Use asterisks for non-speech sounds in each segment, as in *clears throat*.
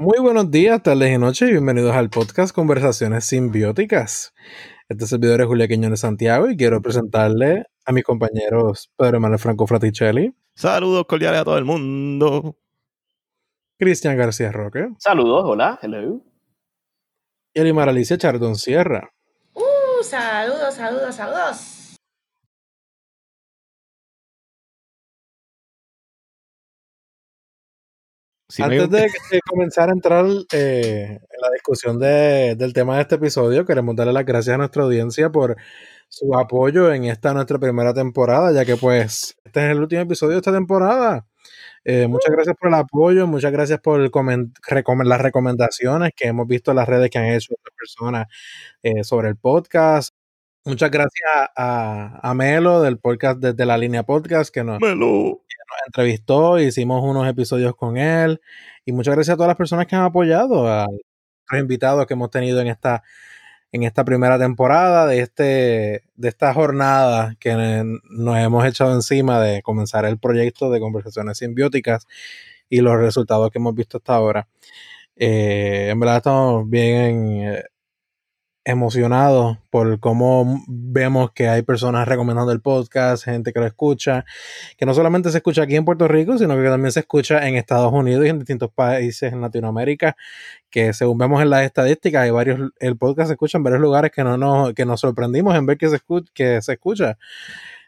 Muy buenos días, tardes y noches bienvenidos al podcast Conversaciones Simbióticas. Este servidor es Julia Quiñones Santiago y quiero presentarle a mis compañeros Pedro Manuel Franco Fraticelli. Saludos cordiales a todo el mundo. Cristian García Roque. Saludos, hola, hello. Y Elimar Alicia Chardón Sierra. Uh, saludos, saludos, saludos. Antes de, comenzar a entrar eh, en la discusión del tema de este episodio, queremos darle las gracias a nuestra audiencia por su apoyo en esta nuestra primera temporada, ya que pues este es el último episodio de esta temporada. Eh, muchas gracias por el apoyo, muchas gracias por las recomendaciones que hemos visto en las redes que han hecho otras personas eh, sobre el podcast. Muchas gracias a, Melo del podcast desde la línea podcast que nos, entrevistó, hicimos unos episodios con él y muchas gracias a todas las personas que han apoyado, a los invitados que hemos tenido en esta en esta primera temporada de este de esta jornada que nos hemos echado encima de comenzar el proyecto de conversaciones simbióticas y los resultados que hemos visto hasta ahora. Eh, en verdad estamos bien eh, emocionados por cómo vemos que hay personas recomendando el podcast, gente que lo escucha, que no solamente se escucha aquí en Puerto Rico, sino que también se escucha en Estados Unidos y en distintos países en Latinoamérica, que según vemos en las estadísticas, hay varios, el podcast se escucha en varios lugares que no nos, que nos sorprendimos en ver que se, que se escucha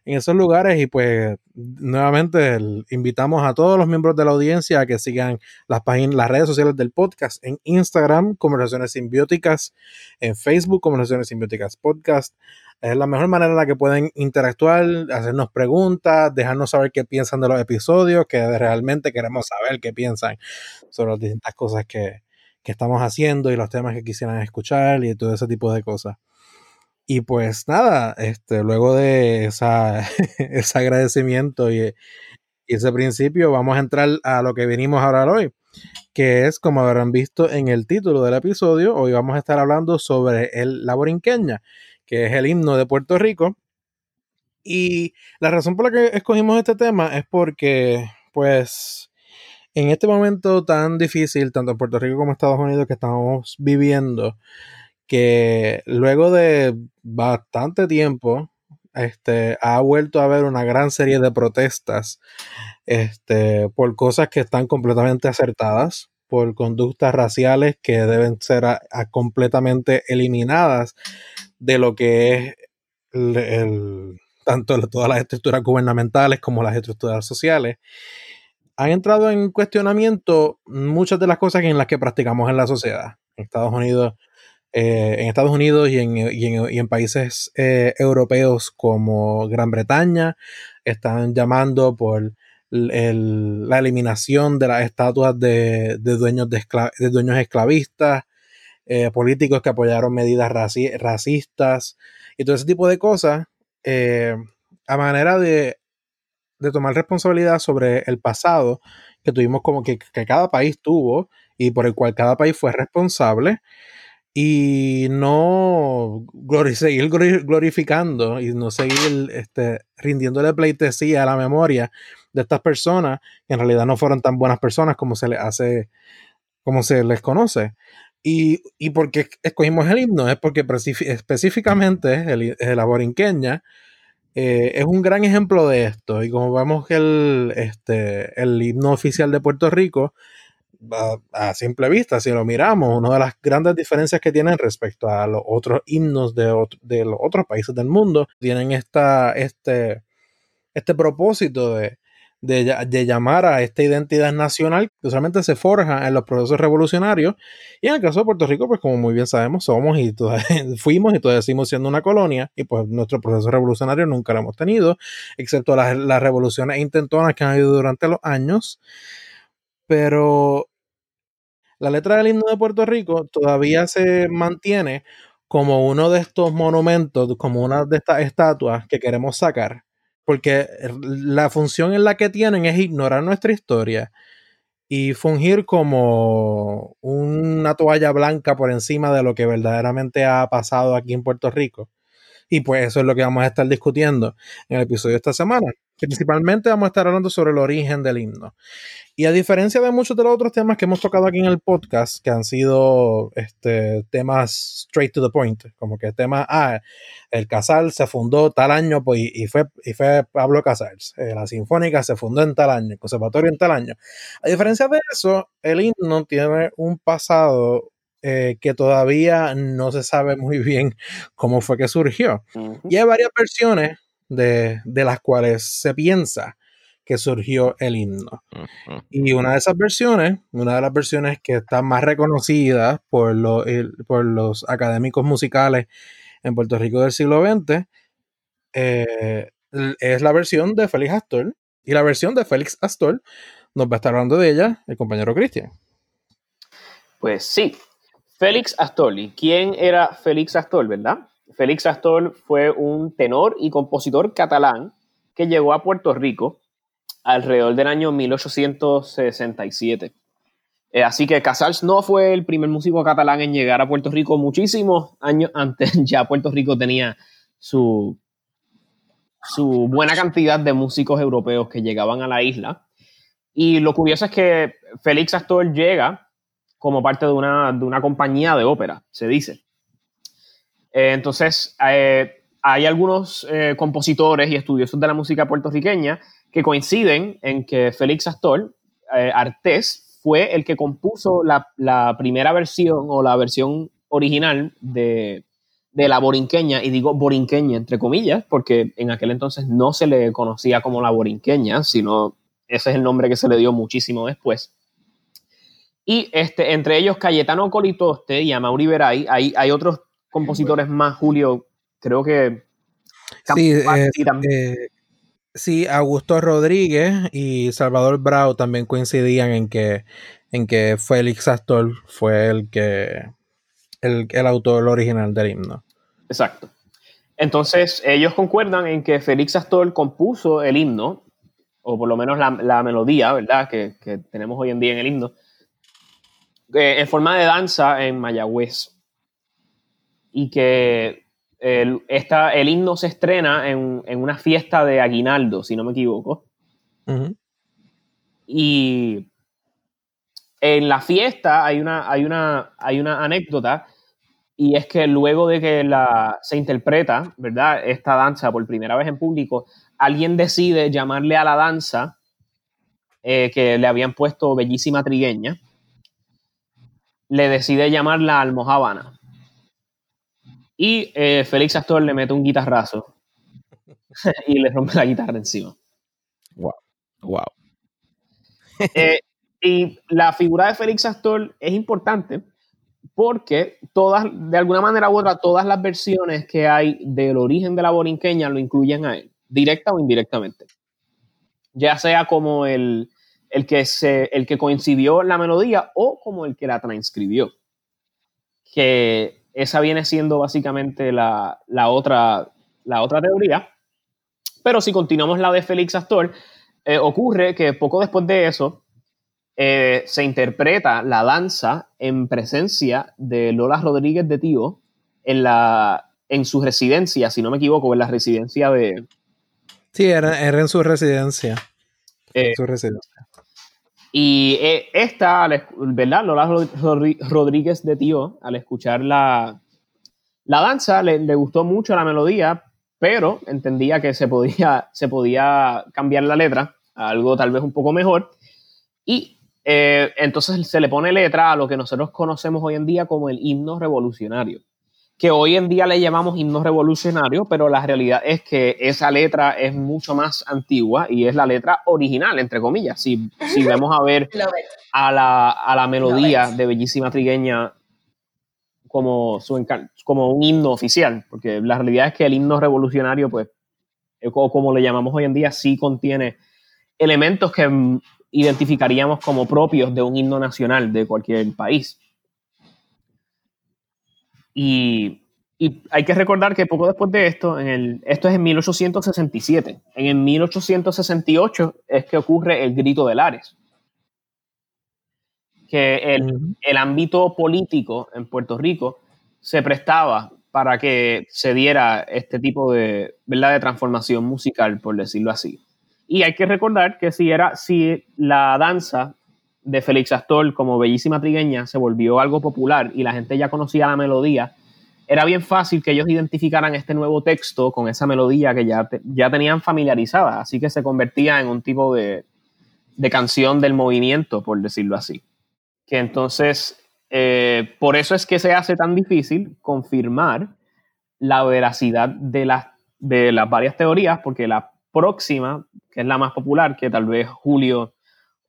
en esos lugares y pues nuevamente invitamos a todos los miembros de la audiencia a que sigan las páginas, las redes sociales del podcast en Instagram, Conversaciones Simbióticas, en Facebook, Conversaciones Simbióticas Podcast. Es la mejor manera en la que pueden interactuar, hacernos preguntas, dejarnos saber qué piensan de los episodios, que realmente queremos saber qué piensan sobre las distintas cosas que, que estamos haciendo y los temas que quisieran escuchar y todo ese tipo de cosas. Y pues nada, este, luego de esa, *laughs* ese agradecimiento y, ese principio, vamos a entrar a lo que venimos a hablar hoy, que es, como habrán visto en el título del episodio, hoy vamos a estar hablando sobre el La Borinqueña, que es el himno de Puerto Rico. Y la razón por la que escogimos este tema es porque, pues, en este momento tan difícil, tanto en Puerto Rico como en Estados Unidos, que estamos viviendo, que luego de bastante tiempo este, ha vuelto a haber una gran serie de protestas este, por cosas que están completamente acertadas, por conductas raciales que deben ser completamente eliminadas de lo que es el, tanto todas las estructuras gubernamentales como las estructuras sociales. Han entrado en cuestionamiento muchas de las cosas en las que practicamos en la sociedad. En Estados Unidos eh, en Estados Unidos y en, países eh, europeos como Gran Bretaña están llamando por la eliminación de las estatuas de, dueños, de, dueños esclavistas, eh, políticos que apoyaron medidas racistas y todo ese tipo de cosas, a manera de, tomar responsabilidad sobre el pasado que tuvimos como que, que cada país tuvo y por el cual cada país fue responsable y no seguir glorificando y no seguir este, rindiéndole pleitesía a la memoria de estas personas que en realidad no fueron tan buenas personas como se les hace, como se les conoce. Y, y porque escogimos el himno es porque específicamente el, el aborinqueña eh, es un gran ejemplo de esto. Y como vemos que el, este, el himno oficial de Puerto Rico a, simple vista, si lo miramos, una de las grandes diferencias que tienen respecto a los otros himnos de, los otros países del mundo, tienen esta, este, este propósito de, de, llamar a esta identidad nacional que usualmente se forja en los procesos revolucionarios. Y en el caso de Puerto Rico, pues como muy bien sabemos, somos y *laughs* fuimos y todavía seguimos siendo una colonia y pues nuestro proceso revolucionario nunca lo hemos tenido, excepto las, las revoluciones intentonas que han habido durante los años. Pero la letra del himno de Puerto Rico todavía se mantiene como uno de estos monumentos, como una de estas estatuas que queremos sacar, porque la función en la que tienen es ignorar nuestra historia y fungir como una toalla blanca por encima de lo que verdaderamente ha pasado aquí en Puerto Rico. Y pues eso es lo que vamos a estar discutiendo en el episodio de esta semana. Principalmente vamos a estar hablando sobre el origen del himno. Y a diferencia de muchos de los otros temas que hemos tocado aquí en el podcast, que han sido este, temas straight to the point, como que temas, ah, el Casal se fundó tal año pues, y, fue, y fue Pablo Casals, eh, la Sinfónica se fundó en tal año, el Conservatorio en tal año. A diferencia de eso, el himno tiene un pasado eh, que todavía no se sabe muy bien cómo fue que surgió. Y hay varias versiones de, de las cuales se piensa que surgió el himno. Y una de esas versiones, una de las versiones que está más reconocida por, por los académicos musicales en Puerto Rico del siglo XX, eh, es la versión de Félix Astor. Y la versión de Félix Astor nos va a estar hablando de ella el compañero Cristian. Pues sí, Félix Astor. ¿Y quién era Félix Astor, verdad? Félix Astor fue un tenor y compositor catalán que llegó a Puerto Rico alrededor del año 1867. Eh, así que Casals no fue el primer músico catalán en llegar a Puerto Rico muchísimos años antes. *laughs* Ya Puerto Rico tenía su, su buena cantidad de músicos europeos que llegaban a la isla. Y lo curioso es que Félix Astor llega como parte de una, de una compañía de ópera, se dice. Eh, entonces, eh, hay algunos compositores y estudiosos de la música puertorriqueña que coinciden en que Félix Astor, eh, Artés, fue el que compuso la, primera versión o la versión original de, la borinqueña, y digo borinqueña entre comillas, porque en aquel entonces no se le conocía como la borinqueña, sino ese es el nombre que se le dio muchísimo después. Y este, entre ellos Cayetano Colitoste y Amaury Veray, hay, hay otros compositores más, Julio, creo que... Sí, eh, Sí, Augusto Rodríguez y Salvador Brau también coincidían en que, en que Félix Astor fue el que el, el autor original del himno. Exacto. Entonces, ellos concuerdan en que Félix Astor compuso el himno, o por lo menos la, melodía, ¿verdad?, que, tenemos hoy en día en el himno, eh, en forma de danza en Mayagüez. Y que el, el himno se estrena en, una fiesta de Aguinaldo, si no me equivoco. Y en la fiesta hay una, hay, una, hay una anécdota y es que luego de que la, se interpreta, ¿verdad? Esta danza por primera vez en público, alguien decide llamarle a la danza eh, que le habían puesto bellísima trigueña, le decide llamarla almohábana. Y eh, Félix Astor le mete un guitarrazo *laughs* y le rompe la guitarra encima. Wow. Wow. Eh, y la figura de Félix Astor es importante porque todas, de alguna manera u otra, todas las versiones que hay del origen de la borinqueña lo incluyen a él, directa o indirectamente. Ya sea como el, el, que, se, el que coincidió la melodía o como el que la transcribió. Que esa viene siendo básicamente la, otra, la otra teoría. Pero si continuamos la de Félix Astor, eh, ocurre que poco después de eso eh, se interpreta la danza en presencia de Lola Rodríguez de Tío en, la, en su residencia, si no me equivoco, en la residencia de... Sí, era, en su residencia. en eh, su residencia. Y eh, esta, ¿verdad? Lola Rodríguez de Tío, al escuchar la, la danza, le, gustó mucho la melodía, pero entendía que se podía, *laughs* se podía cambiar la letra a algo tal vez un poco mejor. Y eh, entonces se le pone letra a lo que nosotros conocemos hoy en día como el himno revolucionario que hoy en día le llamamos himno revolucionario, pero la realidad es que esa letra es mucho más antigua y es la letra original, entre comillas. Si, si *laughs* vemos a ver a la, a la melodía de Bellísima Trigueña como, su, como un himno oficial, porque la realidad es que el himno revolucionario, pues, eh, como le llamamos hoy en día, sí contiene elementos que identificaríamos como propios de un himno nacional de cualquier país. Y Y hay que recordar que poco después de esto, en el, esto es en 1867, en el 1868 es que ocurre el grito de Lares. Que el, el ámbito político en Puerto Rico se prestaba para que se diera este tipo de, ¿verdad? de transformación musical, por decirlo así. Y hay que recordar que si, era, si la danza de Félix Astor como bellísima trigueña se volvió algo popular y la gente ya conocía la melodía, era bien fácil que ellos identificaran este nuevo texto con esa melodía que ya, ya tenían familiarizada, así que se convertía en un tipo de, de canción del movimiento, por decirlo así. Que entonces, eh, por eso es que se hace tan difícil confirmar la veracidad de las, de las varias teorías, porque la próxima, que es la más popular, que tal vez Julio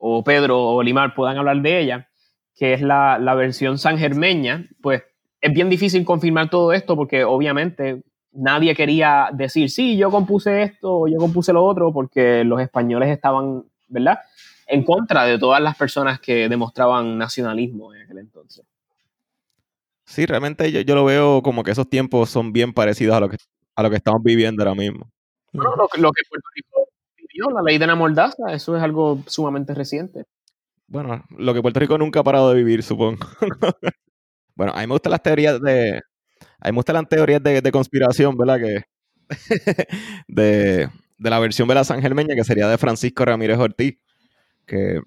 o Pedro o Limar puedan hablar de ella, que es la, la versión sangermeña, pues es bien difícil confirmar todo esto porque obviamente nadie quería decir, sí, yo compuse esto o yo compuse lo otro porque los españoles estaban, ¿verdad? En contra de todas las personas que demostraban nacionalismo en aquel entonces. Sí, realmente yo, yo lo veo como que esos tiempos son bien parecidos a lo que, a lo que estamos viviendo ahora mismo. Bueno, lo, lo que Puerto Rico vivió, la ley de la mordaza, eso es algo sumamente reciente. Bueno, lo que Puerto Rico nunca ha parado de vivir, supongo. *laughs* Bueno, a mí me gustan las teorías de. A mí me gustan las teorías de, de conspiración, ¿verdad? Que. *laughs* de, de la versión de la San Germeña, que sería de Francisco Ramírez Ortiz. Que.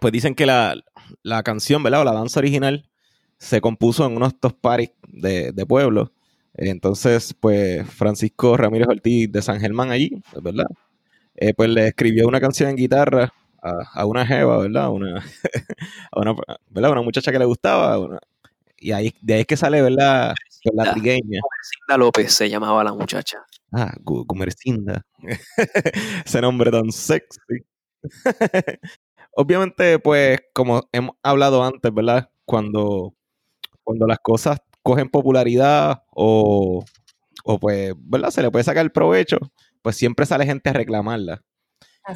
Pues dicen que la, la canción, ¿verdad? O la danza original se compuso en unos estos paris de, de pueblo. Entonces, pues Francisco Ramírez Ortiz de San Germán allí, ¿verdad? Eh, pues le escribió una canción en guitarra a, a una jeva, ¿verdad? Una, *laughs* a una, ¿verdad? Una muchacha que le gustaba. una- y ahí, de ahí es que sale, ¿verdad? La trigueña. Cinda López se llamaba la muchacha. Ah, Gu- Gumercinda. *laughs* Ese nombre tan sexy. *laughs* Obviamente, pues, como hemos hablado antes, ¿verdad? Cuando, cuando las cosas cogen popularidad o, o, pues, ¿verdad? Se le puede sacar el provecho, pues siempre sale gente a reclamarla.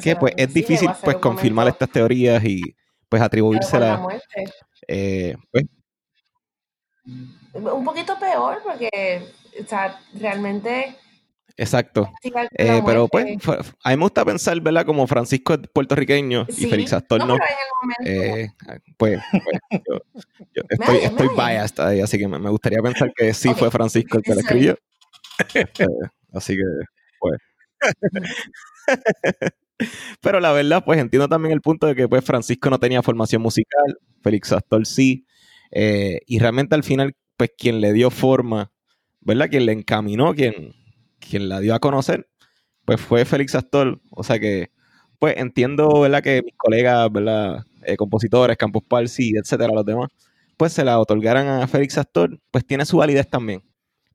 Que pues es difícil pues confirmar estas teorías y pues la atribuírselas. eh, pues, Un poquito peor porque, o sea, realmente... exacto. Eh, pero pues, a mí me gusta pensar, ¿verdad? Como Francisco es puertorriqueño y. Félix Astor no. Eh, pues, pues, yo, yo estoy, *laughs* me estoy oye. biased ahí, así que me, me gustaría pensar que sí fue Francisco el que lo *laughs* escribió. *laughs* Este, así que, pues. *laughs* Pero la verdad, pues entiendo también el punto de que pues Francisco no tenía formación musical, Félix Astor sí, eh, y realmente al final, pues quien le dio forma, ¿verdad? Quien le encaminó, quien, quien la dio a conocer, pues fue Félix Astor. O sea que, pues entiendo, ¿verdad? Que mis colegas, ¿verdad? Eh, compositores, Campos Parsi, etcétera, los demás, pues se la otorgaran a Félix Astor, pues tiene su validez también.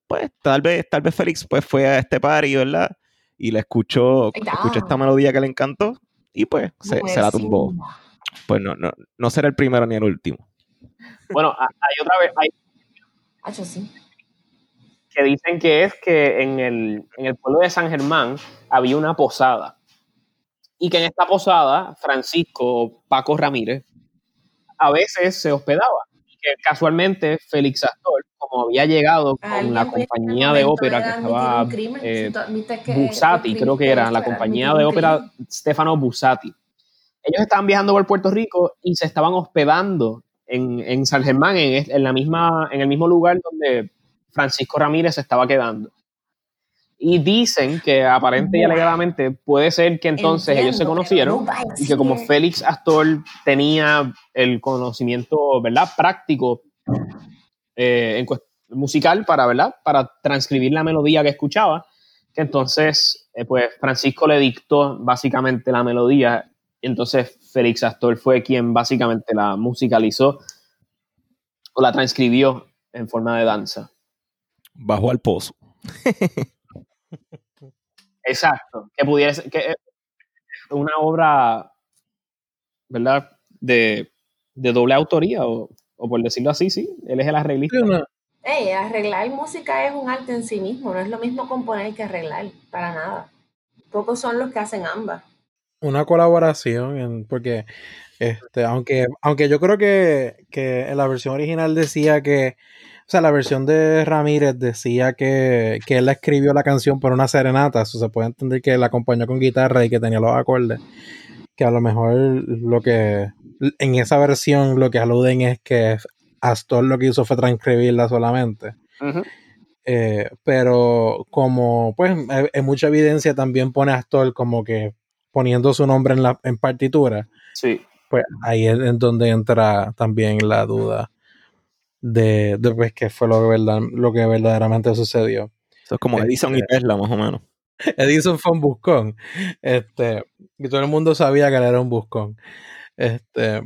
Pues tal vez, tal vez Félix pues fue a este party, ¿verdad? Y le escuchó, escuchó esta melodía que le encantó y pues se, se la tumbó. Pues no, no, no será el primero ni el último. Bueno, hay otra vez, hay Hacho, sí. que dicen que es que en el, en el pueblo de San Germán había una posada. Y que en esta posada, Francisco Paco Ramírez a veces se hospedaba. Y que casualmente Félix Astor, como había llegado con la compañía de ópera que estaba eh, Busati, creo que era, la compañía de ópera. Stefano Busati. Ellos estaban viajando por Puerto Rico y se estaban hospedando en, en San Germán, en, en la misma, en el mismo lugar donde Francisco Ramírez se estaba quedando. Y dicen que aparente y alegadamente puede ser que entonces ellos se Entiendo, conocieron no y que como. Félix Astor tenía el conocimiento, ¿verdad? Práctico eh, en musical para, ¿verdad? Para transcribir la melodía que escuchaba, que entonces, eh, pues Francisco le dictó básicamente la melodía entonces Félix Astor fue quien básicamente la musicalizó o la transcribió en forma de danza. Bajó al pozo. *laughs* Exacto, que pudiera ser, que es una obra, ¿verdad? De, de doble autoría, o, o por decirlo así, sí, él es el arreglista. Sí, una- Ey, arreglar música es un arte en sí mismo, no es lo mismo componer que arreglar, para nada. Pocos son los que hacen ambas. una colaboración, en- porque este, aunque, aunque yo creo que, que en la versión original decía que o sea, la versión de Ramírez decía que, que él escribió la canción por una serenata, eso se puede entender que la acompañó con guitarra y que tenía los acordes, que a lo mejor lo que, en esa versión lo que aluden es que Astor lo que hizo fue transcribirla solamente. Eh, pero como pues hay, hay mucha evidencia también pone a Astor como que poniendo su nombre en la en partitura, Sí. pues ahí es en donde entra también la duda de, de pues, qué fue lo que, verdad, lo que verdaderamente sucedió. Eso es como Edison y Este, Tesla, más o menos. *laughs* Edison fue un buscón. Este, y todo el mundo sabía que él era un buscón. Este,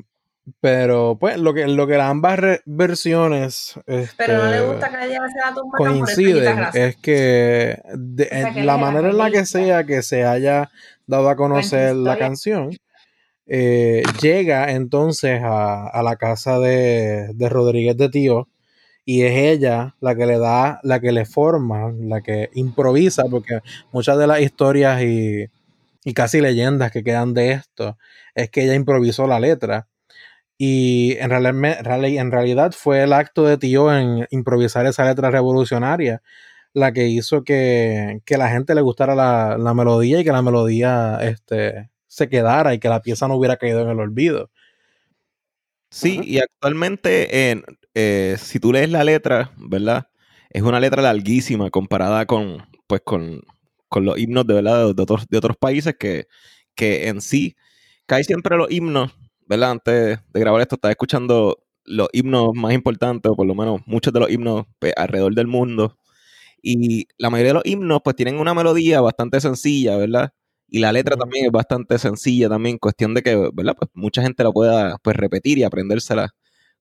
pero pues lo que, lo que ambas re- versiones Pero no le este, gusta que le la tumba esta coinciden es que de- O sea, que en la manera en la que sea que se haya dado a conocer la canción eh, llega entonces a, a la casa de, de Rodríguez de Tío y es ella la que le da, la que le forma, la que improvisa, porque muchas de las historias y, y casi leyendas que quedan de esto es que ella improvisó la letra. Y en, reali- en realidad fue el acto de Tío en improvisar esa letra revolucionaria la que hizo que, que la gente le gustara la, la melodía y que la melodía este, se quedara y que la pieza no hubiera caído en el olvido. Sí, y actualmente, en- eh, si tú lees la letra, ¿verdad? Es una letra larguísima comparada con, pues, con, con los himnos de, ¿verdad? de, otros, de otros países que, que en sí, casi siempre los himnos, ¿verdad? Antes de grabar esto, estaba escuchando los himnos más importantes, o por lo menos muchos de los himnos pues, alrededor del mundo. Y la mayoría de los himnos, pues, tienen una melodía bastante sencilla, ¿verdad? Y la letra también es bastante sencilla también, cuestión de que, ¿verdad? Pues mucha gente la pueda pues, repetir y aprendérsela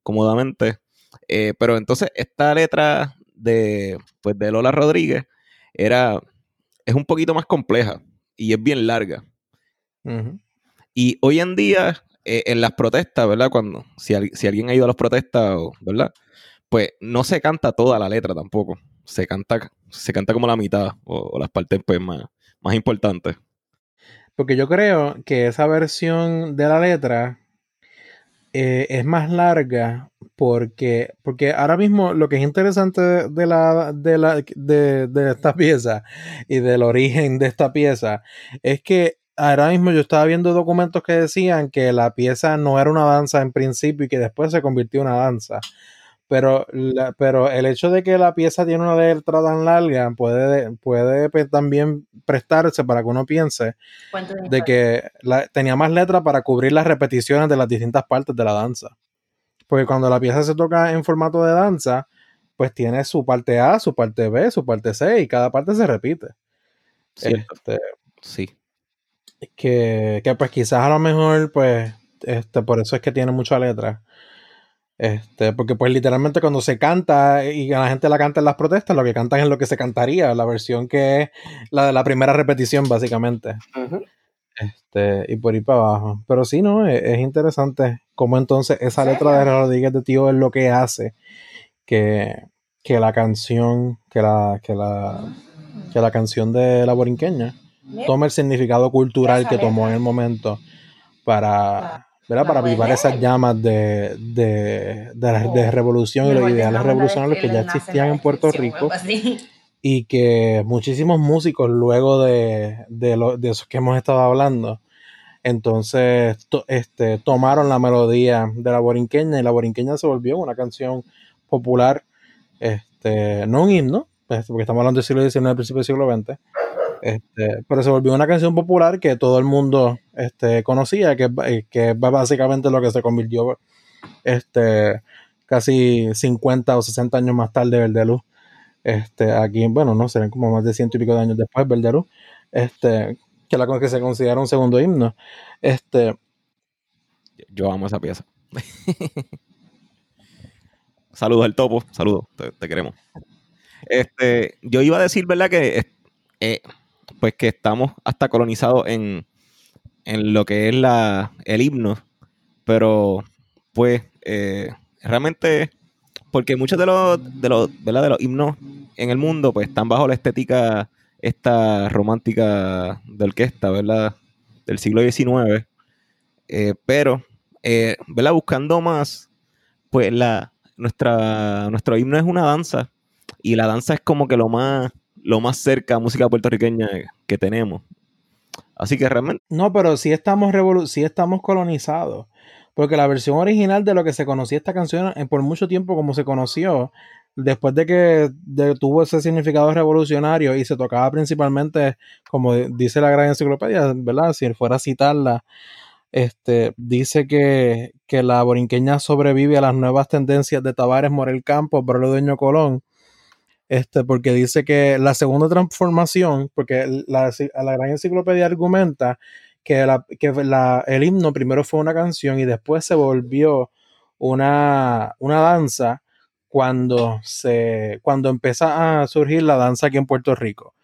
cómodamente. Eh, pero entonces esta letra de, pues, de Lola Rodríguez era, es un poquito más compleja y es bien larga. Y hoy en día, eh, en las protestas, ¿verdad? Cuando, si, si alguien ha ido a las protestas, ¿verdad? Pues no se canta toda la letra tampoco. Se canta, se canta como la mitad o, o las partes pues, más, más importantes. Porque yo creo que esa versión de la letra eh, es más larga porque, porque ahora mismo lo que es interesante de, la, de, la, de, de esta pieza y del origen de esta pieza es que ahora mismo yo estaba viendo documentos que decían que la pieza no era una danza en principio y que después se convirtió en una danza. Pero, la- pero el hecho de que la pieza tiene una letra tan larga puede, puede pues, también prestarse para que uno piense de que la- tenía más letra para cubrir las repeticiones de las distintas partes de la danza. Porque cuando la pieza se toca en formato de danza, pues tiene su parte A, su parte B, su parte C y cada parte se repite. Este, Sí. que, que pues quizás a lo mejor, pues, este, por eso es que tiene mucha letra. Este, porque pues literalmente cuando se canta y la gente la canta en las protestas, lo que cantan es lo que se cantaría, la versión que es la de la primera repetición, básicamente. Este, y por ahí para abajo. Pero sí, ¿no? Es, es interesante cómo entonces esa ¿En letra de? Rodríguez de Tío es lo que hace que, que la canción, que la, que la, que la canción de la borinqueña tome el significado cultural que tomó en el momento para, ¿verdad? para avivar esas llamas de, de, de, de O revolución y los ideales revolucionarios que ya existían en Puerto Rico. Y que muchísimos músicos luego de, de, lo- de esos que hemos estado hablando entonces to- este, tomaron la melodía de la borinqueña y la borinqueña se volvió una canción popular, este, no un himno, este, porque estamos hablando del siglo XIX, principio del siglo XX, este, pero se volvió una canción popular que todo el mundo este, conocía, que, que es básicamente lo que se convirtió este, casi 50 o 60 años más tarde Verdeluz. Este, aquí, bueno, no, serán como más de ciento y pico de años después, Verdeluz, este, que, la, que se considera un segundo himno. Este, Yo amo esa pieza. saludos al topo, saludos, te, te queremos. Este, yo iba a decir, ¿verdad? Que eh, pues que estamos hasta colonizados en, en lo que es la, el himno, pero pues eh, realmente, porque muchos de los, de los, ¿verdad? De los himnos en el mundo pues están bajo la estética esta romántica de orquesta, ¿verdad? Del siglo XIX. Eh, pero, eh, ¿verdad? Buscando más, pues la, nuestra, nuestro himno es una danza y la danza es como que lo más, lo más cerca a música puertorriqueña que tenemos. Así que realmente... No, pero sí estamos, revolu sí estamos colonizados. Porque la versión original de lo que se conocía esta canción eh, por mucho tiempo como se conoció, después de que tuvo ese significado revolucionario y se tocaba principalmente, como dice la gran enciclopedia, ¿verdad? Si fuera a citarla, este, dice que, que la borinqueña sobrevive a las nuevas tendencias de Tavares Morel Campos, Dueño Colón, este, porque dice que la segunda transformación, porque la, la gran enciclopedia argumenta que, la, que la, el himno primero fue una canción y después se volvió una, una danza cuando, se, cuando empieza a surgir la danza aquí en Puerto Rico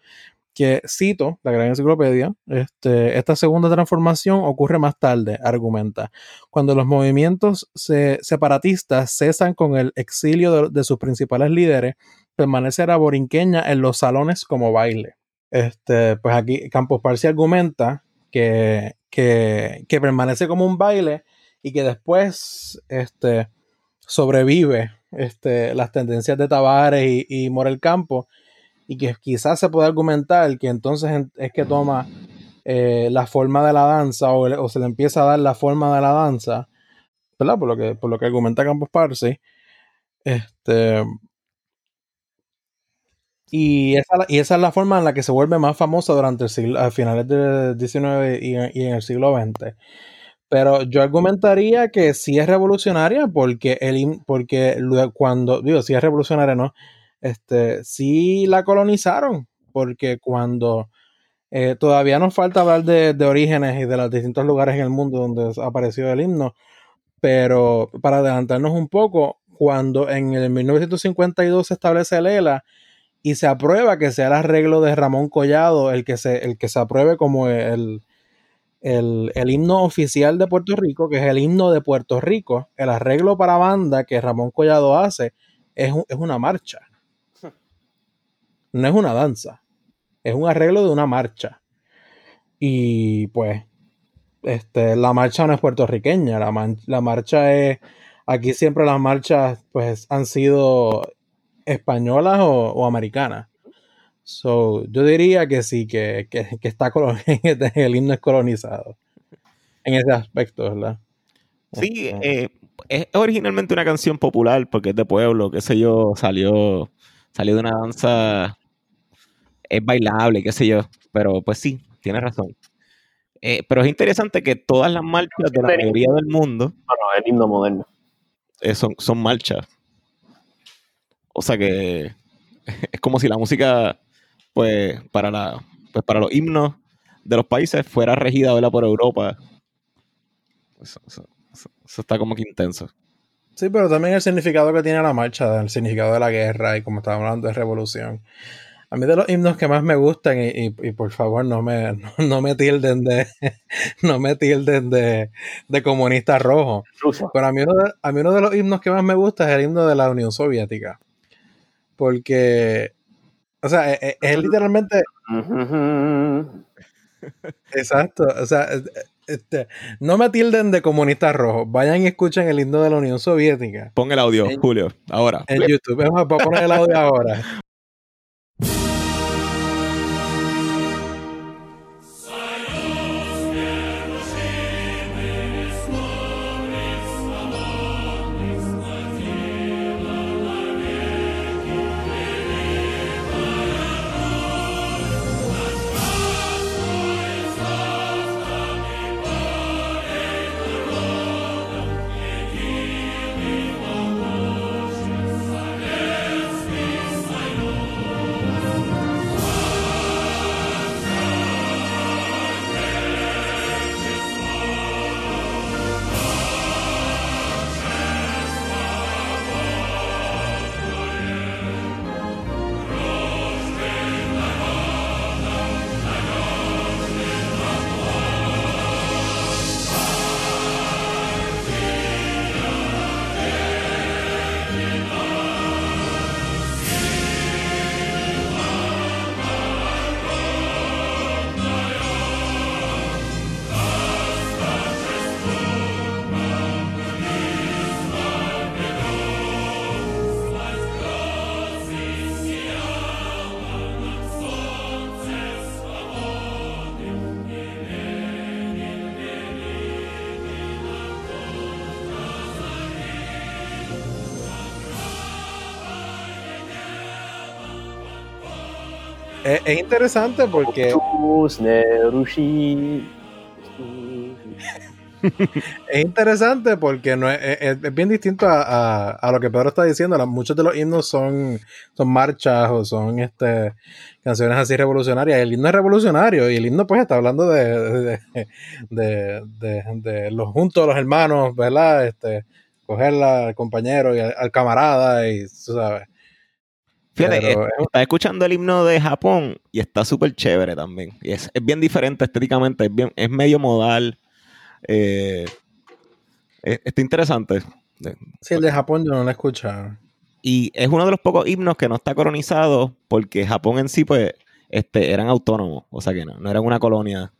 que cito la gran enciclopedia, este, esta segunda transformación ocurre más tarde, argumenta, cuando los movimientos separatistas cesan con el exilio de, sus principales líderes, permanece la borinqueña en los salones como baile. Este, pues aquí Campos Parsi argumenta que, que, permanece como un baile y que después este, sobrevive este, las tendencias de Tavares y, y Morel Campo y que quizás se puede argumentar que entonces es que toma eh, la forma de la danza o, se le empieza a dar la forma de la danza, ¿verdad? Por lo que, por lo que argumenta Campos Parsi. Este, y esa, y esa es la forma en la que se vuelve más famosa durante el siglo, a finales del XIX y, en el siglo XX. Pero yo argumentaría que sí es revolucionaria porque, el, porque cuando, digo, sí es revolucionaria, ¿no? este, sí la colonizaron, porque cuando eh, todavía nos falta hablar de, orígenes y de los distintos lugares en el mundo donde apareció el himno, pero para adelantarnos un poco, cuando en el 1952 se establece el ELA y se aprueba que sea el arreglo de Ramón Collado el que se, el que se apruebe como el, el, himno oficial de Puerto Rico, que es el himno de Puerto Rico, el arreglo para banda que Ramón Collado hace es, es una marcha no es una danza, es un arreglo de una marcha. Y pues, este, la marcha no es puertorriqueña, la, la marcha es, aquí siempre las marchas pues han sido españolas o, americanas. So, yo diría que sí, que, que, está *laughs* el himno es colonizado. En ese aspecto, ¿verdad? Sí, este, eh, es originalmente una canción popular porque es de pueblo, qué sé yo, salió, salió de una danza es bailable, qué sé yo. Pero pues sí, tienes razón. Eh, pero es interesante que todas las marchas de la mayoría del mundo. No, no, el himno moderno. Eh, son, son marchas. O sea que *laughs* es como si la música, pues, para la, pues para los himnos de los países fuera regida por Europa. Eso, eso, está como que intenso. Sí, pero también el significado que tiene la marcha, el significado de la guerra y como estábamos hablando de revolución. A mí de los himnos que más me gustan, y, por favor no me, no, me tilden de *laughs* no me tilden de, de comunista rojo. Pero a mí, uno de, a mí uno de los himnos que más me gusta es el himno de la Unión Soviética. Porque, o sea, es, es literalmente... Exacto, o sea, este, no me tilden de comunista rojo. Vayan y escuchen el himno de la Unión Soviética. Pon el audio, Julio, ahora. En YouTube. Vamos a poner el audio ahora. Es, es interesante porque es interesante porque no es, es- es bien distinto a, a- a lo que Pedro está diciendo. La- muchos de los himnos son, son marchas o son este, canciones así revolucionarias. El himno es revolucionario y el himno pues está hablando de, de, de- de- los juntos, los hermanos, ¿verdad? Este, cogerla al compañero y al, al camarada y tú sabes. Fíjate, Pero es- es- estás escuchando el himno de Japón y está súper chévere también. Y es, es bien diferente estéticamente, es, bien, es medio modal. eh, es- está interesante. Sí, el de Japón yo no lo he escuchado. Y es uno de los pocos himnos que no está colonizado porque Japón en sí, pues, este, eran autónomos. O sea que no, no eran una colonia.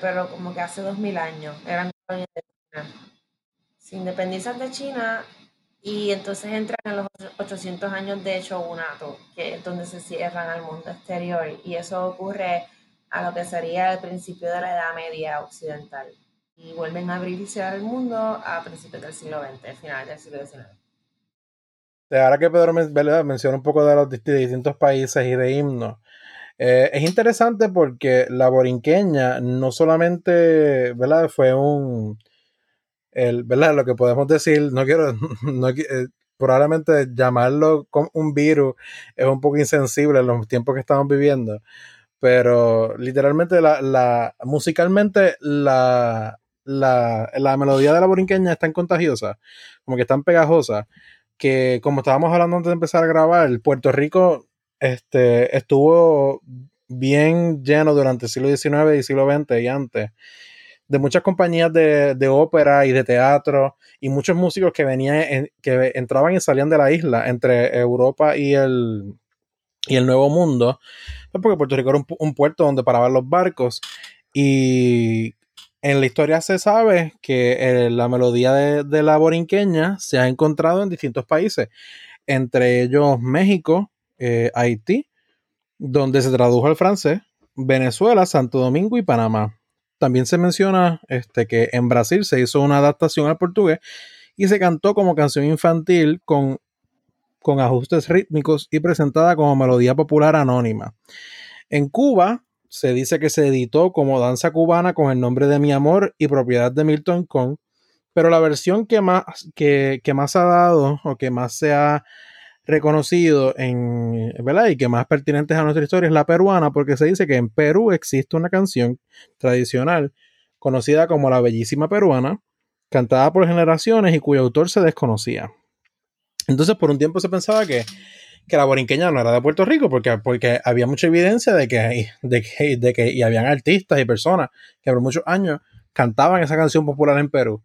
Pero como que hace dos mil años. Eran colonias de China. Se independizan de China y entonces entran en los 800 años de shogunato, que es donde se cierran al mundo exterior. Y eso ocurre a lo que sería el principio de la Edad Media occidental. Y vuelven a abrirse al mundo a principios del siglo XX, final del siglo XIX. Ahora que Pedro menciona un poco de los distintos países y de himnos, eh, es interesante porque la borinqueña no solamente ¿verdad? fue un, el, ¿verdad? lo que podemos decir, no quiero, *laughs* no eh, probablemente llamarlo como un virus es un poco insensible en los tiempos que estamos viviendo, pero literalmente la, la musicalmente la, la, la melodía de la borinqueña es tan contagiosa, como que es tan pegajosa, que como estábamos hablando antes de empezar a grabar, Puerto Rico este, estuvo bien lleno durante el siglo XIX y siglo XX y antes de muchas compañías de, de ópera y de teatro y muchos músicos que venían en- que entraban y salían de la isla entre Europa y el y el Nuevo Mundo pues porque Puerto Rico era un puerto donde paraban los barcos y en la historia se sabe que eh, la melodía de, de la borinqueña se ha encontrado en distintos países, entre ellos México, eh, Haití, donde se tradujo al francés, Venezuela, Santo Domingo y Panamá. También se menciona este, que en Brasil se hizo una adaptación al portugués y se cantó como canción infantil con, con ajustes rítmicos y presentada como melodía popular anónima. En Cuba se dice que se editó como danza cubana con el nombre de Mi Amor y propiedad de Milton Kong, pero la versión que más, que, que más ha dado o que más se ha reconocido en, ¿verdad? Y que más pertinente a nuestra historia es la peruana, porque se dice que en Perú existe una canción tradicional conocida como La Bellísima Peruana, cantada por generaciones y cuyo autor se desconocía. Entonces, por un tiempo se pensaba que, que la borinqueña no era de Puerto Rico, porque, porque había mucha evidencia de que, de que, de que y habían artistas y personas que por muchos años cantaban esa canción popular en Perú.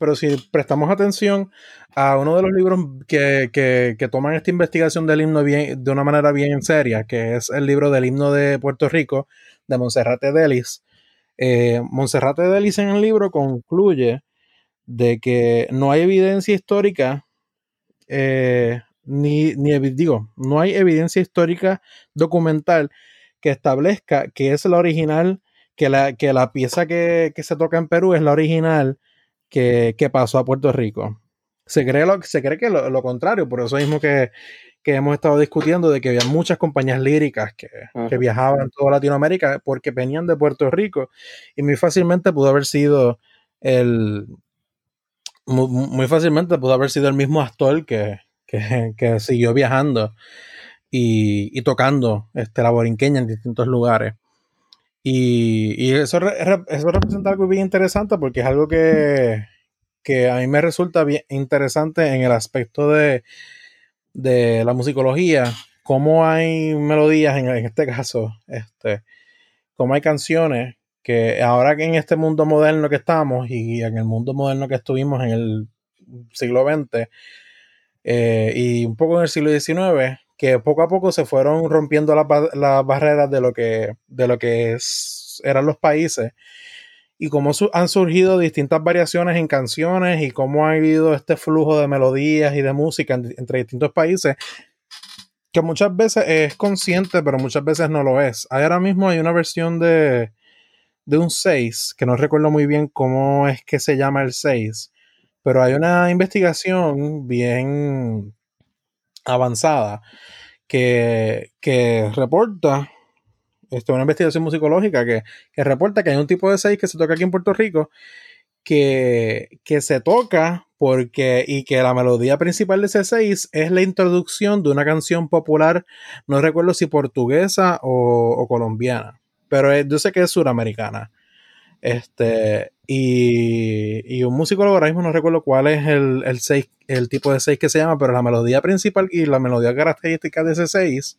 Pero si prestamos atención a uno de los libros que, que, toman esta investigación del himno bien, de una manera bien seria, que es el libro del himno de Puerto Rico, de Monserrate Delis, eh, Monserrate Delis en el libro concluye de que no hay evidencia histórica, eh, ni, ni digo, no hay evidencia histórica documental que establezca que es la original, que la, que la pieza que, que se toca en Perú es la original que, que pasó a Puerto Rico. Se cree, lo, se cree que lo, lo contrario, por eso mismo que, que hemos estado discutiendo de que había muchas compañías líricas que, que viajaban toda Latinoamérica porque venían de Puerto Rico y muy fácilmente pudo haber sido el mu- mu- muy, fácilmente pudo haber sido el mismo actor que, que, que siguió viajando y, y tocando este, la borinqueña en distintos lugares. Y, y eso, eso representa algo bien interesante porque es algo que, que a mí me resulta bien interesante en el aspecto de, de la musicología, cómo hay melodías en, en este caso, este, cómo hay canciones que ahora que en este mundo moderno que estamos y en el mundo moderno que estuvimos en el siglo XX eh, y un poco en el siglo XIX, que poco a poco se fueron rompiendo las, ba- las barreras de lo que, de lo que es- eran los países y cómo han surgido distintas variaciones en canciones y cómo ha habido este flujo de melodías y de música en- entre distintos países que muchas veces es consciente, pero muchas veces no lo es. Ahora mismo hay una versión de, de un 6, que no recuerdo muy bien cómo es que se llama el 6, pero hay una investigación bien avanzada que, que reporta, esto, una investigación musicológica que, que reporta que hay un tipo de 6 que se toca aquí en Puerto Rico que, que se toca porque y que la melodía principal de ese 6 es la introducción de una canción popular, no recuerdo si portuguesa o, colombiana, pero es- yo sé que es suramericana. Este, y, un músico ahora mismo no recuerdo cuál es el, el, seis- el tipo de 6 que se llama, pero la melodía principal y la melodía característica de ese 6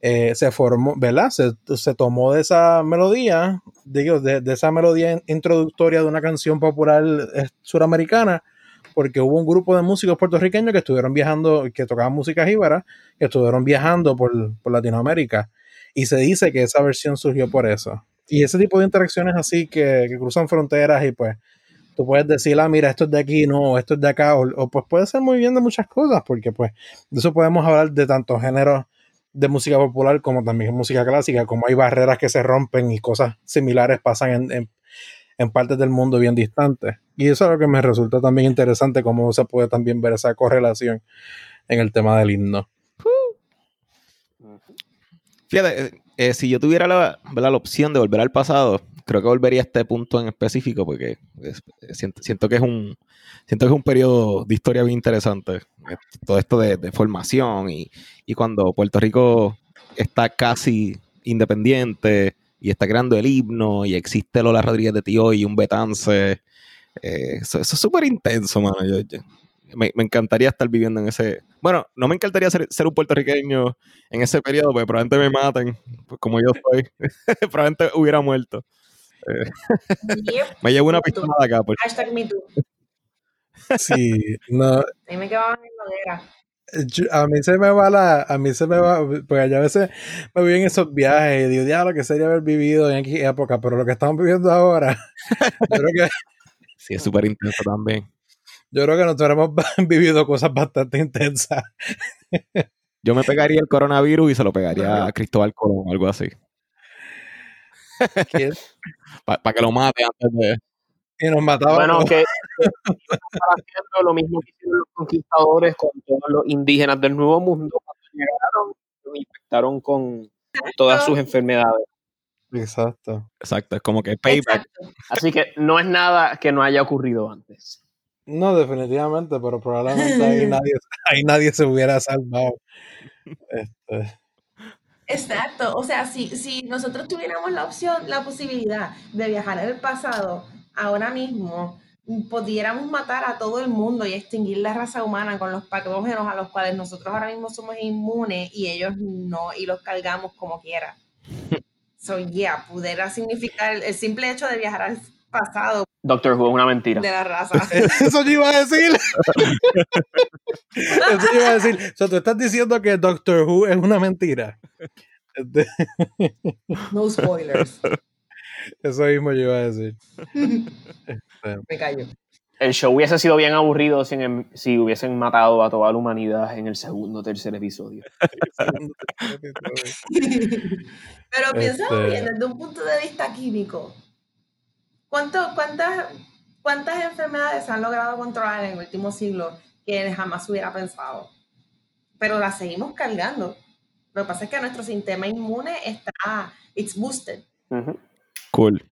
eh, se formó, ¿verdad? Se, se tomó de esa melodía, digo, de, de esa melodía in- introductoria de una canción popular eh, suramericana, porque hubo un grupo de músicos puertorriqueños que estuvieron viajando, que tocaban música jíbara, que estuvieron viajando por, por Latinoamérica. Y se dice que esa versión surgió por eso. Y ese tipo de interacciones así que, que cruzan fronteras y pues tú puedes decir, ah, mira, esto es de aquí, no, esto es de acá, o, o, pues puede ser muy bien de muchas cosas, porque pues de eso podemos hablar de tantos géneros de música popular como también música clásica, como hay barreras que se rompen y cosas similares pasan en, en, en partes del mundo bien distantes. Y eso es lo que me resulta también interesante, cómo se puede también ver esa correlación en el tema del himno. Fíjate, eh, si yo tuviera la, la opción de volver al pasado, creo que volvería a este punto en específico porque eh, siento, siento que es un siento que es un periodo de historia bien interesante. Eh, Todo esto de, de formación y, y cuando Puerto Rico está casi independiente y está creando el himno y existe Lola Rodríguez de Tío y un Betance. eh, eso, eso es súper intenso, mano. Yo- yo- me, me encantaría estar viviendo en ese. Bueno, no me encantaría ser, ser un puertorriqueño en ese periodo, porque probablemente me maten, pues, como yo soy. *laughs* probablemente hubiera muerto. Yep. *laughs* Me llevo una pistola de acá. Pues. Hashtag me too. Sí, no, Ahí me quedaban en la hoguera. yo- a mí se me va la, a mí se me va, porque yo a veces me voy en esos viajes y digo, ya lo que sería haber vivido en aquella época, pero lo que estamos viviendo ahora, *laughs* yo creo que, Sí, es súper intenso también. Yo creo que nosotros hemos *laughs* vivido cosas bastante intensas. Yo me pegaría el coronavirus y se lo pegaría a Cristóbal Colón, algo así. que- *laughs* Para que lo mate antes de. y nos mataban. Bueno, que haciendo lo mismo que hicieron los conquistadores con todos los indígenas del Nuevo Mundo cuando llegaron, los infectaron con todas sus enfermedades. Exacto. Exacto, es como que payback. Exacto. Así que no es nada que no haya ocurrido antes. No, definitivamente, pero probablemente ahí *laughs* nadie, ahí nadie se hubiera salvado. Este, Exacto, o sea, si, si nosotros tuviéramos la opción, la posibilidad de viajar al pasado ahora mismo, pudiéramos matar a todo el mundo y extinguir la raza humana con los patógenos a los cuales nosotros ahora mismo somos inmunes y ellos no, y los cargamos como quiera. *laughs* So, yeah, pudiera significar el simple hecho de viajar al pasado Doctor Who es una mentira. de la raza. *laughs* Eso yo iba a decir. *laughs* Eso yo iba a decir. O sea, tú estás diciendo que Doctor Who es una mentira. Este, No spoilers. Eso mismo yo iba a decir. Me callo. El show hubiese sido bien aburrido si, en- si hubiesen matado a toda la humanidad en el segundo o tercer episodio. *laughs* Pero piénsalo Este- bien, desde un punto de vista químico. ¿Cuánto, cuántas, ¿Cuántas enfermedades se han logrado controlar en el último siglo que jamás hubiera pensado? pero la seguimos cargando. Lo que pasa es que nuestro sistema inmune está, it's boosted. Cool.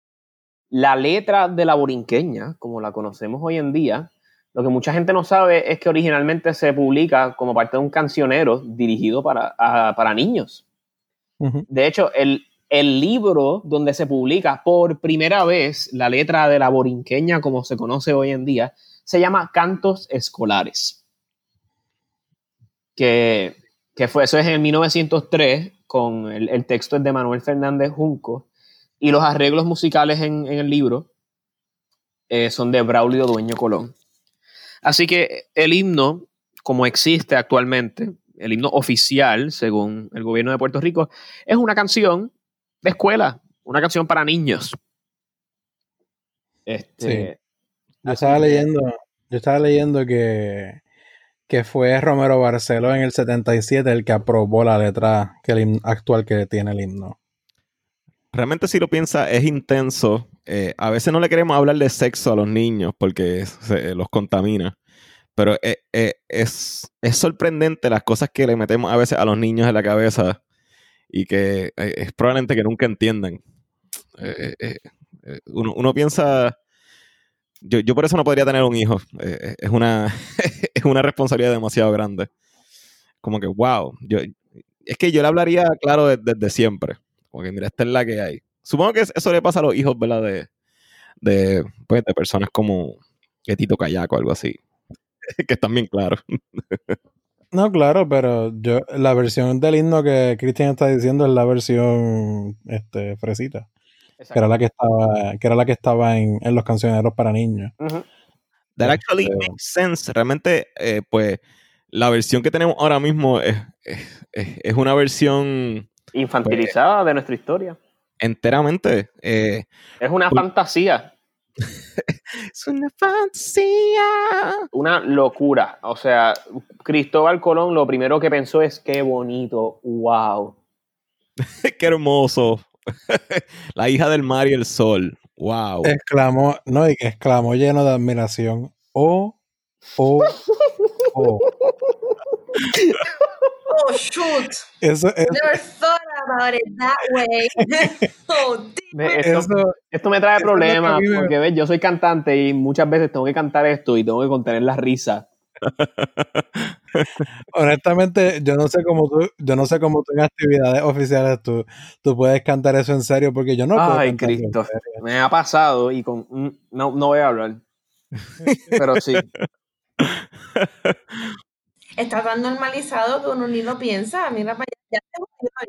La letra de la borinqueña, como la conocemos hoy en día, lo que mucha gente no sabe es que originalmente se publica como parte de un cancionero dirigido para, a- para niños. Ujú. De hecho, el, el libro donde se publica por primera vez la letra de la borinqueña, como se conoce hoy en día, se llama Cantos Escolares. Que, que fue, eso es en 1903, con el, el texto es de Manuel Fernández Junco, y los arreglos musicales en, en el libro eh, son de Braulio Dueño Colón. Así que el himno, como existe actualmente, el himno oficial, según el gobierno de Puerto Rico, es una canción de escuela, una canción para niños. Este, Yo estaba que- leyendo, yo estaba leyendo que, que fue Romero Barceló en el 77 el que aprobó la letra que el himno- actual que tiene el himno. Realmente si lo piensa es intenso. Eh, a veces no le queremos hablar de sexo a los niños porque se- los contamina. Pero eh, eh, es, es sorprendente las cosas que le metemos a veces a los niños en la cabeza y que eh, es probablemente que nunca entiendan. Eh, eh, eh, uno, uno piensa... Yo, yo por eso no podría tener un hijo. Eh, eh, es, una, *laughs* es una responsabilidad demasiado grande. Como que, wow. Yo, es que yo le hablaría, claro, de- desde siempre. Como que, mira, esta es la que hay. Supongo que eso le pasa a los hijos, ¿verdad? De, de, pues, de personas como Tito Callaco, algo así. *laughs* que están bien claros. *laughs* No, claro, pero yo la versión del himno que Cristian está diciendo es la versión este, fresita, que era la que estaba, que era la que estaba en, en los cancioneros para niños. That actually Este, makes sense. Realmente, eh, pues, la versión que tenemos ahora mismo es, es- es- una versión Infantilizada de nuestra historia. enteramente. eh, Es una Uy. fantasía, *laughs* es una fantasía. una locura. O sea, Cristóbal Colón lo primero que pensó es qué bonito, wow. *laughs* Qué hermoso. *laughs* la hija del mar y el sol. Wow. exclamó, no, y que exclamó lleno de admiración. Oh, oh, oh. Oh, shoot. Eso, eso, Never thought about it that way. *laughs* oh, esto, eso- esto me trae problemas me- porque ¿ves? yo soy cantante y muchas veces tengo que cantar esto y tengo que contener la risa. *laughs* honestamente, yo no sé cómo tú, yo no sé cómo tú en actividades oficiales tú, tú puedes cantar eso en serio, porque yo no puedo Ay, eso en Cristo. Me ha pasado y con mm, no, no voy a hablar. *laughs* Pero sí. Está tan normalizado que uno ni lo piensa. Mira para allá.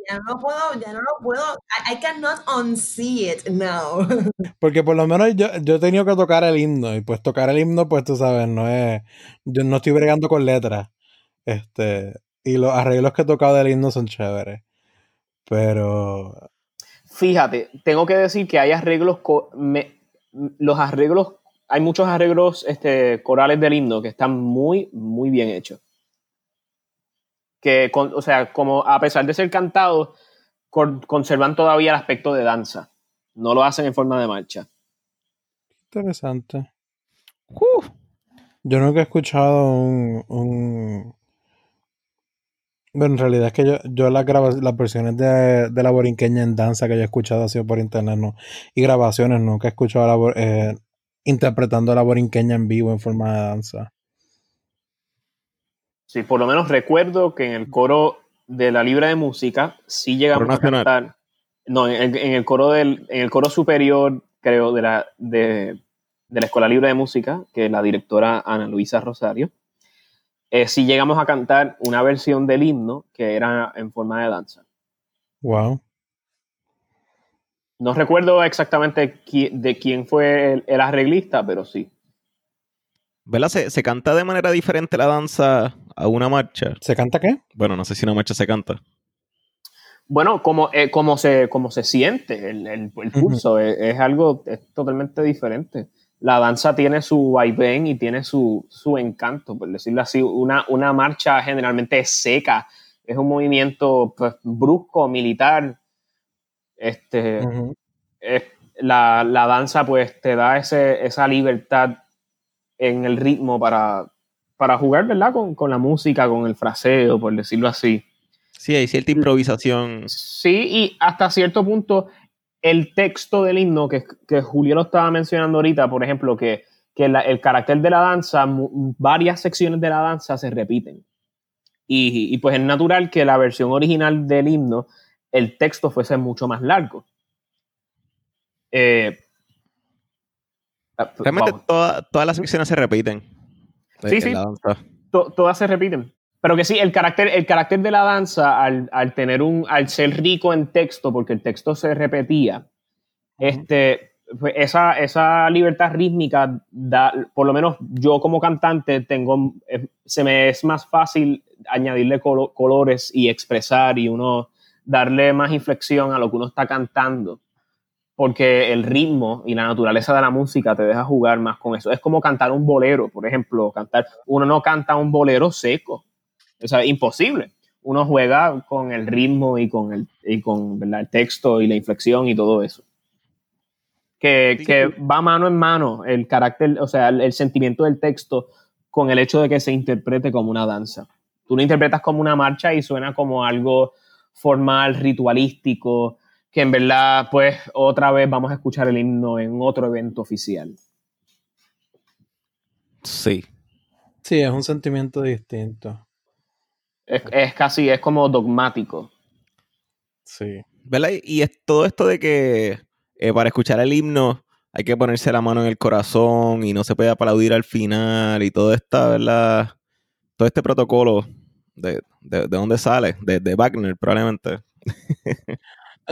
Ya, no puedo, ya no lo puedo. I, I cannot unsee it now. *laughs* Porque por lo menos yo, yo he tenido que tocar el himno, y pues tocar el himno, pues tú sabes, no es, yo no estoy bregando con letras. Este, y los arreglos que he tocado del himno son chéveres. Pero Fíjate, tengo que decir que hay arreglos, co- me- los arreglos, hay muchos arreglos este, corales del himno que están muy, muy bien hechos. Que, con- o sea, como a pesar de ser cantados, con- conservan todavía el aspecto de danza. No lo hacen en forma de marcha. interesante. Yo nunca he escuchado un. Bueno, en realidad es que yo, yo las, las versiones de, de la borinqueña en danza que yo he escuchado ha sido por internet, no. Y grabaciones, nunca he escuchado eh, interpretando la borinqueña en vivo en forma de danza. Sí, por lo menos recuerdo que en el coro de la Libra de Música sí llegamos a nacional. cantar. No, en el, en el coro del, en el coro superior, creo, de la, de, de la Escuela Libre de Música, que es la directora Ana Luisa Rosario, eh, sí llegamos a cantar una versión del himno que era en forma de danza. Wow. No recuerdo exactamente qui- de quién fue el, el arreglista, pero sí. ¿Verdad? Se, se canta de manera diferente la danza a una marcha. ¿Se canta qué? Bueno, no sé si una marcha se canta. Bueno, como, eh, como, se, como se siente el, el, el pulso, es, es algo es totalmente diferente. La danza tiene su vaivén y tiene su, su encanto, por decirlo así. Una, una marcha generalmente es seca, es un movimiento pues, brusco, militar. Este, es- la, la danza pues te da ese, esa libertad en el ritmo para, para jugar, ¿verdad? Con, con la música, con el fraseo, por decirlo así. Sí, hay cierta improvisación. Sí, y hasta cierto punto el texto del himno, que, que Julio lo estaba mencionando ahorita, por ejemplo, que, que la- el carácter de la danza, varias secciones de la danza se repiten. Y, y pues es natural que la versión original del himno, el texto fuese mucho más largo. Eh, ah, Realmente toda- todas las secciones se repiten. Sí, sí. la danza. to- todas se repiten. Pero que sí, el carácter, el carácter de la danza, al, al tener un, al ser rico en texto, porque el texto se repetía, este, pues esa, esa libertad rítmica da, por lo menos yo como cantante tengo, eh, se me es más fácil añadirle colo- colores y expresar y uno darle más inflexión a lo que uno está cantando. Porque el ritmo y la naturaleza de la música te deja jugar más con eso. Es como cantar un bolero, por ejemplo, cantar, uno no canta un bolero seco. O sea, imposible. Uno juega con el ritmo y con el, y con ¿verdad? el texto y la inflexión y todo eso. Que, Sí. que va mano en mano el carácter, o sea, el, el sentimiento del texto con el hecho de que se interprete como una danza. Tú lo interpretas como una marcha y suena como algo formal, ritualístico, que en verdad, pues, otra vez vamos a escuchar el himno en otro evento oficial. Sí. Sí, es un sentimiento distinto. Es, es casi, es como dogmático. Sí. ¿Verdad? Y- es todo esto de que eh, para escuchar el himno hay que ponerse la mano en el corazón y no se puede aplaudir al final y todo esta, ¿verdad? Todo este protocolo de, de, de dónde sale, de, de Wagner probablemente. *laughs*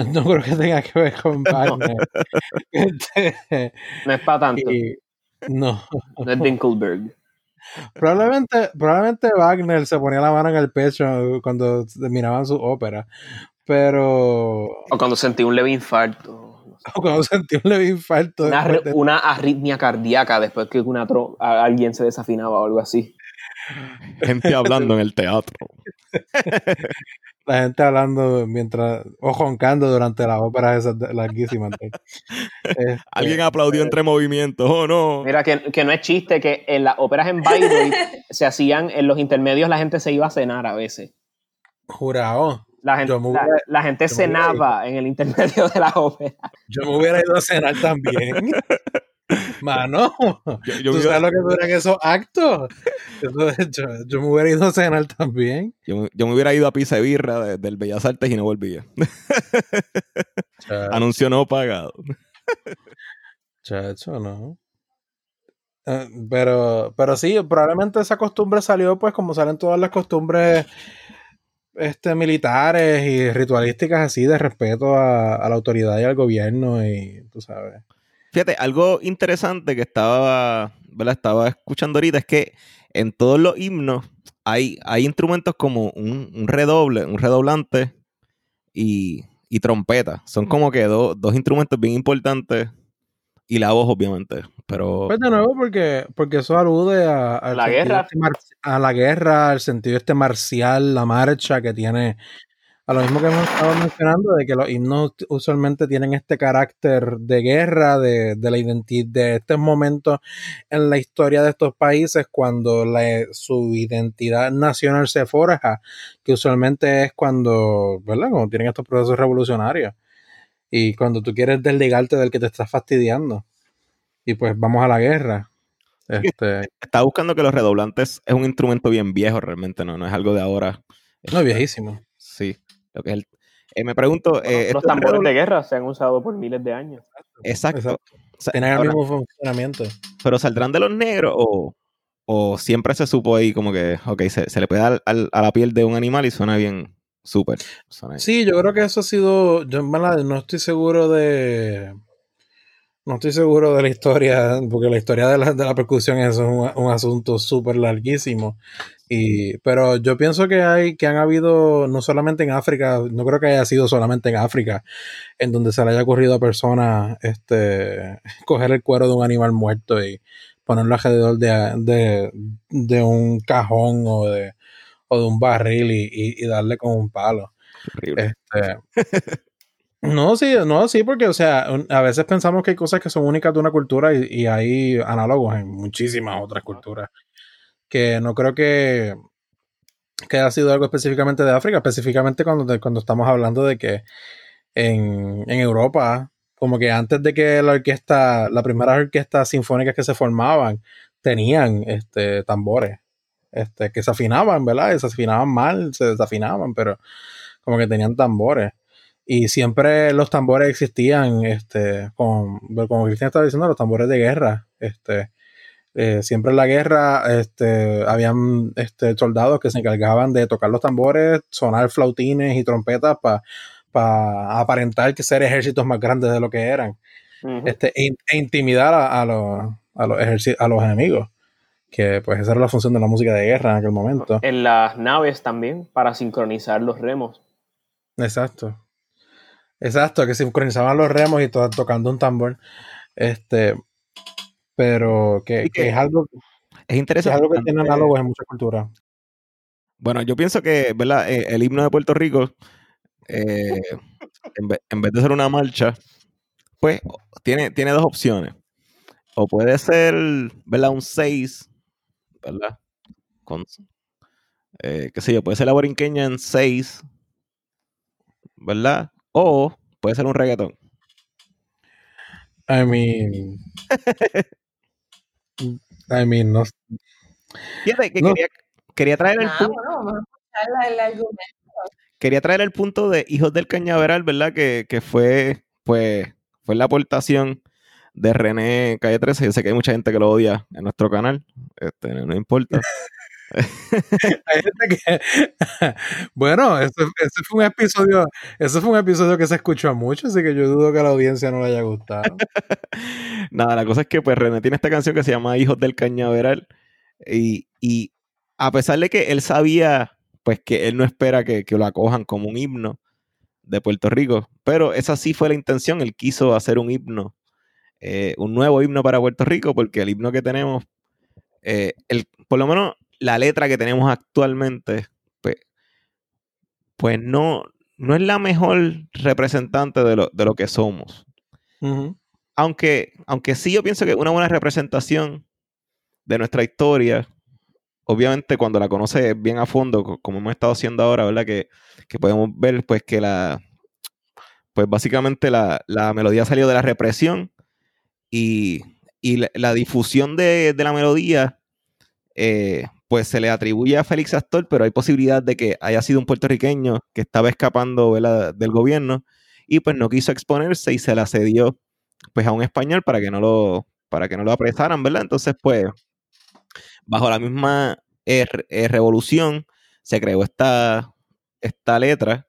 *laughs* No creo que tenga que ver con *laughs* Wagner. *laughs* Este, No es para tanto. y- no. No es Dinkelberg. Probablemente, probablemente Wagner se ponía la mano en el pecho cuando terminaban su ópera. Pero O cuando sentí un leve infarto. o cuando sentí un leve infarto. Una, de- una arritmia cardíaca después que una tro- alguien se desafinaba o algo así. *laughs* Gente hablando en el teatro. *laughs* la gente hablando mientras o joncando durante la ópera esas de- larguísimas. *laughs* Este, Alguien aplaudió entre movimientos, oh no. Mira, que, que no es chiste que en las óperas en Bayreuth se hacían, en los intermedios la gente se iba a cenar a veces. jurado. La gente, la, gente cenaba en el intermedio de la ópera. Yo me hubiera ido a cenar también. Mano, Yo, yo ¿tú sabes lo que duran esos actos? Yo, yo me hubiera ido a cenar también. yo me- yo me hubiera ido a Pisa de Birra de- del Bellas Artes y no volvía. Anuncio no pagado. Chacho, no. Eh, pero, pero sí, probablemente esa costumbre salió, pues, como salen todas las costumbres este, militares y ritualísticas así de respeto a, a la autoridad y al gobierno, y tú sabes. Fíjate, algo interesante que estaba, ¿verdad? estaba escuchando ahorita es que en todos los himnos hay, hay instrumentos como un, un redoble, un redoblante y, y trompeta. Son como que do- dos instrumentos bien importantes y la voz, obviamente. Pero Pues de nuevo, porque, porque eso alude a, La guerra. este mar- a la guerra, al sentido este marcial, la marcha que tiene, a lo mismo que hemos estado mencionando, de que los himnos usualmente tienen este carácter de guerra, de, de la identidad, de estos momentos en la historia de estos países cuando la- su identidad nacional se forja, que usualmente es cuando, ¿verdad? Cuando tienen estos procesos revolucionarios. Y cuando tú quieres desligarte del que te estás fastidiando. Y pues vamos a la guerra. Este, estaba buscando que los redoblantes es un instrumento bien viejo realmente, no, no es algo de ahora. no, viejísimo. Sí. Lo que es el- eh, me pregunto, eh, Los tambores de guerra se han usado por miles de años. Exacto. Exacto. O sea, Tienen el mismo funcionamiento. pero saldrán de los negros o, o siempre se supo ahí como que, ok, se, se le puede dar al- a la piel de un animal y suena bien súper. Sí, yo creo que eso ha sido. Yo en verdad no estoy seguro de. No estoy seguro de la historia, porque la historia de la, de la percusión es un, un asunto súper larguísimo. Y, pero yo pienso que hay, que han habido, no solamente en África, no creo que haya sido solamente en África, en donde se le haya ocurrido a personas este, coger el cuero de un animal muerto y ponerlo alrededor de, de, de un cajón o de, o de un barril y, y- y darle con un palo. horrible. Este, *laughs* no, sí, no, sí, porque, o sea, a veces pensamos que hay cosas que son únicas de una cultura y, y hay análogos en muchísimas otras culturas. que no creo que, que haya sido algo específicamente de África, específicamente cuando, cuando estamos hablando de que en, en Europa, como que antes de que la orquesta, la primera orquesta sinfónicas que se formaban, tenían este, tambores este, que se afinaban, ¿verdad? se afinaban mal, se desafinaban, pero como que tenían tambores. Y siempre los tambores existían, este, con, como Cristian estaba diciendo, los tambores de guerra. Este, eh, siempre en la guerra este, habían este, soldados que se encargaban de tocar los tambores, sonar flautines y trompetas para aparentar que ser ejércitos más grandes de lo que eran. este, e, e intimidar a, los, a, los a los enemigos que pues esa era la función de la música de guerra en aquel momento. En las naves también, para sincronizar los remos. Exacto. Exacto, que sincronizaban los remos y todo, tocando un tambor. Este, pero que, es algo es interesante. Es algo que tiene análogos en mucha cultura. Bueno, yo pienso que, ¿verdad? Eh, el himno de Puerto Rico, eh, en, vez, de ser una marcha, pues tiene, tiene dos opciones. O puede ser, ¿verdad? Un 6 ¿verdad? Con, eh, qué sé yo, puede ser la borinqueña en 6, ¿verdad? O puede ser un reggaetón. I mean. *laughs* I mean, no. Fíjate que quería, quería, traer el punto. Quería traer el punto de Hijos del Cañaveral, ¿verdad? Que, que fue, pues, fue la aportación de René Calle 13. Yo sé que hay mucha gente que lo odia en nuestro canal. Este, no importa. *laughs* hay gente que. *laughs* bueno, ese, fue un episodio. Ese fue un episodio que se escuchó mucho, así que yo dudo que a la audiencia no le haya gustado. *laughs* Nada, la cosa es que pues René tiene esta canción que se llama Hijos del Cañaveral. Y, a pesar de que él sabía, pues que él no espera que, que lo acojan como un himno de Puerto Rico, pero esa sí fue la intención. Él quiso hacer un himno eh, un nuevo himno para Puerto Rico, porque el himno que tenemos, eh, el, por lo menos la letra que tenemos actualmente, pues, pues no, no es la mejor representante de lo, de lo que somos. aunque, aunque sí yo pienso que una buena representación de nuestra historia, obviamente cuando la conoce bien a fondo, como hemos estado haciendo ahora, ¿verdad? Que, que podemos ver pues que la, pues básicamente la, la melodía salió de la represión y, la, difusión de, la melodía, eh, pues se le atribuye a Félix Astor, pero hay posibilidad de que haya sido un puertorriqueño que estaba escapando del gobierno y pues no quiso exponerse y se la cedió pues a un español para que no lo, para que no lo apresaran, ¿verdad? Entonces, pues, bajo la misma eh, eh, revolución se creó esta, esta letra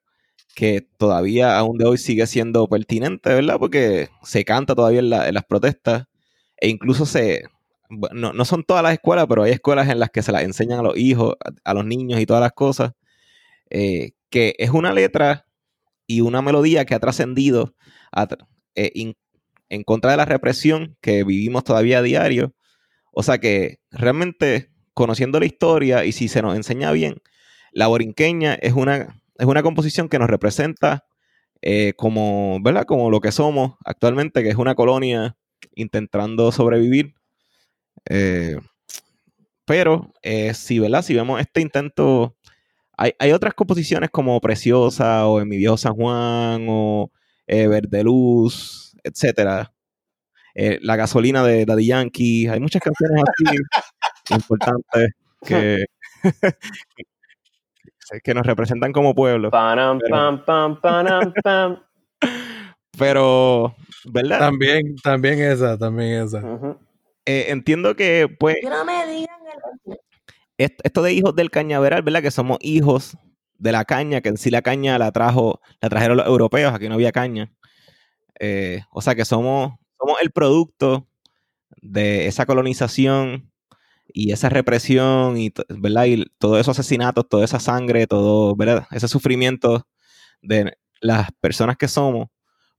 que todavía aún de hoy sigue siendo pertinente, ¿verdad? Porque se canta todavía en, las protestas e incluso se... No, no, son todas las escuelas, pero hay escuelas en las que se las enseñan a los hijos, a, los niños y todas las cosas, eh, que es una letra y una melodía que ha trascendido eh, en contra de la represión que vivimos todavía a diario. O sea que realmente conociendo la historia y si se nos enseña bien, la borinqueña es una es una composición que nos representa eh, como, ¿verdad? Como lo que somos actualmente, que es una colonia intentando sobrevivir. Eh, pero eh, si, ¿verdad? Si vemos este intento, hay, otras composiciones como Preciosa o En mi viejo San Juan o Verde Luz, etcétera. la gasolina de Daddy Yankee, hay muchas canciones así *laughs* importantes que, *laughs* que nos representan como pueblo. *laughs* pero, ¿verdad? También, también esa, también esa. Eh, entiendo que, pues. no me digan Esto de hijos del cañaveral, ¿verdad? Que somos hijos de la caña, que en sí la caña la trajo, la trajeron los europeos, aquí no había caña. Eh, o sea que somos, somos el producto de esa colonización y esa represión y, ¿verdad? y todos esos asesinatos, toda esa sangre, todo ¿verdad? ese sufrimiento de las personas que somos,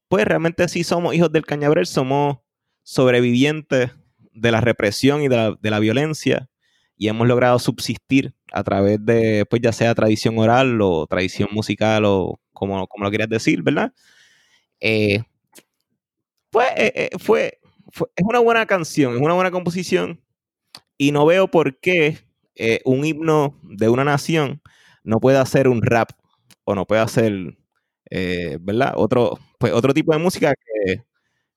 pues realmente sí somos hijos del cañaveral, somos sobrevivientes de la represión y de la, violencia y hemos logrado subsistir a través de, pues ya sea tradición oral o tradición musical o como, como lo quieras decir, ¿verdad? Pues fue, fue, es una buena canción, es una buena composición y no veo por qué un himno de una nación no puede hacer un rap o no puede hacer, ¿verdad? Otro, pues, otro tipo de música que,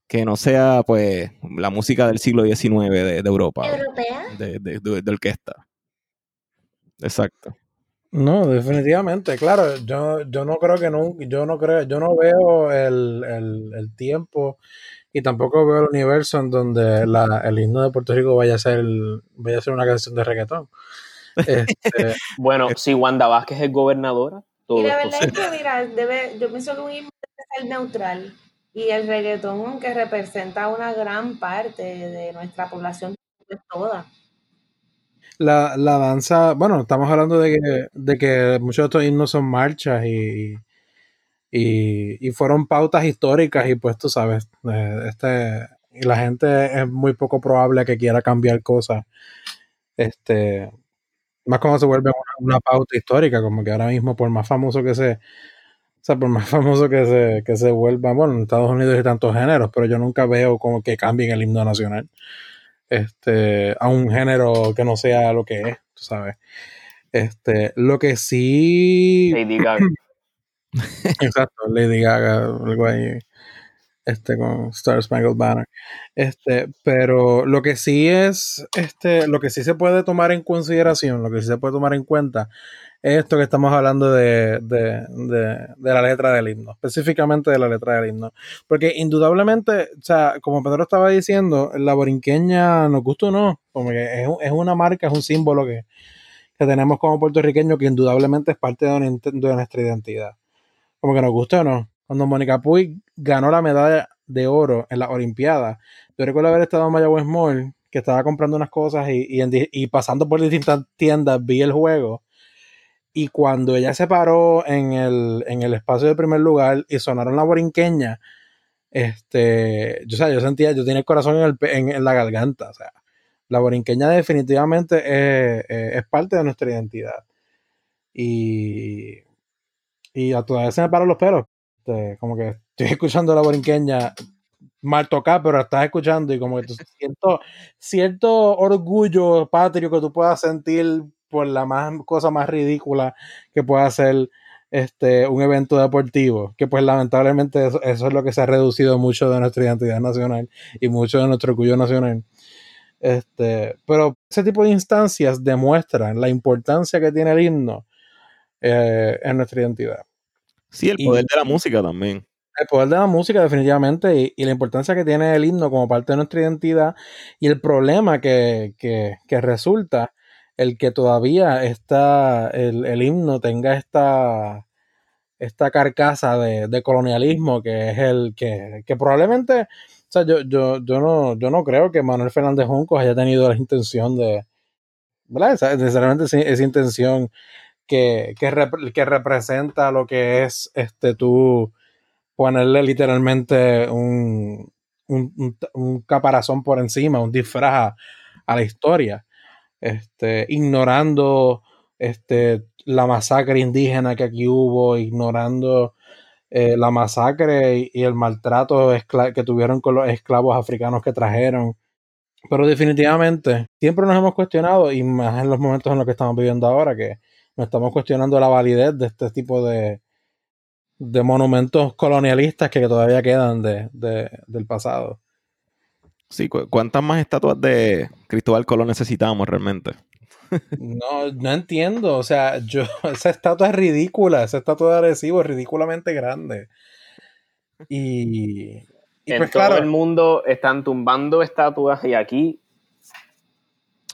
que no sea pues la música del siglo XIX de, de Europa, ¿Europea? de, de- de- de orquesta. Exacto. No, definitivamente, claro, yo, yo no creo que no, yo no creo, yo no veo el, el- el tiempo y tampoco veo el universo en donde la- el himno de Puerto Rico vaya a ser, vaya a ser una canción de reggaetón. Este, *laughs* Bueno, si Wanda Vázquez es gobernadora, todo Y la verdad es que, mira, debe, yo pienso que un himno debe ser neutral. Y el reggaetón, aunque representa una gran parte de nuestra población, no es toda. la, la danza, bueno, estamos hablando de que, de que muchos de estos himnos son marchas y, y, y fueron pautas históricas y pues tú sabes, eh, este, y la gente es muy poco probable que quiera cambiar cosas. Este, más cuando se vuelve una, pauta histórica, como que ahora mismo por más famoso que se, o sea, por más *laughs* famoso que se, que se vuelva, bueno, en Estados Unidos hay tantos géneros, pero yo nunca veo como que cambien el himno nacional este, a un género que no sea lo que es, tú sabes. Este, lo que sí, Lady Gaga. *laughs* exacto, Lady Gaga, algo ahí, este, con Star Spangled Banner. Este, pero lo que sí es, este, lo que sí se puede tomar en consideración, lo que sí se puede tomar en cuenta, es esto que estamos hablando de, de, de, la letra del himno, específicamente de la letra del himno. Porque indudablemente, o sea, como Pedro estaba diciendo, la borinqueña, nos gusta o no, como que es, es una marca, es un símbolo que, que tenemos como puertorriqueños que indudablemente es parte de, nuestra- de nuestra identidad. Como que nos gusta o no. Cuando Mónica Puig ganó la medalla de oro en las Olimpiadas, yo recuerdo haber estado en Mayagüez Mall, que estaba comprando unas cosas y, y pasando por distintas tiendas vi el juego. Y cuando ella se paró en el, en el espacio de primer lugar y sonaron la borinqueña, este, yo, o yo sentía, yo tenía el corazón en, el en- en la garganta. O sea, la borinqueña definitivamente es, es- parte de nuestra identidad. Y, y a todas veces me paran los pelos. Este, como que estoy escuchando la borinqueña mal tocar, pero estás escuchando y como que siento cierto orgullo patrio que tú puedas sentir por la más cosa más ridícula que pueda ser este un evento deportivo, que pues lamentablemente eso, eso es lo que se ha reducido mucho de nuestra identidad nacional y mucho de nuestro orgullo nacional. Este, pero ese tipo de instancias demuestran la importancia que tiene el himno eh, en nuestra identidad. Sí, el Y- poder de la música también. El poder de la música, definitivamente, y, y la importancia que tiene el himno como parte de nuestra identidad, y el problema que, que- que resulta el que todavía está el, el himno tenga esta, esta carcasa de, de colonialismo que es el que, que probablemente, o sea, yo, yo, yo, no, yo no creo que Manuel Fernández Juncos haya tenido la intención de, ¿verdad? Esa- necesariamente esa, esa intención que, que, que representa lo que es este tú ponerle literalmente un, un, un- un caparazón por encima, un disfraz a la historia, este, ignorando este, la masacre indígena que aquí hubo, ignorando eh, la masacre y, el maltrato que tuvieron con los esclavos africanos que trajeron. Pero definitivamente, siempre nos hemos cuestionado, y más en los momentos en los que estamos viviendo ahora, que nos estamos cuestionando la validez de este tipo de, de monumentos colonialistas que todavía quedan de, de- del pasado. Sí, cu- ¿cuántas más estatuas de Cristóbal Colón necesitamos realmente? No, no entiendo, o sea, yo, *laughs* esa estatua es ridícula, esa estatua de Arecibo es ridículamente grande. Y, y en pues todo claro, el mundo están tumbando estatuas y aquí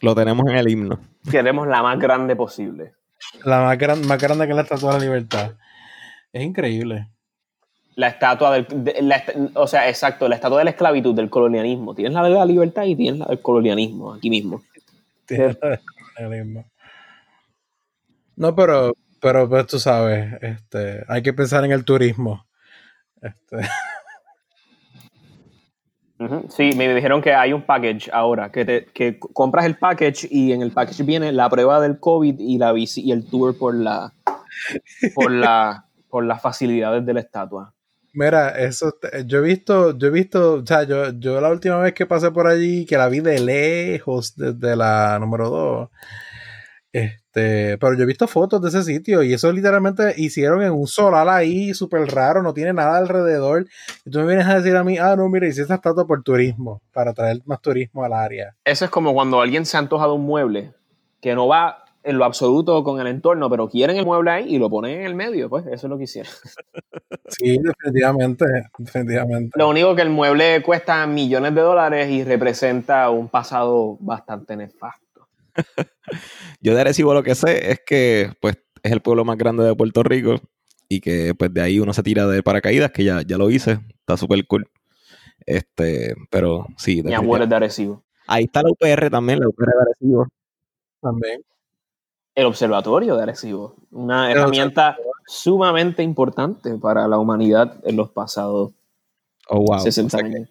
Lo tenemos en el himno. queremos la más grande posible. la más, gran- más grande que la estatua de la libertad. Es increíble. La estatua del. de- la o sea, exacto, la estatua de la esclavitud, del colonialismo. Tienes la de la libertad y tienes la del colonialismo, aquí mismo. Tiene la de colonialismo. No, pero, pero pues tú sabes, este, hay que pensar en el turismo. Este. Sí, me dijeron que hay un package ahora, que, te, que compras el package y en el package viene la prueba del COVID y, la bici, y el tour por, la, por, la, por las facilidades de la estatua. Mira, eso, yo he visto, yo he visto, o sea, yo, yo la última vez que pasé por allí, que la vi de lejos, desde la número 2, Este, pero yo he visto fotos de ese sitio y eso literalmente hicieron en un solar ahí, súper raro, no tiene nada alrededor. Y tú me vienes a decir a mí, ah, no, mira, hice esta estatua por turismo, para traer más turismo al área. Eso es como cuando alguien se antoja de un mueble que no va en lo absoluto con el entorno, pero quieren el mueble ahí y lo ponen en el medio, pues eso es lo que hicieron. *laughs* Sí, definitivamente, definitivamente. Lo único que el mueble cuesta millones de dólares y representa un pasado bastante nefasto. *laughs* Yo de Arecibo lo que sé es que pues es el pueblo más grande de Puerto Rico y que pues de ahí uno se tira de paracaídas, que ya, ya lo hice, está súper cool. Este, pero sí. Mi abuelo es de Arecibo. Ahí está la UPR también, la UPR de Arecibo. También. El observatorio de Arecibo, una herramienta sumamente importante para la humanidad en los pasados Oh, wow. 60 O sea que- años.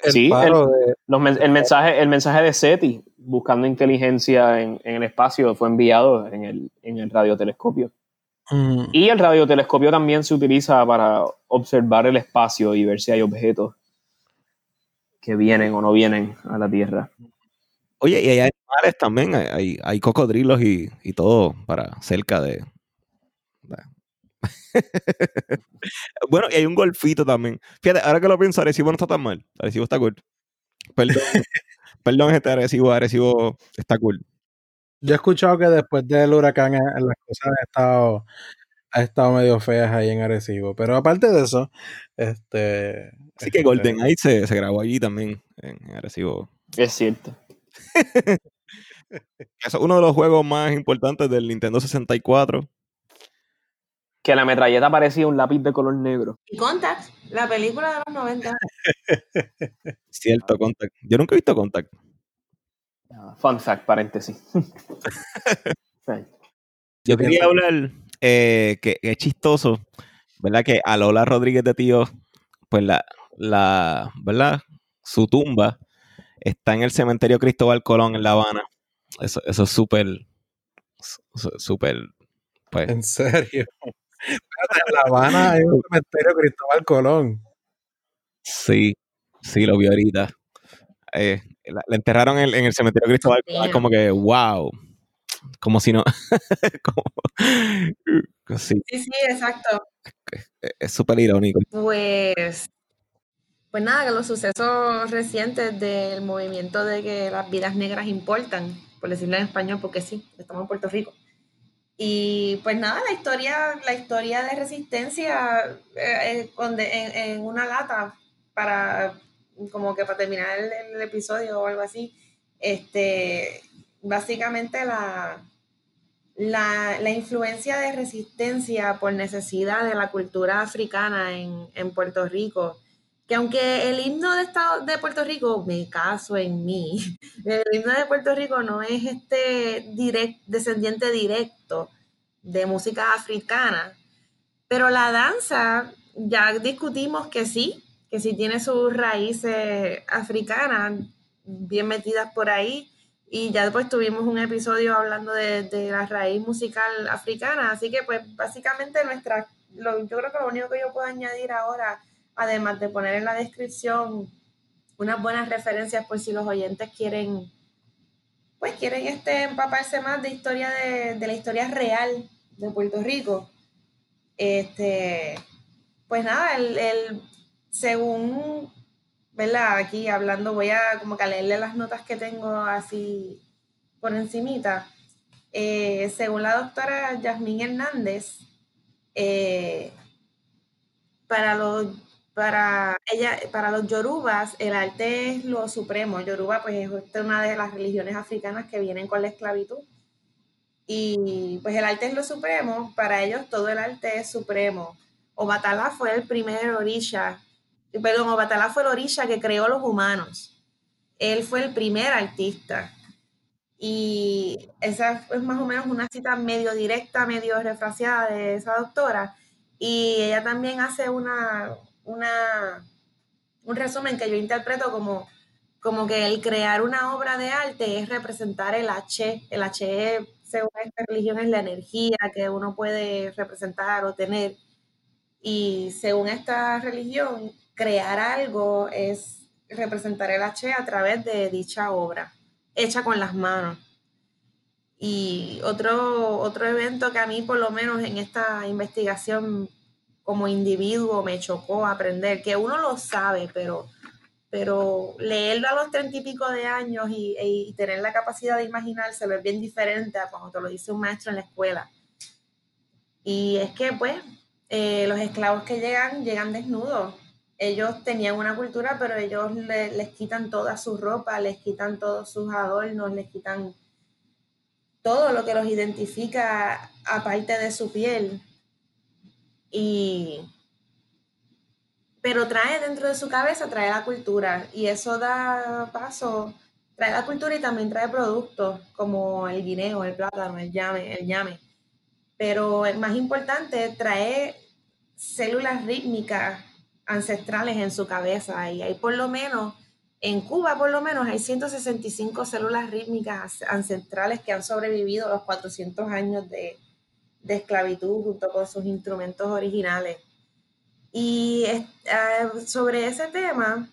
El Sí, paro de- Los men- el, mensaje, el mensaje de SETI, buscando inteligencia en, en el espacio, fue enviado en el, en el radiotelescopio. Mm, Y el radiotelescopio también se utiliza para observar el espacio y ver si hay objetos que vienen o no vienen a la Tierra. Oye, y hay animales también, hay, hay, hay cocodrilos y, y todo para cerca de... *laughs* bueno, y hay un golfito también. Fíjate, ahora que lo pienso, Arecibo no está tan mal. Arecibo está cool. Perdón, *laughs* perdón, este Arecibo, Arecibo está cool. Yo he escuchado que después del huracán eh, las cosas han estado, han estado medio feas ahí en Arecibo. Pero aparte de eso, este. Así que este, Golden Eye se, se grabó allí también, en Arecibo. Es cierto. Eso es uno de los juegos más importantes del Nintendo 64. Que la metralleta parecía un lápiz de color negro. Y Contact, la película de los 90. Cierto, Contact. Yo nunca he visto Contact. Fun fact, paréntesis. *laughs* Yo quería hablar eh, que, que es chistoso, ¿verdad? Que a Lola Rodríguez de Tío, pues la, la, ¿verdad? Su tumba está en el cementerio Cristóbal Colón en La Habana. Eso, eso es súper, súper, pues, En serio. Espérate, en La Habana hay un cementerio Cristóbal Colón. sí, sí, lo vi ahorita. Eh, la, la enterraron en, en el cementerio Cristóbal Colón, Damn. como que, wow, como si no, *laughs* como, sí, Sí, sí, exacto. es súper irónico. Pues, pues nada, los sucesos recientes del movimiento de que las vidas negras importan, por decirlo en español, porque sí, estamos en Puerto Rico. Y pues nada, la historia, la historia de resistencia eh, eh, en una lata para como que para terminar el, el episodio o algo así. Este, básicamente la, la, la influencia de resistencia por necesidad de la cultura africana en, en Puerto Rico, que aunque el himno de, Estado, de Puerto Rico, me caso en mí, *laughs* el himno de Puerto Rico no es este descendiente directo de música africana, pero la danza, ya discutimos que sí, que sí tiene sus raíces africanas bien metidas por ahí, y ya después tuvimos un episodio hablando de, de la raíz musical africana, así que pues básicamente nuestra, yo creo que lo único que yo puedo añadir ahora, además de poner en la descripción unas buenas referencias por si los oyentes quieren, pues quieren este, empaparse más de historia de, de la historia real de Puerto Rico. Este, pues nada, el, según ¿verdad? Aquí hablando, voy a como que leerle las notas que tengo así por encimita. Eh, según la doctora Yasmín Hernández, eh, para los para ella para los yorubas el arte es lo supremo yoruba pues es esta una de las religiones africanas que vienen con la esclavitud y pues el arte es lo supremo para ellos todo el arte es supremo Obatala fue el primer orisha perdón, Obatalá fue el orisha que creó los humanos. Él fue el primer artista. Y esa es más o menos una cita medio directa, medio refraseada de esa doctora. Y ella también hace una, una, un resumen que yo interpreto como, como que el crear una obra de arte es representar el H. El H, según esta religión, es la energía que uno puede representar o tener. Y según esta religión, crear algo es representar el H a través de dicha obra, hecha con las manos. Y otro, otro evento que a mí, por lo menos en esta investigación como individuo, me chocó aprender, que uno lo sabe, pero, pero leerlo a los treinta y pico de años y, tener la capacidad de imaginárselo es bien diferente a cuando te lo dice un maestro en la escuela. Y es que, pues, eh, los esclavos que llegan, llegan desnudos. Ellos tenían una cultura, pero ellos les quitan toda su ropa, les quitan todos sus adornos, les quitan todo lo que los identifica aparte de su piel. Y pero trae dentro de su cabeza, trae la cultura y eso da paso, trae la cultura y también trae productos como el guineo, el plátano, el llame, el llame. Pero el más importante, trae células rítmicas ancestrales en su cabeza y hay por lo menos, en Cuba por lo menos hay 165 células rítmicas ancestrales que han sobrevivido los 400 años de, esclavitud junto con sus instrumentos originales. Y eh, sobre ese tema,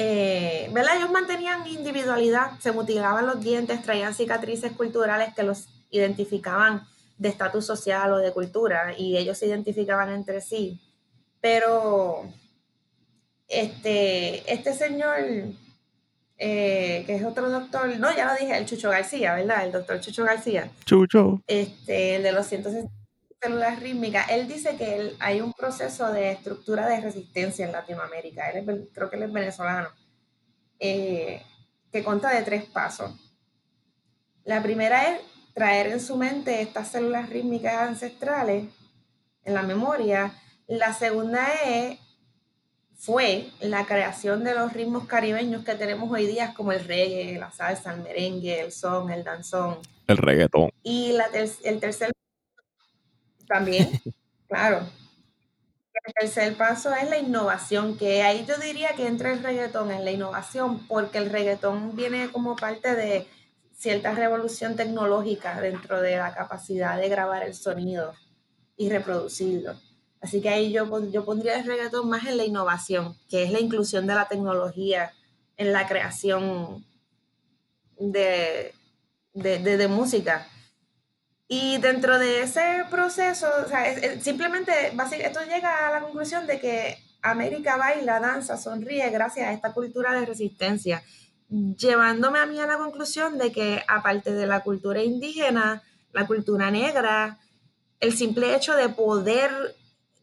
eh. Ellos mantenían individualidad, se mutilaban los dientes, traían cicatrices culturales que los identificaban de estatus social o de cultura y ellos se identificaban entre sí. Pero este, este señor, eh, que es otro doctor, no, ya lo dije, el Chucho García, ¿verdad? El doctor Chucho García. Chucho. Este, el de los 160 células rítmicas, él dice que hay un proceso de estructura de resistencia en Latinoamérica, él creo que él es venezolano, eh, que consta de tres pasos. La primera es traer en su mente estas células rítmicas ancestrales en la memoria. La segunda es, fue la creación de los ritmos caribeños que tenemos hoy día, como el reggae, la salsa, el merengue, el son, el danzón. El reggaetón. Y la el tercer también, *laughs* claro. El tercer paso es la innovación, que ahí yo diría que entra el reggaetón en la innovación, porque el reggaetón viene como parte de cierta revolución tecnológica dentro de la capacidad de grabar el sonido y reproducirlo. Así que ahí yo, yo pondría el reggaetón más en la innovación, que es la inclusión de la tecnología en la creación de, de, música. Y dentro de ese proceso, o sea, simplemente esto llega a la conclusión de que América baila, danza, sonríe gracias a esta cultura de resistencia llevándome a mí a la conclusión de que aparte de la cultura indígena, la cultura negra, el simple hecho de poder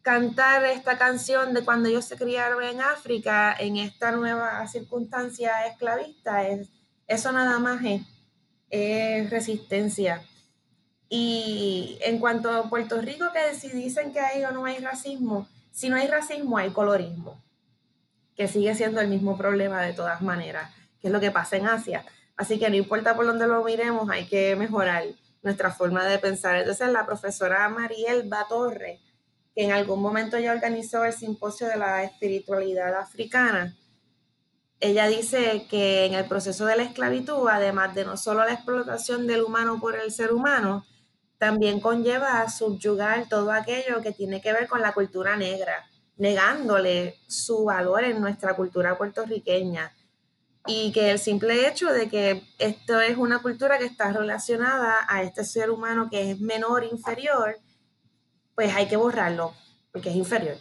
cantar esta canción de cuando ellos se criaron en África, en esta nueva circunstancia esclavista, es, eso nada más es, es resistencia. Y en cuanto a Puerto Rico, que si dicen que hay o no hay racismo, si no hay racismo hay colorismo, que sigue siendo el mismo problema de todas maneras es lo que pasa en Asia. Así que no importa por dónde lo miremos, hay que mejorar nuestra forma de pensar. Entonces, la profesora Mariel Batorre, que en algún momento ya organizó el simposio de la espiritualidad africana, ella dice que en el proceso de la esclavitud, además de no solo la explotación del humano por el ser humano, también conlleva a subyugar todo aquello que tiene que ver con la cultura negra, negándole su valor en nuestra cultura puertorriqueña. Y que el simple hecho de que esto es una cultura que está relacionada a este ser humano que es menor, inferior, pues hay que borrarlo, porque es inferior.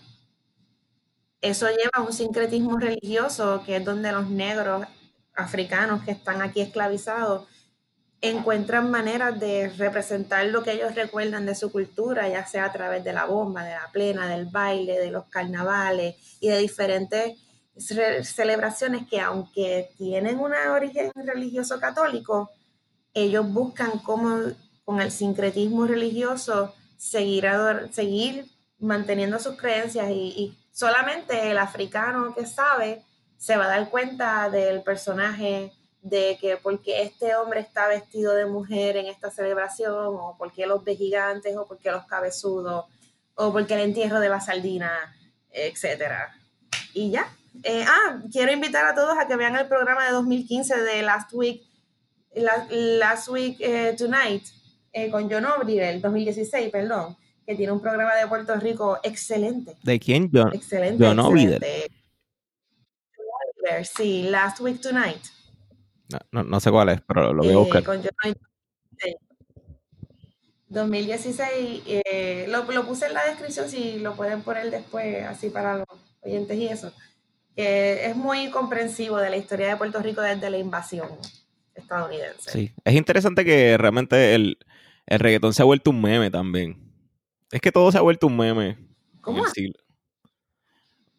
Eso lleva a un sincretismo religioso, que es donde los negros africanos que están aquí esclavizados encuentran maneras de representar lo que ellos recuerdan de su cultura, ya sea a través de la bomba, de la plena, del baile, de los carnavales y de diferentes celebraciones que aunque tienen un origen religioso católico, ellos buscan cómo con el sincretismo religioso seguir, seguir manteniendo sus creencias y, solamente el africano que sabe se va a dar cuenta del personaje de que porque este hombre está vestido de mujer en esta celebración, o porque los de gigantes, o porque los cabezudos, o porque el entierro de la sardina, etcétera. Y ya, eh, ah, quiero invitar a todos a que vean el programa de 2015 de Last Week, Last, Week eh, Tonight, eh, con John el 2016, perdón, que tiene un programa de Puerto Rico excelente. ¿De quién? John, excelente. John Sí, Last Week Tonight. No, no, sé cuál es, pero lo voy a buscar. Con John 2016. 2016, eh, lo, lo puse en la descripción si lo pueden poner después, así para los oyentes y eso. Es muy comprensivo de la historia de Puerto Rico desde la invasión estadounidense. Sí, es interesante que realmente el, el reggaetón se ha vuelto un meme también. Es que todo se ha vuelto un meme. en ¿Cómo el así? siglo.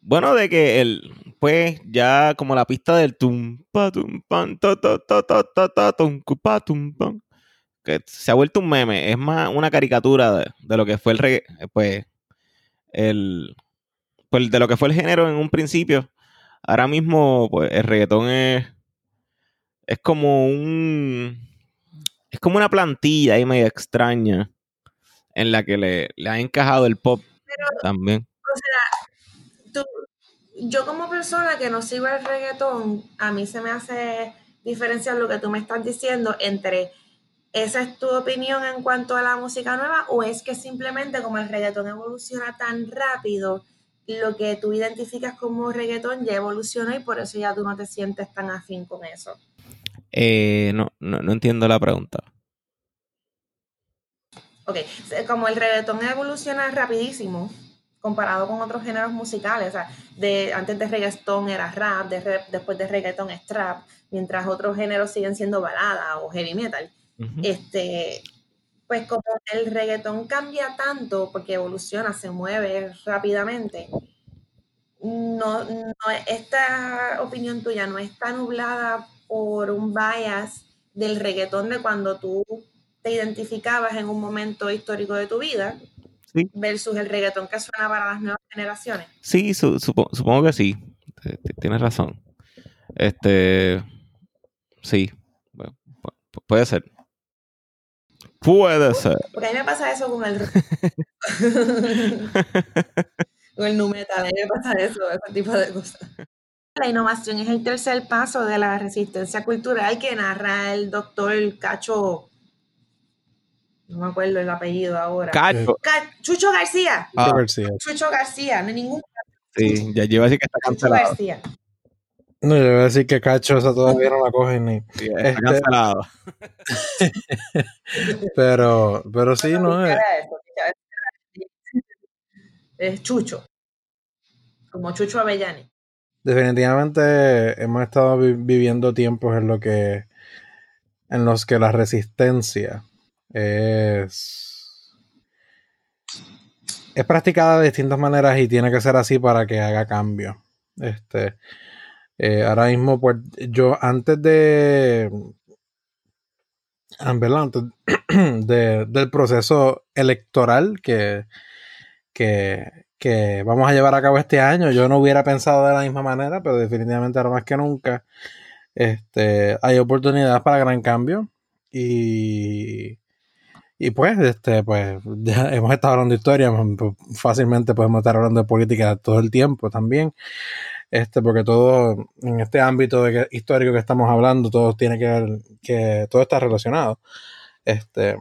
Bueno, de que el, pues, ya como la pista del tum pa tum pan ta ta ta ta ta ta tum pa tum pam, que se ha vuelto un meme, es más una caricatura de, de lo que fue el regga- pues el pues de lo que fue el género en un principio. Ahora mismo pues el reggaetón es es como un es como una plantilla ahí medio extraña en la que le, le ha encajado el pop Pero, también. o sea, tú, yo como persona que no sigo el reggaetón, a mí se me hace diferenciar lo que tú me estás diciendo entre esa es tu opinión en cuanto a la música nueva o es que simplemente como el reggaetón evoluciona tan rápido, lo que tú identificas como reggaetón ya evolucionó y por eso ya tú no te sientes tan afín con eso. Eh, no, no, no entiendo la pregunta. Ok, como el reggaetón evoluciona rapidísimo comparado con otros géneros musicales, o sea, de, antes de reggaetón era rap, de después de reggaetón es trap, mientras otros géneros siguen siendo balada o heavy metal. Este, pues como el reggaetón cambia tanto porque evoluciona, se mueve rápidamente, no, no, esta opinión tuya no está nublada por un bias del reggaetón de cuando tú te identificabas en un momento histórico de tu vida Sí. versus el reggaetón que suena para las nuevas generaciones. Sí, su- supo- supongo que sí. Tienes razón. Este. Sí. Pu- pu- puede ser. Puede ser. Porque a mí me pasa eso con el *laughs* *laughs* con el nu metal, a mí me pasa eso, ese tipo de cosas. La innovación es el tercer paso de la resistencia cultural que narra el doctor Cacho, no me acuerdo el apellido ahora. Cacho. Ca- Chucho García. Ah. García. Chucho García, no hay ningún Sí, ya lleva a decir que está Chucho cancelado. García. No, yo voy a decir que Cacho esa todavía no la cogen ni. Sí, está Este- cancelado. *laughs* Pero, pero sí, no ¿Qué es. era eso? Es Chucho. Como Chucho Avellani. Definitivamente hemos estado vi- viviendo tiempos en que en los que la resistencia es es practicada de distintas maneras y tiene que ser así para que haga cambio. Este eh, ahora mismo pues yo antes de antes *clears throat* de- del proceso electoral que, que, que vamos a llevar a cabo este año. Yo no hubiera pensado de la misma manera, pero definitivamente ahora más que nunca este, hay oportunidades para gran cambio. Y, y pues, este, pues, *laughs* ya hemos estado hablando de historia, pues, fácilmente podemos estar hablando de política todo el tiempo también. Este, porque todo en este ámbito histórico que estamos hablando, todo tiene que ver, que todo está relacionado. Este,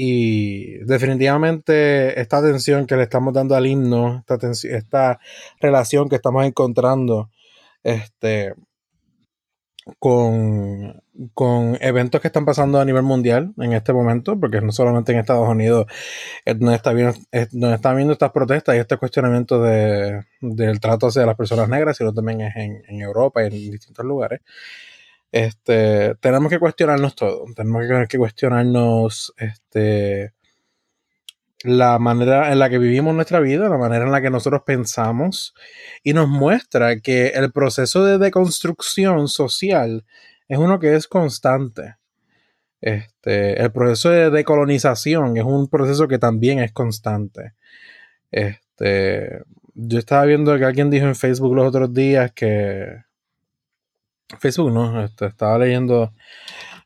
y definitivamente esta atención que le estamos dando al himno, esta, esta relación que estamos encontrando este, con, con eventos que están pasando a nivel mundial en este momento, porque no solamente en Estados Unidos es donde, está viendo, es donde están viendo estas protestas y este cuestionamiento de, del trato hacia las personas negras, sino también es en, en Europa y en distintos lugares. Este, tenemos que cuestionarnos todo, tenemos que, cuestionarnos este, la manera en la que vivimos nuestra vida, la manera en la que nosotros pensamos y nos muestra que el proceso de deconstrucción social es uno que es constante. Este, el proceso de decolonización es un proceso que también es constante. Este, yo estaba viendo que alguien dijo en Facebook los otros días que Facebook no, este, estaba leyendo,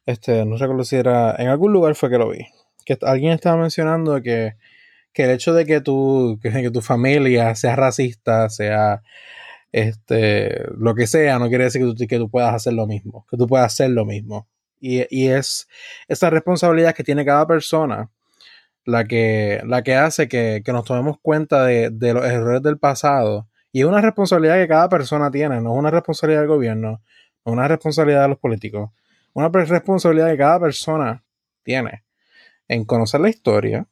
este, no recuerdo si era, en algún lugar fue que lo vi, que alguien estaba mencionando que, que el hecho de que tu, que, tu familia sea racista, sea este, lo que sea, no quiere decir que tú, que tú puedas hacer lo mismo, que tú puedas hacer lo mismo. Y, y es esa responsabilidad que tiene cada persona la que, la que hace que, que nos tomemos cuenta de, de los errores del pasado. Y es una responsabilidad que cada persona tiene, no es una responsabilidad del gobierno, una responsabilidad de los políticos, una responsabilidad que cada persona tiene en conocer la historia,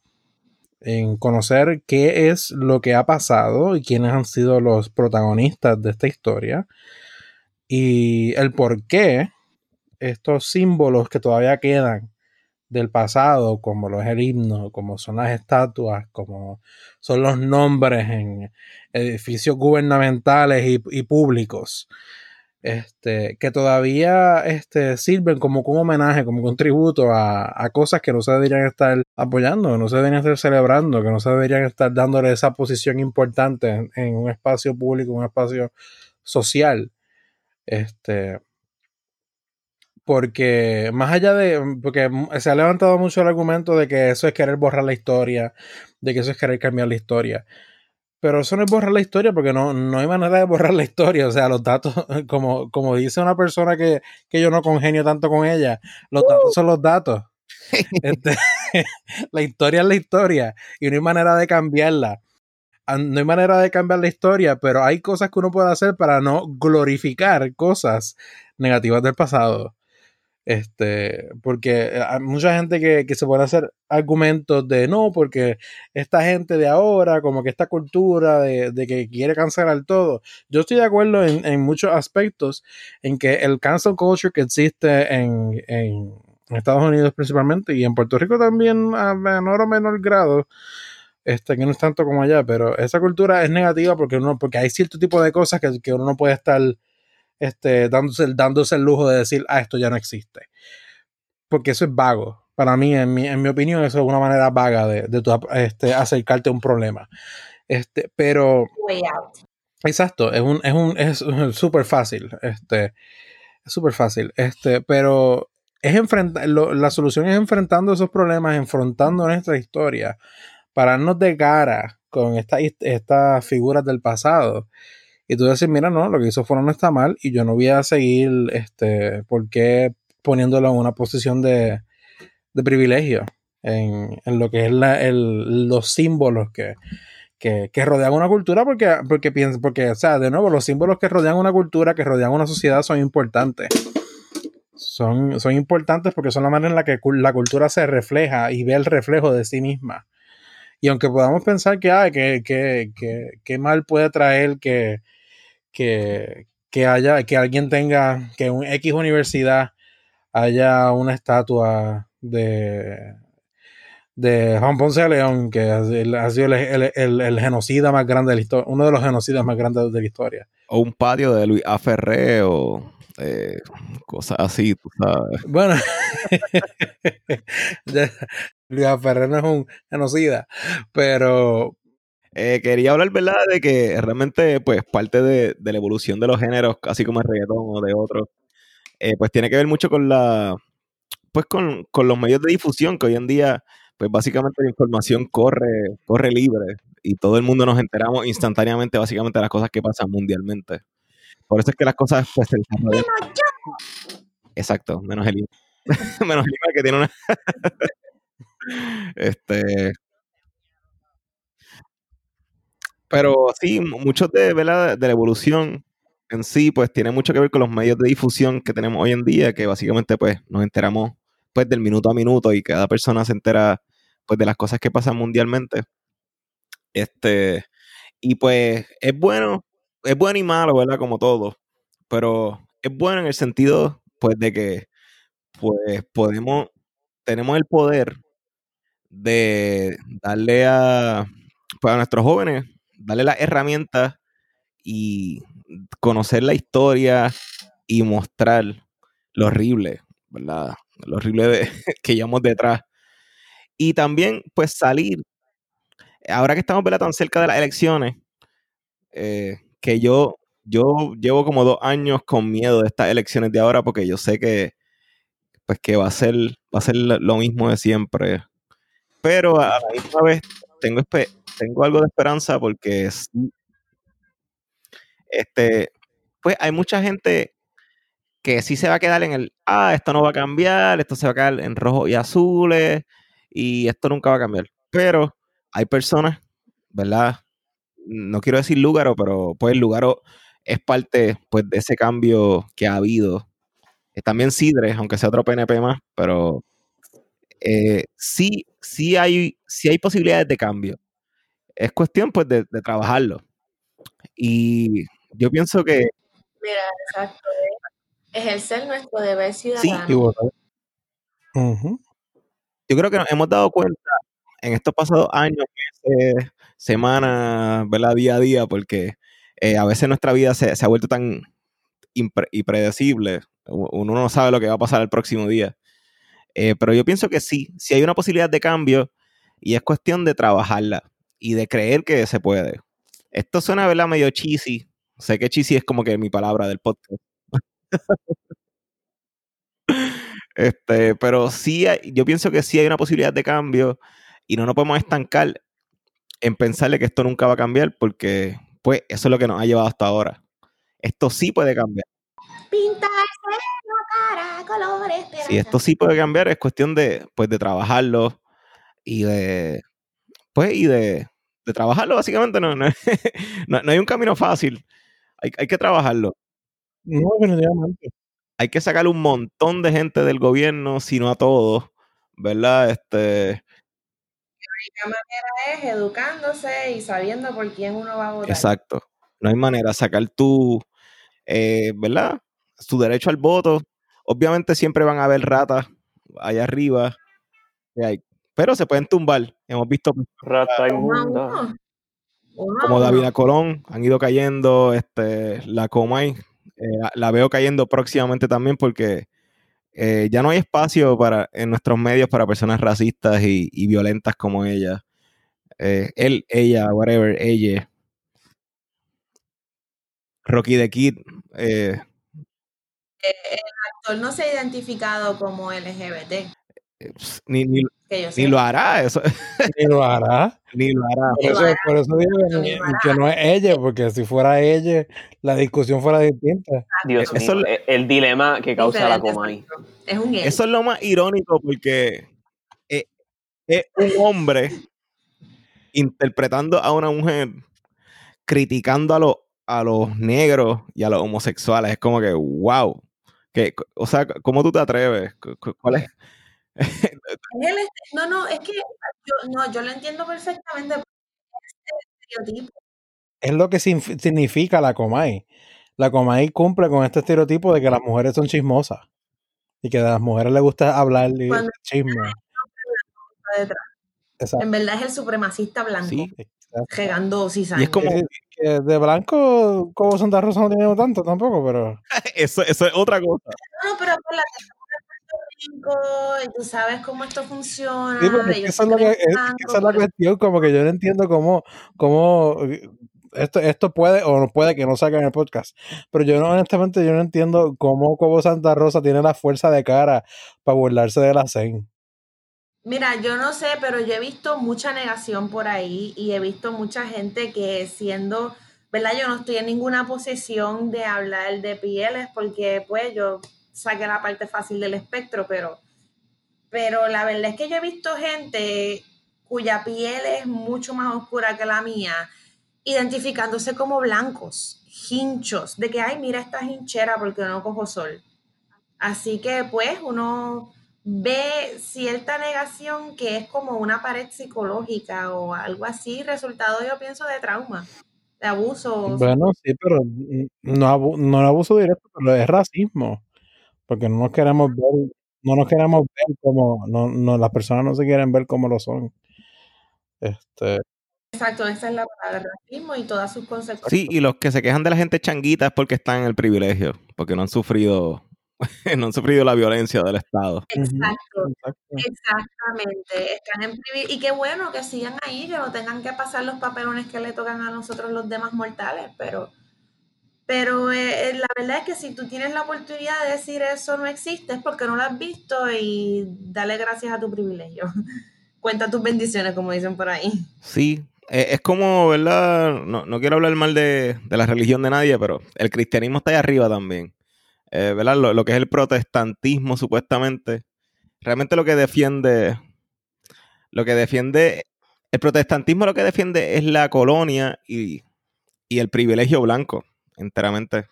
en conocer qué es lo que ha pasado y quiénes han sido los protagonistas de esta historia y el por qué estos símbolos que todavía quedan del pasado, como lo es el himno, como son las estatuas, como son los nombres en edificios gubernamentales y, públicos, este, que todavía este, sirven como un homenaje, como un tributo a, cosas que no se deberían estar apoyando, que no se deberían estar celebrando, que no se deberían estar dándole esa posición importante en, en un espacio público, un espacio social. Este, porque más allá de, porque se ha levantado mucho el argumento de que eso es querer borrar la historia, de que eso es querer cambiar la historia. Pero eso no es borrar la historia porque no, no hay manera de borrar la historia. O sea, los datos, *laughs* como, como dice una persona que, yo no congenio tanto con ella, los datos son los datos. *laughs* Este, *laughs* la historia es la historia y no hay manera de cambiarla. No hay manera de cambiar la historia, pero hay cosas que uno puede hacer para no glorificar cosas negativas del pasado. Este, porque hay mucha gente que, se puede hacer argumentos de no, porque esta gente de ahora, como que esta cultura de, que quiere cancelar todo. Yo estoy de acuerdo en, muchos aspectos en que el cancel culture que existe en, en, Estados Unidos principalmente y en Puerto Rico también a menor o menor grado, este, que no es tanto como allá, pero esa cultura es negativa porque uno, porque hay cierto tipo de cosas que, que uno no puede estar este, dándose, dándose el lujo de decir, ah, esto ya no existe. Porque eso es vago. Para mí, en mi, en mi opinión, eso es una manera vaga de, de este, acercarte a un problema. Este, pero. Exacto, es un, es un, es súper fácil. Este, es súper fácil. Este, pero es enfrentar, la solución es enfrentando esos problemas, enfrentando nuestra historia, pararnos de cara con estas figuras del pasado y tú decir, mira, no, lo que hizo Foro no está mal y yo no voy a seguir, este, ¿por poniéndolo en una posición de, de privilegio en, en, lo que es la, el, los símbolos que, que, que, rodean una cultura? Porque, porque, porque, o sea, de nuevo, los símbolos que rodean una cultura, que rodean una sociedad son importantes. Son, son importantes porque son la manera en la que la cultura se refleja y ve el reflejo de sí misma. Y aunque podamos pensar que, ay, que, que, que, que mal puede traer que, que, haya, que alguien tenga, que en X universidad haya una estatua de, de Juan Ponce de León, que ha sido el, genocida más grande de la historia, uno de los genocidas más grandes de la historia. O un patio de Luis A. Ferré o eh, cosas así, tú sabes. Bueno, *laughs* Luis A. Ferré no es un genocida, pero, eh, quería hablar, ¿verdad?, de que realmente, pues, parte de, la evolución de los géneros, así como el reggaetón o de otros, eh, pues tiene que ver mucho con la, pues, con, los medios de difusión, que hoy en día, pues, básicamente la información corre, corre libre y todo el mundo nos enteramos instantáneamente, básicamente, de las cosas que pasan mundialmente. Por eso es que las cosas, pues, se Exacto, menos el *laughs* menos el que tiene una... *laughs* este pero sí, muchos de, de la evolución en sí, pues tiene mucho que ver con los medios de difusión que tenemos hoy en día, que básicamente pues nos enteramos pues del minuto a minuto y cada persona se entera pues de las cosas que pasan mundialmente. Este, y pues es bueno, es bueno y malo, ¿verdad? Como todo, pero es bueno en el sentido pues de que pues podemos, tenemos el poder de darle a, pues, a nuestros jóvenes darle las herramientas y conocer la historia y mostrar lo horrible, ¿verdad? Lo horrible *laughs* que llevamos detrás. Y también, pues, salir. Ahora que estamos tan cerca de las elecciones, eh, que yo, yo llevo como dos años con miedo de estas elecciones de ahora, porque yo sé que, pues, que va a ser, va a ser lo mismo de siempre. Pero a la misma vez tengo, tengo algo de esperanza porque este, pues hay mucha gente que sí se va a quedar en el, ah, esto no va a cambiar, esto se va a quedar en rojo y azules y esto nunca va a cambiar. Pero hay personas, ¿verdad? No quiero decir Lugaro, pero pues Lugaro es parte pues, de ese cambio que ha habido. También Sidre, aunque sea otro PNP más, pero eh, sí, sí hay, sí hay posibilidades de cambio. Es cuestión pues de, de trabajarlo. Y yo pienso que Mira, exacto. Ejercer nuestro deber sí, ciudadano. Y votar. Ujú. yo creo que nos hemos dado cuenta en estos pasados años, meses, semanas, ¿verdad? Día a día, porque eh, a veces nuestra vida se, se ha vuelto tan impre- impredecible. Uno no sabe lo que va a pasar el próximo día. Eh, pero yo pienso que sí, sí hay una posibilidad de cambio y es cuestión de trabajarla y de creer que se puede. Esto suena, ¿verdad? Medio cheesy. Sé que cheesy es como que mi palabra del podcast. *laughs* Este, pero sí, hay- yo pienso que sí hay una posibilidad de cambio y no nos podemos estancar en pensarle que esto nunca va a cambiar porque, pues, eso es lo que nos ha llevado hasta ahora. Esto sí puede cambiar. Pintarse la cara color esperanza. Si esto sí puede cambiar, es cuestión de, pues, de trabajarlo y de, pues, y de, de trabajarlo básicamente. No, no, *laughs* no- no hay un camino fácil. Hay, hay que trabajarlo. No, definitivamente. Hay que sacar un montón de gente del gobierno, si no a todos, ¿verdad? Este, La manera es educándose y sabiendo por quién uno va a votar. Exacto. No hay manera. Sacar tu, eh, ¿verdad? Su derecho al voto. Obviamente siempre van a haber ratas allá arriba. que hay, pero se pueden tumbar. Hemos visto Rata Uno a inmunda. como. David Colón han ido cayendo. Este, la Comay eh, la, veo cayendo próximamente también porque eh, ya no hay espacio para, en nuestros medios para personas racistas y, y violentas como ella. Eh, él, ella, whatever, ella. Rocky the Kid. eh, actor no se ha identificado como LGBT. Eh, ps, ni, ni, lo hará, eso, *laughs* Ni lo hará. ni lo hará. Por eso, hará. por eso digo que, no es ella, porque si fuera ella, la discusión fuera distinta. Dios Eh, Eso mío, es- el, el dilema que causa la exacto. Es un él. Eso es lo más irónico porque es, es un hombre interpretando a una mujer, criticando a los, a los negros y a los homosexuales. Es como que, wow. Que, o sea, ¿cómo tú te atreves? ¿Cu- cu- ¿Cuál es? *laughs* Este- no, no, es que yo, no, yo lo entiendo perfectamente. Es estereotipo. Es lo que significa la Comay. La Comay cumple con este estereotipo de que las mujeres son chismosas. Y que a las mujeres les gusta hablar Cuando- chisme. En verdad es el supremacista blanco. Sí. Regando Y es como, Que- de blanco, como Santa Rosa no tiene tanto tampoco, pero *laughs* *laughs* eso, eso es otra cosa. No, pero acuérdate, estamos tú sabes cómo esto funciona. Sí, esa es, lo que- es esa es la cuestión, como que yo no entiendo cómo, cómo esto, esto puede o no puede que no salga en el podcast. Pero yo no, honestamente, yo no entiendo cómo como Santa Rosa tiene la fuerza de cara para burlarse de la CEN. Mira, yo no sé, pero yo he visto mucha negación por ahí y he visto mucha gente que siendo, ¿verdad? Yo no estoy en ninguna posición de hablar de pieles porque pues yo saqué la parte fácil del espectro, pero, pero la verdad es que yo he visto gente cuya piel es mucho más oscura que la mía, identificándose como blancos, hinchos, de que, ay, mira esta hinchera porque no cojo sol. Así que pues uno ve cierta negación que es como una pared psicológica o algo así, resultado yo pienso de trauma, de abuso. Bueno, sí, pero mm, no, abu- no abuso directo, pero es racismo. Porque no nos queremos ver, no nos queremos ver como, no, no, las personas no se quieren ver como lo son. Este, Exacto, esa es la palabra, racismo y todas sus consecuencias. Sí, y los que se quejan de la gente changuita es porque están en el privilegio, porque no han sufrido, *laughs* no han sufrido la violencia del Estado. Exacto, exacto. exactamente. Están en y qué bueno que sigan ahí, que no tengan que pasar los papelones que le tocan a nosotros los demás mortales, pero, pero eh, eh, la verdad es que si tú tienes la oportunidad de decir eso no existe, es porque no lo has visto y dale gracias a tu privilegio. *laughs* Cuenta tus bendiciones, como dicen por ahí. Sí, eh, es como, ¿verdad? No, no quiero hablar mal de, de la religión de nadie, pero el cristianismo está ahí arriba también. Eh, ¿Verdad? Lo, lo que es el protestantismo, supuestamente. Realmente lo que defiende. Lo que defiende. El protestantismo lo que defiende es la colonia y, y el privilegio blanco, enteramente.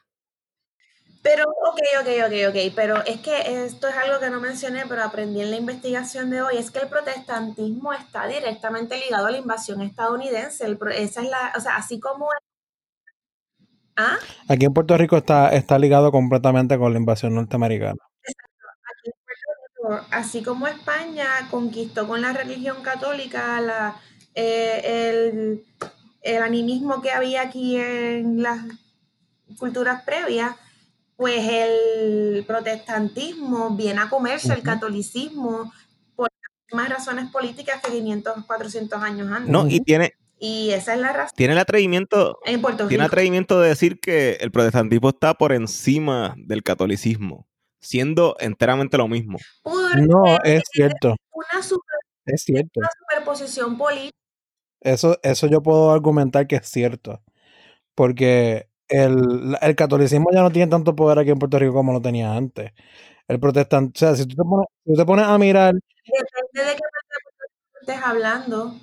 Pero, ok, ok, ok, ok, pero es que esto es algo que no mencioné, pero aprendí en la investigación de hoy, es que el protestantismo está directamente ligado a la invasión estadounidense. El esa es la, o sea, así como... ¿Ah? Aquí en Puerto Rico está, está ligado completamente con la invasión norteamericana. Aquí en Puerto Rico, así como España conquistó con la religión católica la, eh, el, el animismo que había aquí en las culturas previas, pues el protestantismo viene a comerse el Ujú. catolicismo por las mismas razones políticas que 500, 400 años antes. No, y tiene, Y esa es la razón tiene el atrevimiento, en Puerto tiene Rico. atrevimiento de decir que el protestantismo está por encima del catolicismo, siendo enteramente lo mismo. Porque No, es cierto, una, super- es cierto. una superposición política. Eso, eso yo puedo argumentar que es cierto. Porque el, el catolicismo ya no tiene tanto poder aquí en Puerto Rico como lo tenía antes. El protestante, o sea, si tú te pones, tú te pones a mirar, Depende de qué estés hablando.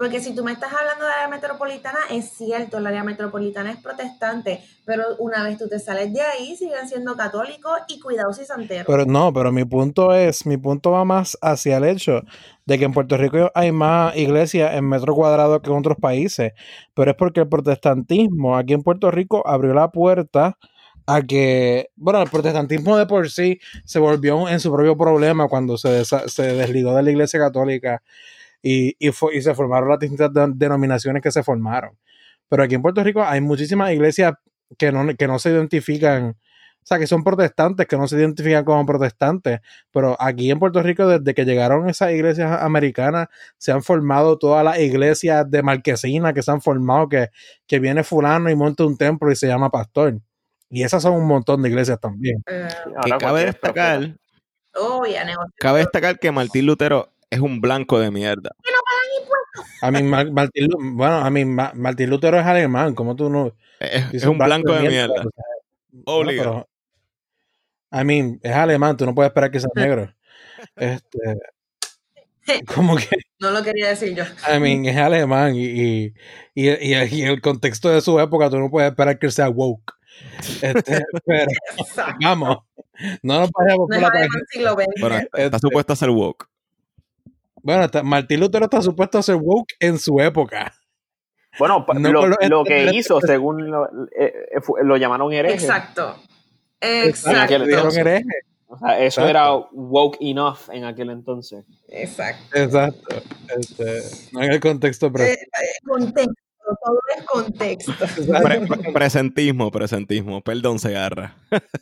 Porque si tú me estás hablando de área metropolitana, es cierto, el área metropolitana es protestante, pero una vez tú te sales de ahí, siguen siendo católicos y cuidados y santeros. pero no, pero mi punto es, mi punto va más hacia el hecho de que en Puerto Rico hay más iglesias en metro cuadrado que en otros países, pero es porque el protestantismo aquí en Puerto Rico abrió la puerta a que, bueno, el protestantismo de por sí se volvió en su propio problema cuando se, se desligó de la iglesia católica y, y, fue- y se formaron las distintas de- denominaciones que se formaron. Pero aquí en Puerto Rico hay muchísimas iglesias que no, que no se identifican, o sea, que son protestantes, que no se identifican como protestantes. Pero aquí en Puerto Rico, desde que llegaron esas iglesias americanas, se han formado todas las iglesias de marquesina que se han formado, que, que viene fulano y monta un templo y se llama pastor. Y esas son un montón de iglesias también. Eh, Que cabe destacar, oh, cabe destacar que Martín Lutero es un blanco de mierda. A mí, Mar- Martín, bueno, a mí, Ma- Martín Lutero es alemán, como tú no Es, un blanco de mierda. Pero, I mean, es alemán, tú no puedes esperar que sea *laughs* negro. Este, como que, No lo quería decir yo. I mean, es alemán y, y, y, y- y el contexto de su época, tú no puedes esperar que él sea woke. Este, *laughs* pero vamos, no nos vayamos No por la. Bueno, está Este- supuesto a ser woke. Bueno, está- Martín Lutero está supuesto a ser woke en su época. Bueno, No lo, que hizo, según lo, eh, eh, fue- lo llamaron hereje. Exacto. Exacto. Entonces. hereje. O sea, eso Exacto. era woke enough en aquel entonces. Exacto. Exacto. Este, no en el contexto Eh, presente. eh, contexto. Todo es contexto. Pre- pre- presentismo, presentismo. Perdón, se agarra.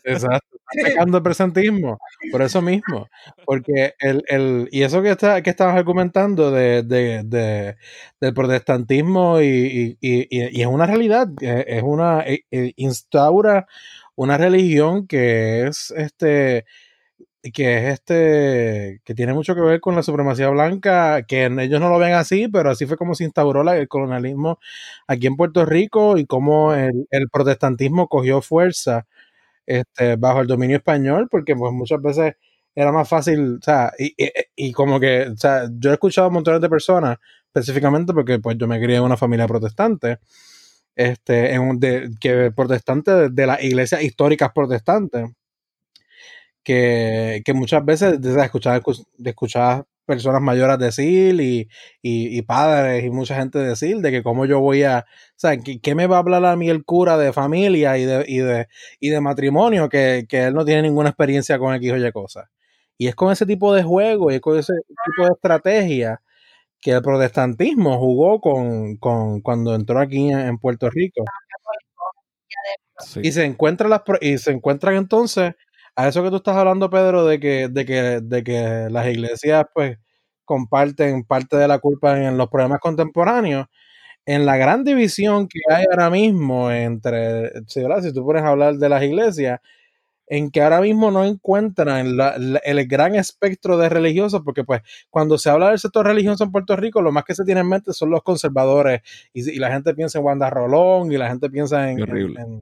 Exacto. Está pecando el presentismo. Por eso mismo. Porque el, el, y eso que, está, que estabas argumentando de, de, de- del protestantismo y, y, y- es una realidad. Es una eh, eh, instaura una religión que es este que es este que tiene mucho que ver con la supremacía blanca, que ellos no lo ven así, pero así fue como se instauró el colonialismo aquí en Puerto Rico y cómo el, el protestantismo cogió fuerza este, bajo el dominio español, porque pues muchas veces era más fácil, o sea, y, y- como que, o sea, yo he escuchado a montones de personas, específicamente porque pues yo me crié en una familia protestante, este, en un, de, que protestante de, las iglesias históricas protestantes, que, que muchas veces de escuchar personas mayores decir y, y, y padres y mucha gente decir de que cómo yo voy a, o sea, ¿qué, qué me va a hablar a mí el cura de familia y de, y de, y de matrimonio que, que él no tiene ninguna experiencia con X o Y cosas? Y es con ese tipo de juego y con ese tipo de estrategia que el protestantismo jugó con, con cuando entró aquí en, en Puerto Rico. Sí. Y se encuentran las y se encuentran entonces a eso que tú estás hablando, Pedro, de que, de que, de que las iglesias pues comparten parte de la culpa en los problemas contemporáneos. En la gran división que hay ahora mismo entre, si, si tú pones a hablar de las iglesias, en que ahora mismo no encuentran la- la- el gran espectro de religiosos, porque pues cuando se habla del sector religioso en Puerto Rico, lo más que se tiene en mente son los conservadores, y, y la gente piensa en Wanda Rolón, y la gente piensa en, en- en-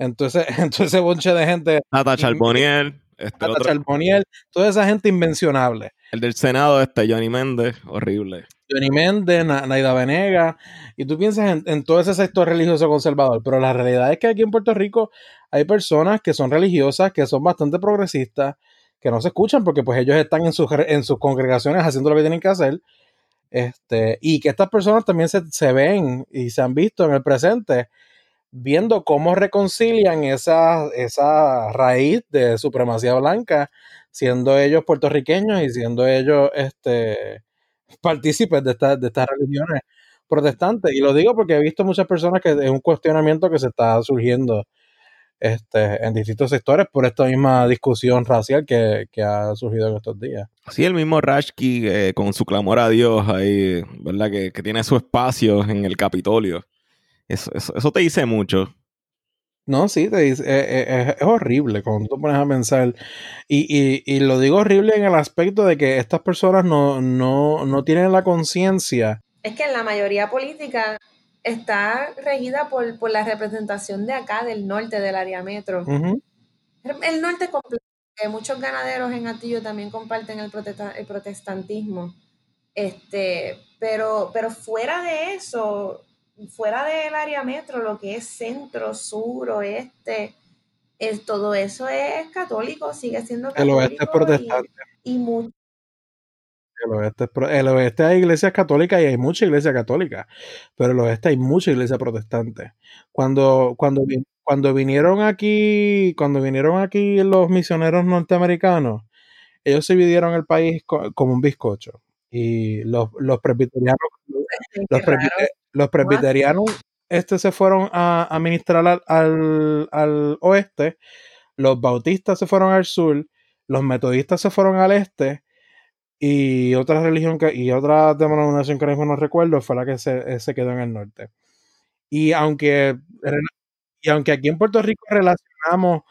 entonces, *laughs* entonces ese bonche de gente, Tata Charbonnier, este Tata otro, Charbonnier, toda esa gente invencionable. el del Senado, este Johnny Méndez, horrible. Johnny Méndez, Na- Naida Venega, y tú piensas en, en todo ese sector religioso conservador, pero la realidad es que aquí en Puerto Rico hay personas que son religiosas, que son bastante progresistas, que no se escuchan porque pues ellos están en sus, en sus congregaciones haciendo lo que tienen que hacer. Este, y que estas personas también se, se ven y se han visto en el presente viendo cómo reconcilian esa, esa raíz de supremacía blanca, siendo ellos puertorriqueños y siendo ellos este, partícipes de, esta- de estas religiones protestantes. Y lo digo porque he visto muchas personas que es un cuestionamiento que se está surgiendo este, en distintos sectores por esta misma discusión racial que, que ha surgido en estos días. Sí, el mismo Rashki eh, con su clamor a Dios ahí, ¿verdad? Que, que tiene su espacio en el Capitolio. Eso, eso, eso te dice mucho. No, sí, te dice, eh, eh, es, es horrible cuando tú pones a pensar. Y, y, y lo digo horrible en el aspecto de que estas personas no, no, no tienen la conciencia. Es que la mayoría política está regida por, por la representación de acá, del norte, del área metro. El norte completo, muchos ganaderos en Atillo también comparten el, protesta- el protestantismo. Este, pero, pero fuera de eso, fuera del área metro, lo que es centro, sur, oeste, es, todo eso es católico, sigue siendo El católico. oeste es protestante. Y, y mu- El oeste, el oeste hay iglesias católicas y hay mucha iglesia católica, pero el oeste hay mucha iglesia protestante. Cuando, cuando, cuando vinieron aquí, cuando vinieron aquí los misioneros norteamericanos, ellos se dividieron el país co- como un bizcocho. Y los, los presbiterianos, los, los presbiterianos este, se fueron a, a ministrar al, al, al oeste, los bautistas se fueron al sur, los metodistas se fueron al este, y otra religión que, y otra denominación que no recuerdo fue la que se, se quedó en el norte. Y aunque, y aunque aquí en Puerto Rico relacionamos,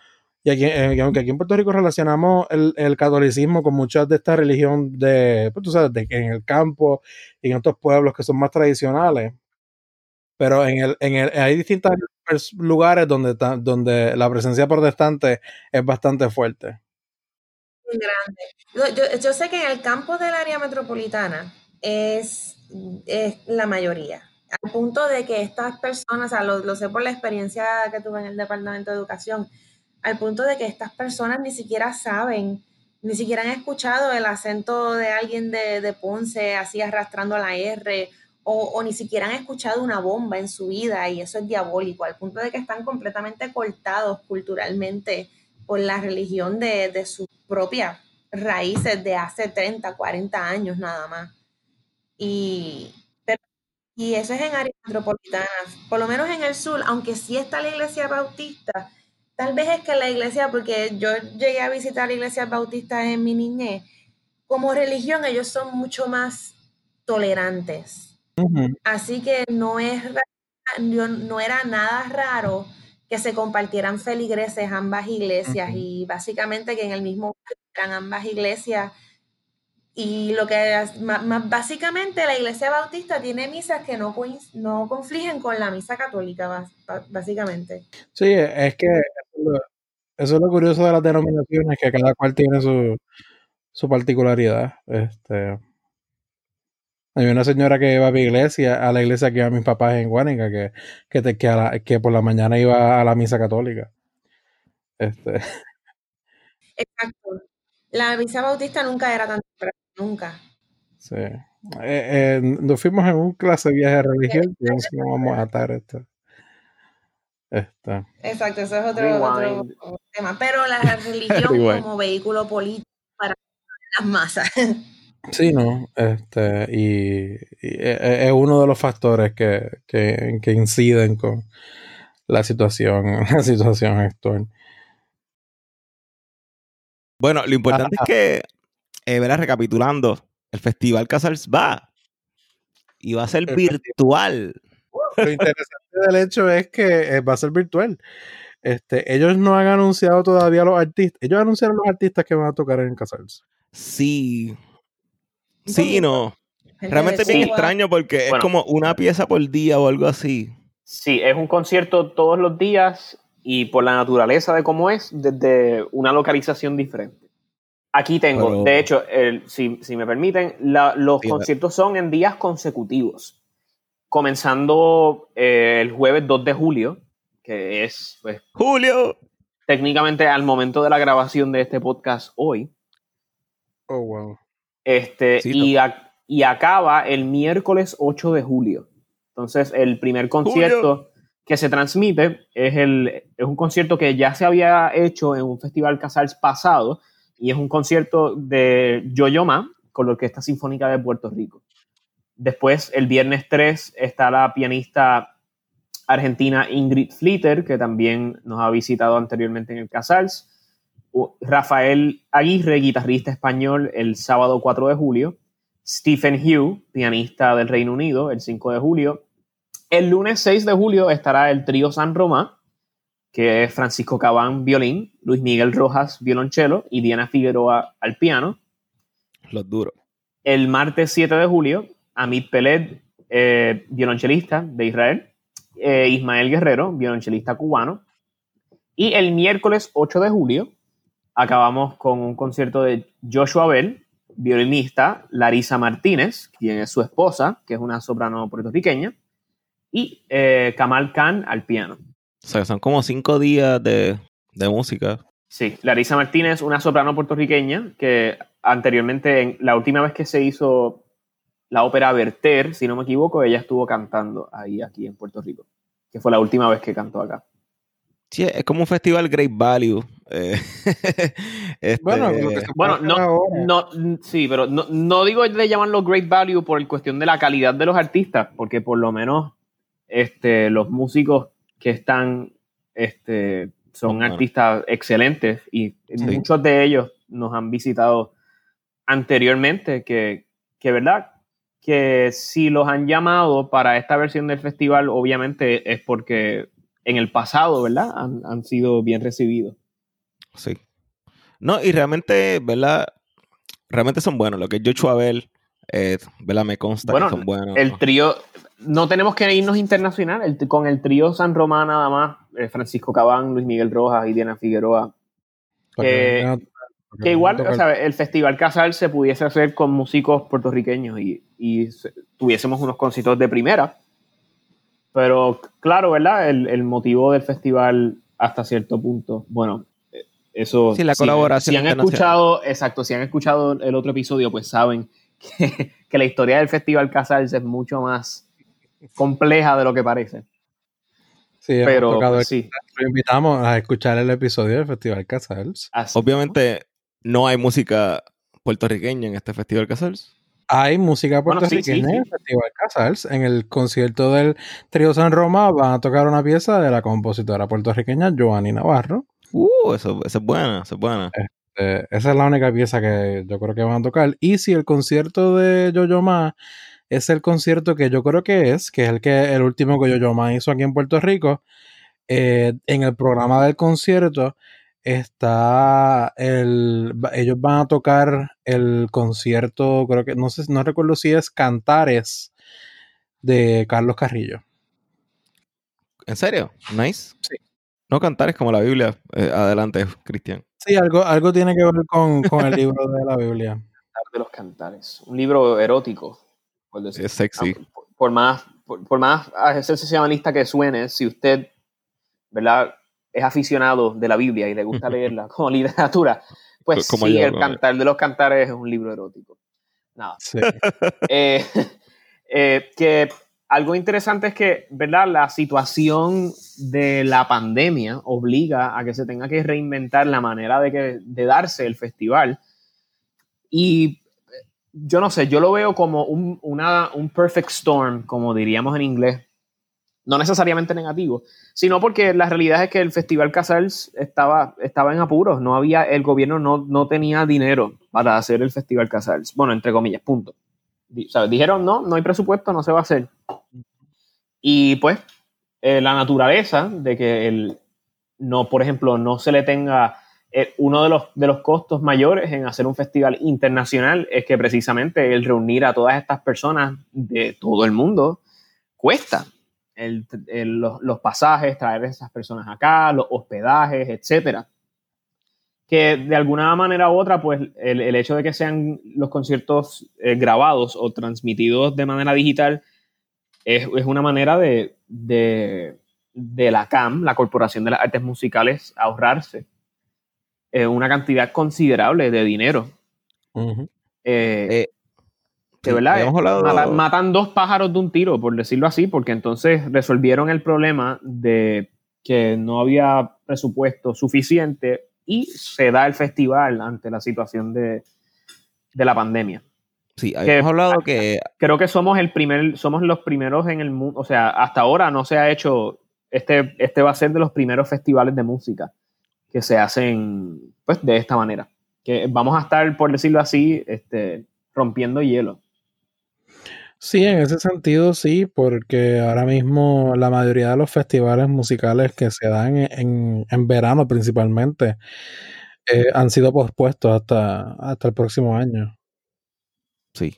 y, aquí- eh, y aunque aquí en Puerto Rico relacionamos el, el catolicismo con muchas de esta religión de, pues tú sabes, de que en el campo y en otros pueblos que son más tradicionales, pero en el, en el, hay distintos lugares donde, donde la presencia protestante es bastante fuerte. grande. Yo- yo sé que en el campo del área metropolitana es, es la mayoría. Al punto de que estas personas, o sea, lo, lo sé por la experiencia que tuve en el Departamento de Educación, al punto de que estas personas ni siquiera saben, ni siquiera han escuchado el acento de alguien de, de Ponce así arrastrando la R, o, ni siquiera han escuchado una bomba en su vida, y eso es diabólico, al punto de que están completamente cortados culturalmente por la religión de, de sus propias raíces de hace 30, 40 años nada más. Y, pero- y eso es en áreas metropolitanas. Por lo menos en el sur, aunque sí está la iglesia bautista, tal vez es que la iglesia, porque yo llegué a visitar iglesias bautistas en mi niñez, como religión ellos son mucho más tolerantes. Ujú. Así que no es ra- yo- no era nada raro que se compartieran feligreses ambas iglesias Ujú. y básicamente que en el mismo barrio eran ambas iglesias y lo que ma- ma- básicamente la iglesia bautista tiene misas que no, coin- no confligen con la misa católica bas- ba- básicamente. Sí, es que eso es lo, eso es lo curioso de las denominaciones, que cada cual tiene su, su particularidad. Este, hay una señora que iba a mi iglesia, a la iglesia que iba a mis papás en Guánica, que, que, te- que, a la- que por la mañana iba a la misa católica. Este, Exacto. La misa bautista nunca era tan temprano, nunca. sí. Eh, eh, nos fuimos en un clase de viaje de religión, y no sé cómo vamos a atar esto. Este, Exacto, eso es otro, tema. Pero la *laughs* religión como vehículo político para las masas. Sí, no, este, y, y e- es uno de los factores que, que, que inciden con la situación, *laughs* la situación actual. Bueno, lo importante es que, eh, verás, recapitulando, el Festival Casals va y va a ser virtual. Lo interesante del hecho es que eh, va a ser virtual. Este, ellos no han anunciado todavía los artistas. Ellos anunciaron los artistas que van a tocar en Casals. Sí. Sí, no. Realmente es bien extraño porque es como una pieza por día o algo así. Sí, es un concierto todos los días y por la naturaleza de cómo es, desde una localización diferente. Aquí tengo, Pero- de hecho, el- si, si me permiten, la- los Sí, conciertos son en días consecutivos, comenzando eh, el jueves 2 de julio, que es pues, Julio. técnicamente al momento de la grabación de este podcast hoy. Oh, wow. Este, Sí, y, a- y acaba el miércoles 8 de julio. Entonces, el primer concierto que se transmite es, el, es un concierto que ya se había hecho en un festival Casals pasado y es un concierto de Yo-Yo Ma con la Orquesta Sinfónica de Puerto Rico. Después, el viernes 3, está la pianista argentina Ingrid Flitter, que también nos ha visitado anteriormente en el Casals. Rafael Aguirre, guitarrista español, el sábado 4 de julio. Stephen Hugh, pianista del Reino Unido, el 5 de julio. El lunes 6 de julio estará el trío San Román, que es Francisco Cabán, violín, Luis Miguel Rojas, violonchelo y Diana Figueroa al piano. Los duros. El martes 7 de julio, Amit Peled, eh, violonchelista de Israel. eh, Ismael Guerrero, violonchelista cubano. Y el miércoles 8 de julio, acabamos con un concierto de Joshua Bell, violinista, Larisa Martínez, quien es su esposa, que es una soprano puertorriqueña, y eh, Kamal Khan al piano. O sea, son como cinco días de, de música. Sí, Larisa Martínez, una soprano puertorriqueña que anteriormente, en la última vez que se hizo la ópera Verter, si no me equivoco, ella estuvo cantando ahí, aquí en Puerto Rico, que fue la última vez que cantó acá. Sí, es como un festival Great Value. eh, *laughs* este, Bueno, lo que se Bueno, no, no, sí, pero no, no digo de llamarlo Great Value por cuestión de la calidad de los artistas, porque por lo menos este, los músicos que están este, son Bueno. artistas excelentes y muchos de ellos nos han visitado anteriormente, que, que verdad, que si los han llamado para esta versión del festival, obviamente es porque en el pasado, ¿verdad? Han, han sido bien recibidos. Sí. No, y realmente, ¿verdad? Realmente son buenos. Lo que es Joshua Bell, eh, ¿verdad? Me consta Bueno, que son buenos. El trío, no tenemos que irnos internacional, el- con el trío San Román nada más, eh, Francisco Cabán, Luis Miguel Rojas y Diana Figueroa, eh, no- porque que igual, o el- sea, el Festival Casal se pudiese hacer con músicos puertorriqueños y, y se- tuviésemos unos conciertos de primera, pero claro, ¿verdad? El, el motivo del festival hasta cierto punto, bueno, eh, eso... Sí, la si- colaboración Si han escuchado, exacto, si han escuchado el otro episodio, pues saben *laughs* que, que la historia del Festival Casals es mucho más compleja de lo que parece. sí, Pero tocado pues, sí, lo invitamos a escuchar el episodio del Festival Casals. así. Obviamente, no hay música puertorriqueña en este festival Casals. Hay música Bueno, sí, puertorriqueña sí, en el sí. Festival Casals. En el concierto del Trío San Roma van a tocar una pieza de la compositora puertorriqueña Joanny Navarro. Uh, eso, eso es buena, eso es buena. Eh, esa es la única pieza que yo creo que van a tocar. Y si el concierto de Yo-Yo Ma es el concierto que yo creo que es, que es el que el último que Yo-Yo Ma hizo aquí en Puerto Rico, eh, en el programa del concierto está el ellos van a tocar el concierto, creo que no sé, no recuerdo si es Cantares de Carlos Carrillo. ¿En serio? Nice. Sí. No cantar es como la Biblia. Eh, adelante, Cristian. Sí, algo, algo tiene que ver con, con el libro de la Biblia. Cantar de los Cantares. Un libro erótico, por decir. Es sexy. Ah, por, por más, por, por más sensacionalista que suene, si usted, ¿verdad? Es aficionado de la Biblia y le gusta *laughs* leerla como literatura, pues Como sí, el Cantar de los Cantares es un libro erótico. Nada. Sí. *laughs* Eh, *laughs* eh, que algo interesante es que, ¿verdad? La situación de la pandemia obliga a que se tenga que reinventar la manera de, que, de darse el festival. Y eh, yo no sé, yo lo veo como un, una, un perfect storm, como diríamos en inglés. No necesariamente negativo, sino porque la realidad es que el Festival Casals estaba, estaba en apuros. No había, el gobierno no, no tenía dinero para hacer el Festival Casals. Bueno, entre comillas, punto. Dijeron, no, no hay presupuesto, no se va a hacer. Y pues, eh, la naturaleza de que el, no, por ejemplo, no se le tenga eh, uno de los, de los costos mayores en hacer un festival internacional es que precisamente el reunir a todas estas personas de todo el mundo cuesta. El- el- los, los pasajes, traer a esas personas acá, los hospedajes, etcétera. Que de alguna manera u otra, pues el, el hecho de que sean los conciertos eh, grabados o transmitidos de manera digital es, es una manera de, de de la CAM, la Corporación de las Artes Musicales, ahorrarse eh, una cantidad considerable de dinero. Eh, que sí, verdad, hablado- matan dos pájaros de un tiro, por decirlo así, porque entonces resolvieron el problema de que no había presupuesto suficiente y se da el festival ante la situación de, de la pandemia. Sí, habíamos hablado que Creo que somos el primer, somos los primeros en el mundo, o sea, hasta ahora no se ha hecho, este, este va a ser de los primeros festivales de música que se hacen pues de esta manera. Que vamos a estar, por decirlo así, este, rompiendo hielo. Sí, en ese sentido sí, porque ahora mismo la mayoría de los festivales musicales que se dan en, en- en verano principalmente eh, han sido pospuestos hasta, hasta el próximo año. Sí.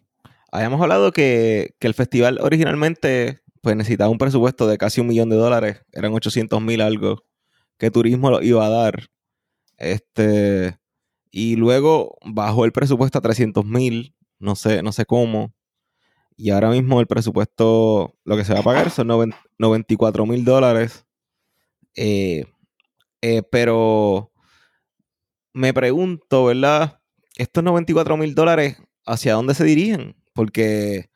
Habíamos hablado que, que el festival originalmente pues necesitaba un presupuesto de casi un millón de dólares. Eran 800 mil algo que turismo lo iba a dar. Este, y luego bajó el presupuesto a 300 mil. No sé, no sé cómo. Y ahora mismo el presupuesto, lo que se va a pagar son noven- 94 mil dólares. Eh, eh, pero me pregunto, ¿verdad? Estos 94 mil dólares, ¿hacia dónde se dirigen? Porque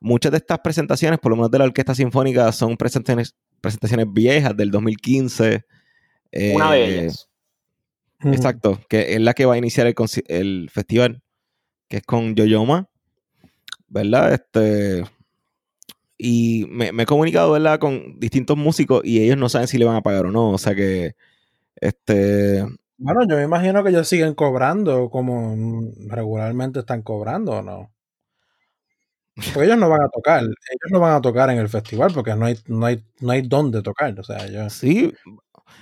muchas de estas presentaciones, por lo menos de la Orquesta Sinfónica, son presentaciones, presentaciones viejas del 2015. Una de Eh, ellas. Exacto, que es la que va a iniciar el, el festival, que es con Yoyoma, ¿verdad? Este, y me, me he comunicado, ¿verdad? Con distintos músicos y ellos no saben si le van a pagar o no, o sea que, este, Bueno, yo me imagino que ellos siguen cobrando como mm, regularmente están cobrando, ¿o no? Porque ellos no van a tocar, ellos no van a tocar en el festival porque no hay, no hay, no hay dónde tocar. O sea, ellos, sí,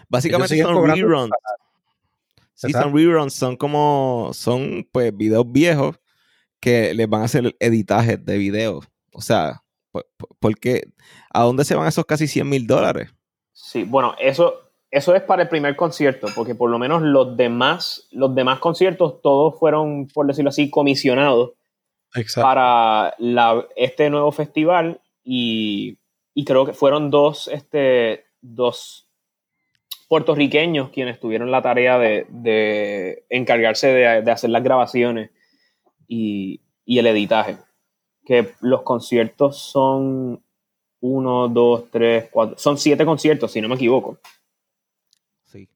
básicamente siguen son reruns. Sí, son reruns, son como, son pues videos viejos que les van a hacer editajes de videos. O sea, por- por- porque ¿a dónde se van esos casi 100 mil dólares? Sí, bueno, eso, eso es para el primer concierto, porque por lo menos los demás, los demás conciertos todos fueron, por decirlo así, comisionados exacto. para la- este nuevo festival y, y creo que fueron dos, este, dos puertorriqueños quienes tuvieron la tarea de, de encargarse de, de hacer las grabaciones y, y el editaje. Que los conciertos son uno, dos, tres, cuatro, son siete conciertos, si no me equivoco Sí.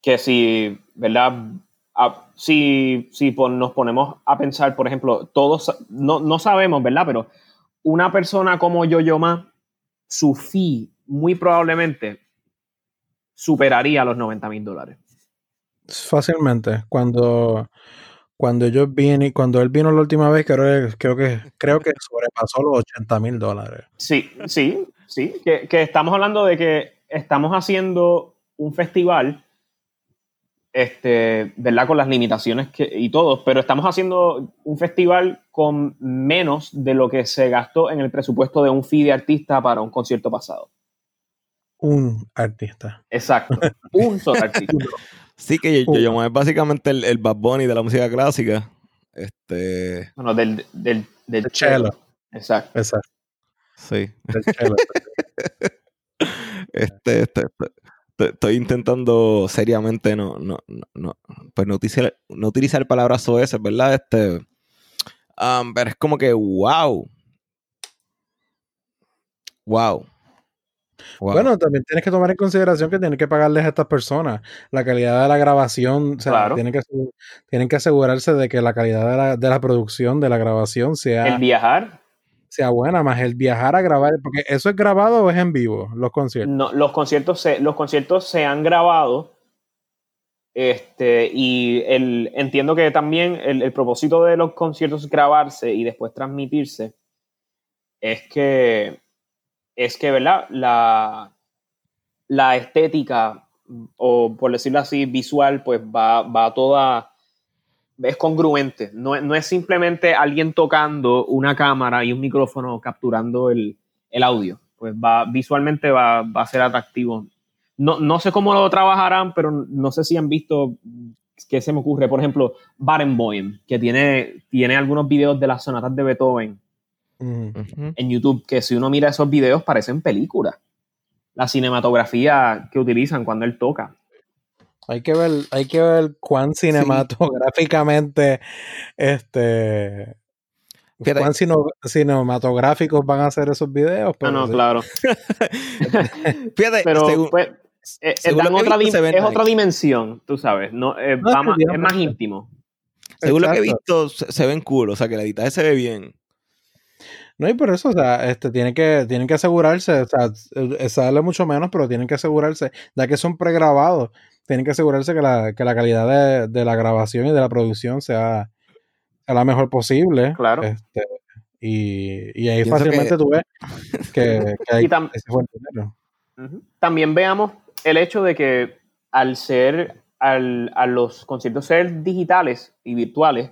que si, ¿verdad? A- si si pon- nos ponemos a pensar, por ejemplo, todos, no, no sabemos, ¿verdad? Pero una persona como Yo-Yo su fee muy probablemente superaría los 90 mil dólares. Fácilmente. Cuando, cuando ellos vine, cuando él vino la última vez, creo, que- creo que creo que sobrepasó los 80 mil dólares. Sí, sí, sí. Que, que estamos hablando de que estamos haciendo un festival, este, ¿verdad? Con las limitaciones que, y todo, pero estamos haciendo un festival con menos de lo que se gastó en el presupuesto de un fee de artista para un concierto pasado. Un artista. Exacto. un solo artista. *laughs* Sí, que yo, yo, es básicamente el, el Bad Bunny de la música clásica. Este, Bueno, del, del, del El cello. Exacto. Exacto. sí. el cello. *laughs* Este, este, este, te- estoy intentando seriamente no, no, no, no, pues no utilizar, no utilizar palabras soeces, ¿verdad? Este, um, pero es como que, wow. Wow. Wow. Bueno, también tienes que tomar en consideración que tienes que pagarles a estas personas la calidad de la grabación. O sea, Claro. tienen, que, tienen que asegurarse de que la calidad de la, de la producción, de la grabación, sea, El viajar. sea buena, más el viajar a grabar, porque eso es grabado o es en vivo, los conciertos. No, los, conciertos se, los conciertos se han grabado. Este, y el, entiendo que también el, el propósito de los conciertos es grabarse y después transmitirse es que, es que ¿verdad? La, la estética, o por decirlo así, visual, pues va, va toda, es congruente. No, no es simplemente alguien tocando una cámara y un micrófono capturando el, el audio. Pues va, visualmente va, va a ser atractivo. No, no sé cómo lo trabajarán, pero no sé si han visto qué se me ocurre. Por ejemplo, Barenboim, que tiene, tiene algunos videos de las sonatas de Beethoven En YouTube, que si uno mira esos videos parecen películas. la cinematografía que utilizan cuando él toca. Hay que ver, hay que ver cuán cinematográficamente este Fíjate, cuán cino- cinematográficos van a ser esos videos. Ah, pero no, sí. claro. *laughs* fíjate, Pero según- pues, eh, eh, según otra visto, es otra dimensión, tú sabes. No, eh, No, va más- es más íntimo. según lo que he visto, se, se ven cool. O sea, que el editaje se ve bien. No, y por eso, o sea, este, tienen que, tienen que asegurarse, o sea, eh, sale mucho menos, pero tienen que asegurarse, ya que son pregrabados, tienen que asegurarse que la, que la calidad de, de la grabación y de la producción sea, sea la mejor posible. Claro. Este, y, y ahí Pienso fácilmente que- tú ves *laughs* que, que hay, Y tam- ese fue el dinero. También veamos el hecho de que al ser, al, a los conciertos ser digitales y virtuales,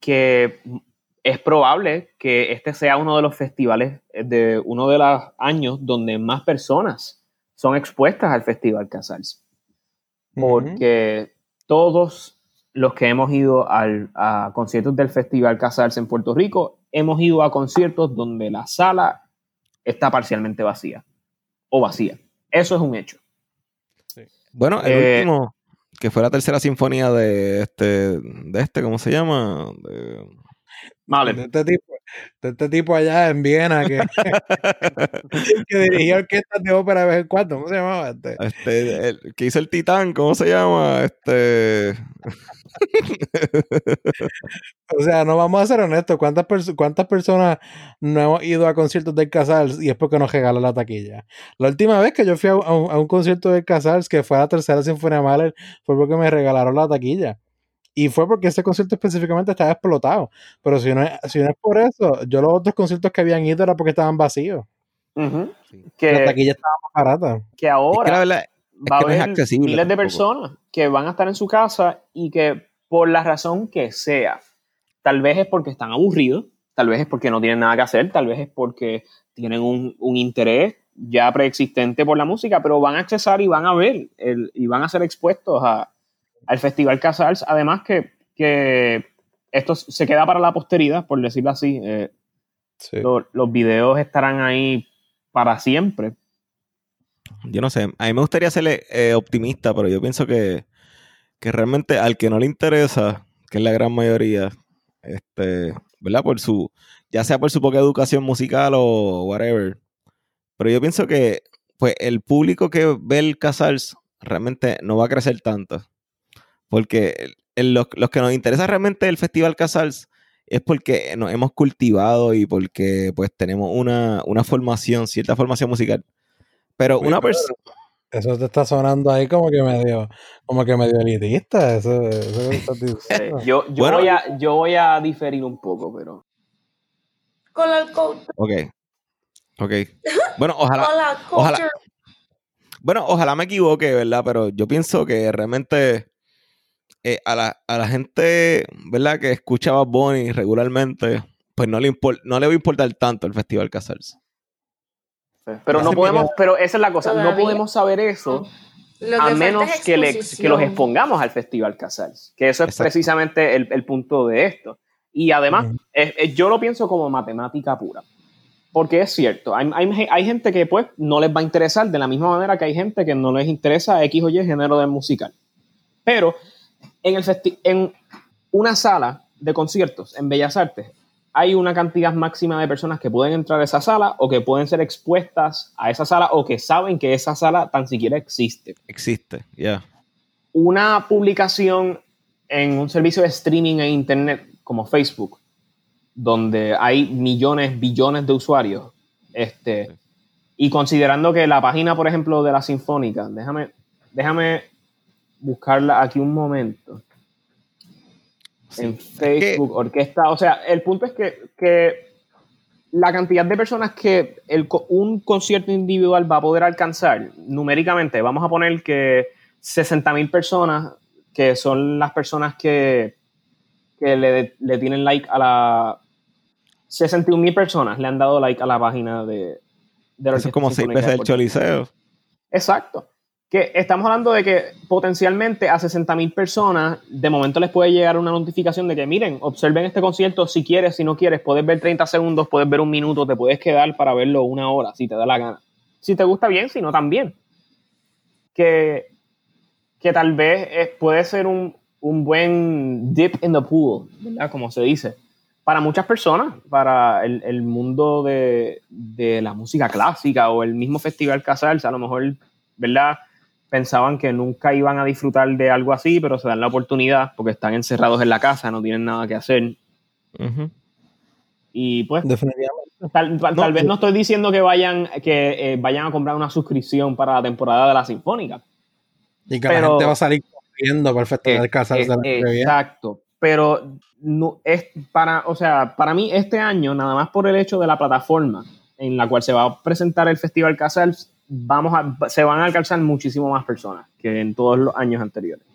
que es probable que este sea uno de los festivales de uno de los años donde más personas son expuestas al Festival Casals. Porque todos los que hemos ido al- a conciertos del Festival Casals en Puerto Rico, hemos ido a conciertos donde la sala está parcialmente vacía o vacía. Eso es un hecho. Bueno, el Eh, último, que fue la tercera sinfonía de este, de este, ¿cómo se llama? De- Vale. De este tipo, de este tipo allá en Viena que, *laughs* que dirigía orquestas de ópera de vez en cuando, ¿cómo se llamaba este? este, el que hizo el Titán, ¿cómo se llama? Este, *laughs* O sea, no vamos a ser honestos. ¿Cuántas, perso- ¿Cuántas personas no hemos ido a conciertos del Casals y es porque nos regalan la taquilla? La última vez que yo fui a, un- a un, a concierto del Casals, que fue la tercera Sinfonía Mahler, fue porque me regalaron la taquilla. Y fue porque ese concierto específicamente estaba explotado. Pero si no, es, si no es por eso, yo los otros conciertos que habían ido era porque estaban vacíos. Ujú. Sí. La Que, taquilla estaba más barata. que es que la ahora va a no haber miles de personas que van a estar en su casa y que por la razón que sea, tal vez es porque están aburridos, tal vez es porque no tienen nada que hacer, tal vez es porque tienen un, un interés ya preexistente por la música, pero van a accesar y van a ver el- y van a ser expuestos a, al Festival Casals. Además que, que esto se queda para la posteridad, por decirlo así. Eh, Sí. lo- los videos estarán ahí para siempre. yo no sé, a mí me gustaría ser eh, optimista, pero yo pienso que, que realmente al que no le interesa, que es la gran mayoría, este, ¿verdad? Por su, ya sea por su poca educación musical o whatever, pero yo pienso que pues el público que ve el Casals realmente no va a crecer tanto, porque el- el- los, los que nos interesa realmente el Festival Casals es porque nos hemos cultivado y porque pues tenemos una, una formación, cierta formación musical. Pero una persona... Eso te está sonando ahí como que medio, como que medio elitista. Eso, eso que estás diciendo. Eh, yo, yo, Bueno. voy a, yo voy a diferir un poco, pero Con la cultura. Ok. Ok. Bueno, ojalá, Con la ojalá- culture. bueno, ojalá me equivoque, ¿verdad? Pero yo pienso que realmente eh, a, la, a la gente, ¿verdad? Que escucha Bad Bunny regularmente, pues no le, no le va a importar tanto el Festival Casals. pero no podemos, pero esa es la cosa, no podemos saber eso a menos es que, le- que los expongamos al Festival Casals, que eso es Exacto. precisamente el, el punto de esto. Y además, es- es- yo lo pienso como matemática pura. Porque es cierto, hay, hay- hay gente que pues no les va a interesar de la misma manera que hay gente que no les interesa X o Y género de musical. Pero en, el festi- en una sala de conciertos en Bellas Artes hay una cantidad máxima de personas que pueden entrar a esa sala o que pueden ser expuestas a esa sala o que saben que esa sala tan siquiera existe. Existe, ya. Una publicación en un servicio de streaming en internet como Facebook, donde hay millones, billones de usuarios, este, y considerando que la página, por ejemplo, de la Sinfónica, déjame, déjame buscarla aquí un momento. Sí. en Facebook, orquesta. O sea, el punto es que, que la cantidad de personas que el un concierto individual va a poder alcanzar numéricamente, vamos a poner que 60 mil personas, que son las personas que, que le, le tienen like a la... 61 mil personas le han dado like a la página de, de la Eso es como seis veces el choliseo. Exacto. Que estamos hablando de que potencialmente a 60 mil personas de momento les puede llegar una notificación de que miren, observen este concierto si quieres, si no quieres, puedes ver 30 segundos, puedes ver un minuto, te puedes quedar para verlo una hora si te da la gana. si te gusta bien, si no también. Que, que tal vez es- puede ser un, un buen dip in the pool, ¿verdad? Como se dice. Para muchas personas, para el, el mundo de, de la música clásica o el mismo Festival Casals, a lo mejor, ¿verdad? Pensaban que nunca iban a disfrutar de algo así, pero se dan la oportunidad porque están encerrados en la casa, no tienen nada que hacer. Y pues Definitivamente. Tal, tal- No, tal vez no estoy diciendo que vayan, que eh, vayan a comprar una suscripción para la temporada de la Sinfónica. Y que la Pero- gente va a salir corriendo para el Festival Eh, Casals del año eh, exacto. Pero no, es para, o sea, para mí este año, nada más por el hecho de la plataforma en la cual se va a presentar el Festival Casals, vamos a, se van a alcanzar muchísimo más personas que en todos los años anteriores.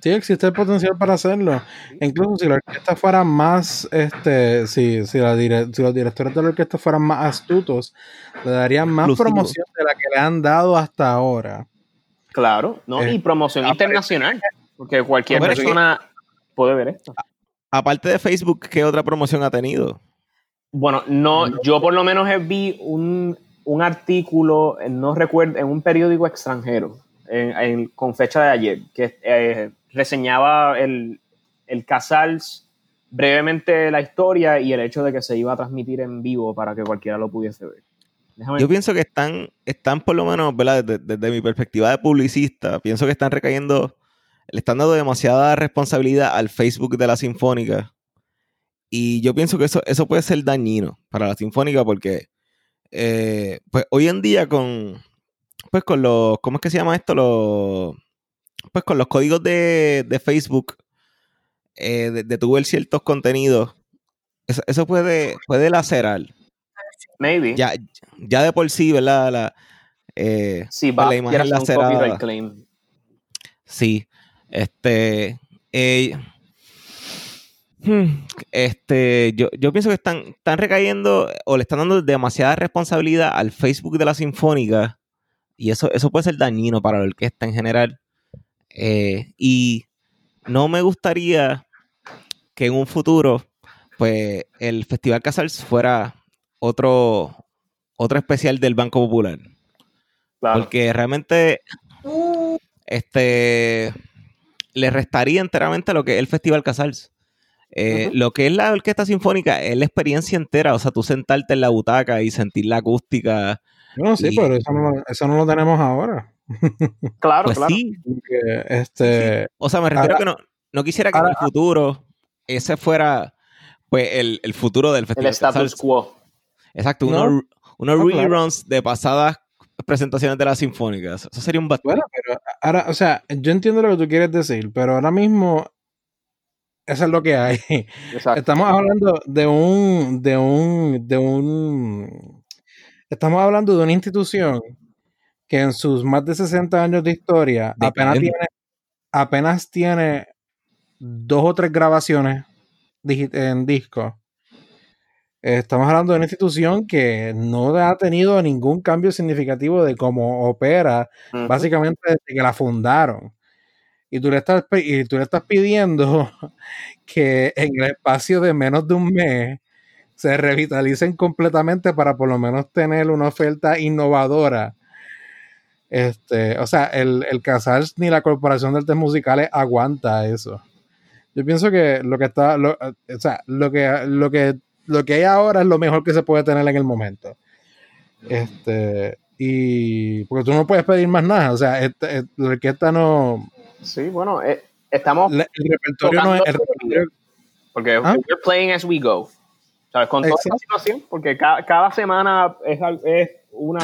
Sí, existe el potencial para hacerlo. Incluso si la orquesta fuera más, este, si, si, la dire- si los directores de la orquesta fueran más astutos, le darían más promoción de la que le han dado hasta ahora. Claro, ¿no? Eh, y promoción internacional, porque cualquier que- persona puede ver esto. Aparte de Facebook, ¿qué otra promoción ha tenido? Bueno, no, yo por lo menos vi un, un artículo, no recuerdo, en un periódico extranjero, en- en- con fecha de ayer, que eh, reseñaba el, el Casals brevemente la historia y el hecho de que se iba a transmitir en vivo para que cualquiera lo pudiese ver. Déjame- Yo pienso que están, están por lo menos, ¿verdad? Desde, desde mi perspectiva de publicista, pienso que están recayendo, le están dando demasiada responsabilidad al Facebook de la Sinfónica. Y yo pienso que eso, eso puede ser dañino para la Sinfónica porque, eh, pues hoy en día con, pues con los, ¿cómo es que se llama esto? Los, pues con los códigos de, de Facebook, eh, de, de tu ver ciertos contenidos, eso, eso puede, puede lacerar. Maybe. Ya, ya de por sí, ¿verdad? La, eh, si pues va la imagen lacerada. Sí. Este. eh, este. Yo, yo pienso que están, están recayendo o le están dando demasiada responsabilidad al Facebook de la Sinfónica. Y eso, eso puede ser dañino para la orquesta en general. Eh, y no me gustaría que en un futuro, pues, el Festival Casals fuera otro, otro especial del Banco Popular. Claro. Porque realmente este le restaría enteramente lo que es el Festival Casals. Eh. Lo que es la orquesta sinfónica es la experiencia entera, o sea, tú sentarte en la butaca y sentir la acústica. Bueno, sí, Y- pero eso no, eso no lo tenemos ahora. *laughs* claro, Pues claro. sí, Porque, este, o sea, me refiero Ahora- que no, no quisiera que en el futuro ese fuera pues el, el futuro del El Festival status Casals. quo. Exacto, No. unos, unos No, claro. reruns de pasadas presentaciones de las sinfónicas. Eso sería un bastante. bueno, pero ahora, o sea, yo entiendo lo que tú quieres decir, pero ahora mismo eso es lo que hay. Exacto. Estamos hablando de un, de un, de un, estamos hablando de una institución que en sus más de 60 años de historia apenas tiene, apenas tiene dos o tres grabaciones en disco. Estamos hablando de una institución que no ha tenido ningún cambio significativo de cómo opera básicamente desde que la fundaron. Y tú le estás, y tú le estás pidiendo *laughs* que en el espacio de menos de un mes se revitalicen completamente para por lo menos tener una oferta innovadora. Este, o sea, el, el Casals ni la Corporación de Artes Musicales aguanta eso. Yo pienso que lo que está, lo- o sea, lo que, lo que, lo que hay ahora es lo mejor que se puede tener en el momento. Este, y porque tú no puedes pedir más nada. O sea, este- este- la orquesta no, Sí, bueno, eh, estamos la- el repertorio no es, el repertorio- Porque ¿Ah? we're playing as we go. ¿Sabes? Con toda Exacto. situación, porque cada, cada semana es, es una.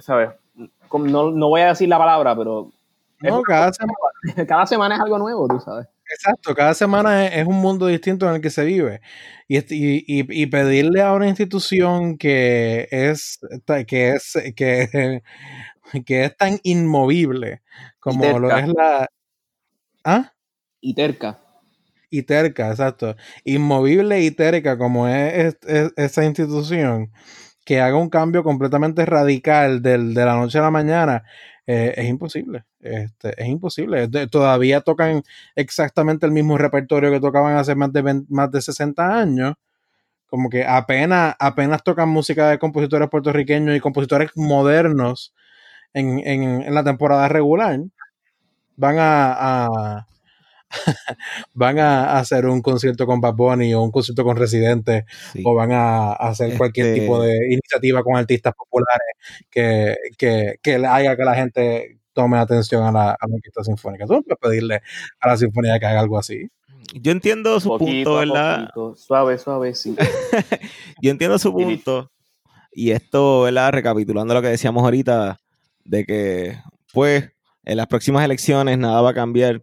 ¿Sabes? No, no voy a decir la palabra, pero no, cada semana, *laughs* cada semana es algo nuevo, tú sabes. exacto, cada semana es, un mundo distinto en el que se vive. Y, este- y, y- y pedirle a una institución que es, que es, que, *laughs* que es tan inmovible como lo es la. ¿Ah? Y terca. y terca, exacto. Inmovible y terca como es, es- es- esa institución, que haga un cambio completamente radical del, de la noche a la mañana, eh, es imposible. Este, es imposible. De- todavía tocan exactamente el mismo repertorio que tocaban hace más de, 20 más de 60 años, Como que apenas, apenas tocan música de compositores puertorriqueños y compositores modernos en, en- en la temporada regular. Van a, a- *laughs* van a hacer un concierto con Bad Bunny o un concierto con Residente Sí. o van a hacer cualquier Este- tipo de iniciativa con artistas populares que, que, que haga que la gente tome atención a la, a la orquesta sinfónica. Tú no puedes pedirle a la sinfonía que haga algo así. Yo entiendo su Poquito punto, a ¿verdad? poquito, suave, suave, sí. *laughs* Yo entiendo su punto. Y esto, ¿verdad? Recapitulando lo que decíamos ahorita, de que, pues, en las próximas elecciones nada va a cambiar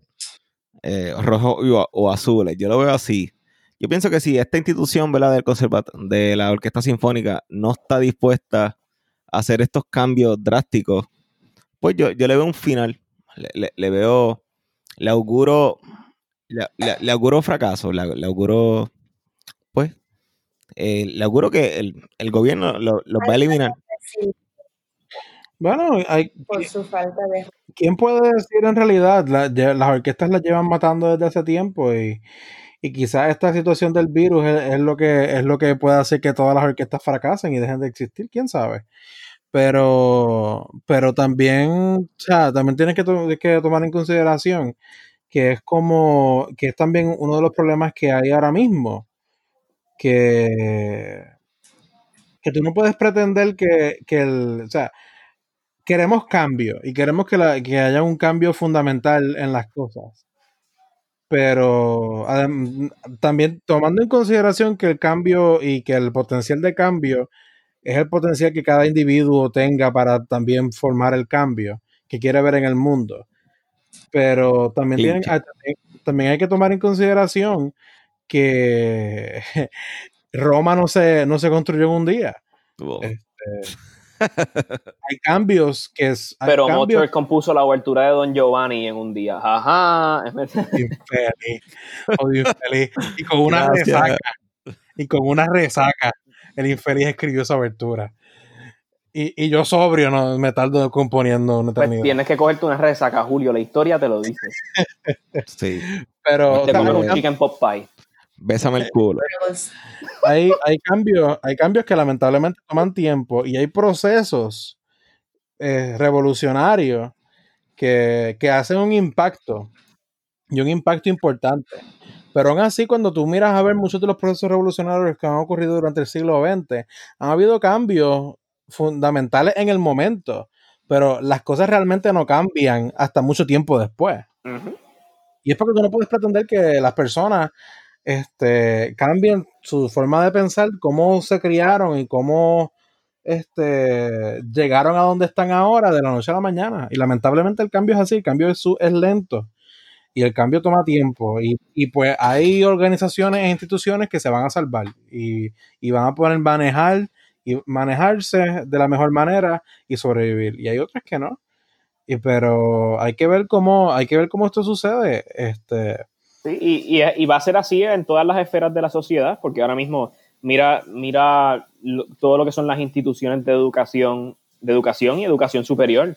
eh, rojo o, o azules. Yo lo veo así. Yo pienso que si esta institución, ¿verdad? Del de la Orquesta Sinfónica no está dispuesta a hacer estos cambios drásticos, pues yo, yo le veo un final. Le, le- le veo, le auguro, le, auguro fracaso, le, auguro, pues, eh, le auguro que el, el gobierno lo, los va a eliminar. Sí, Bueno, hay, por su falta de... ¿quién puede decir en realidad? La- las orquestas las llevan matando desde hace tiempo y, y quizás esta situación del virus es, es lo que es lo que puede hacer que todas las orquestas fracasen y dejen de existir, quién sabe. Pero, pero también, o sea, también tienes que, to- que tomar en consideración que es como, que es también uno de los problemas que hay ahora mismo, que, que tú no puedes pretender que, que el, o sea, queremos cambio y queremos que, la- que haya un cambio fundamental en las cosas. Pero adem- también tomando en consideración que el cambio y que el potencial de cambio es el potencial que cada individuo tenga para también formar el cambio que quiere ver en el mundo. Pero también, tienen- ah, también, también hay que tomar en consideración que *laughs* Roma no se, no se construyó en un día. Oh. Este, hay cambios que es, Pero cambios Mozart compuso la obertura de Don Giovanni en un día. Ajá. infeliz, infeliz. Y con una Gracias. resaca, y con una resaca, el infeliz escribió esa abertura. Y, y yo sobrio, no me tardo componiendo una Pues tienes que cogerte una resaca, Julio. La historia te lo dice. *laughs* Sí. Pero o Te sea, como- un chicken pot pie. Bésame el culo. hay, hay cambios, hay cambios que lamentablemente toman tiempo y hay procesos eh, revolucionarios que, que hacen un impacto y un impacto importante. Pero aún así, cuando tú miras a ver muchos de los procesos revolucionarios que han ocurrido durante el siglo XX, han habido cambios fundamentales en el momento, pero las cosas realmente no cambian hasta mucho tiempo después. Y es porque tú no puedes pretender que las personas este, cambien su forma de pensar, cómo se criaron y cómo este, llegaron a donde están ahora de la noche a la mañana. Y lamentablemente el cambio es así, el cambio es, es lento y el cambio toma tiempo. Y, y pues hay organizaciones e instituciones que se van a salvar y, y van a poder manejar y manejarse de la mejor manera y sobrevivir. Y hay otras que no. Y pero hay que ver cómo, hay que ver cómo esto sucede. Este, Sí, y, y- y va a ser así en todas las esferas de la sociedad, porque ahora mismo mira, mira lo- todo lo que son las instituciones de educación, de educación y educación superior.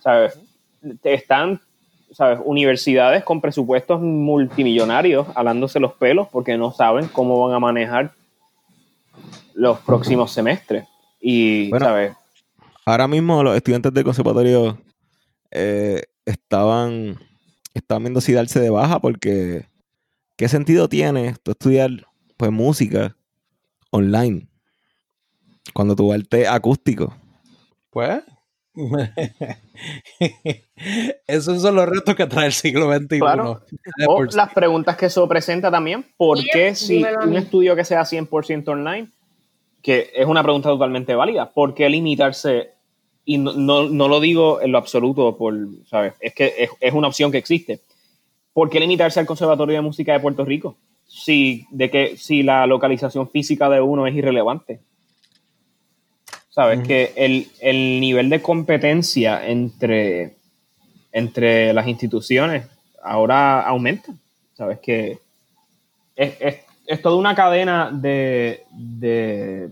¿Sabes? Están, ¿sabes? Universidades con presupuestos multimillonarios alándose los pelos porque no saben cómo van a manejar los próximos semestres. Y, Bueno. ¿sabes? Ahora mismo los estudiantes del conservatorio eh, estaban, estaban viendo si darse de baja porque ¿qué sentido tiene tú estudiar pues música online cuando tu arte acústico? Pues. *laughs* Esos son los retos que trae el siglo XXI. Claro. O las preguntas que eso presenta también. ¿Por qué si un estudio que sea 100% online, que es una pregunta totalmente válida, ¿por qué limitarse? Y no, no, no lo digo en lo absoluto, por, ¿sabes? Es que es, es una opción que existe. ¿Por qué limitarse al Conservatorio de Música de Puerto Rico? Si, de que, si la localización física de uno es irrelevante. ¿Sabes? Que el, el nivel de competencia entre, entre las instituciones ahora aumenta. ¿Sabes? Que es, es, es toda una cadena de, de,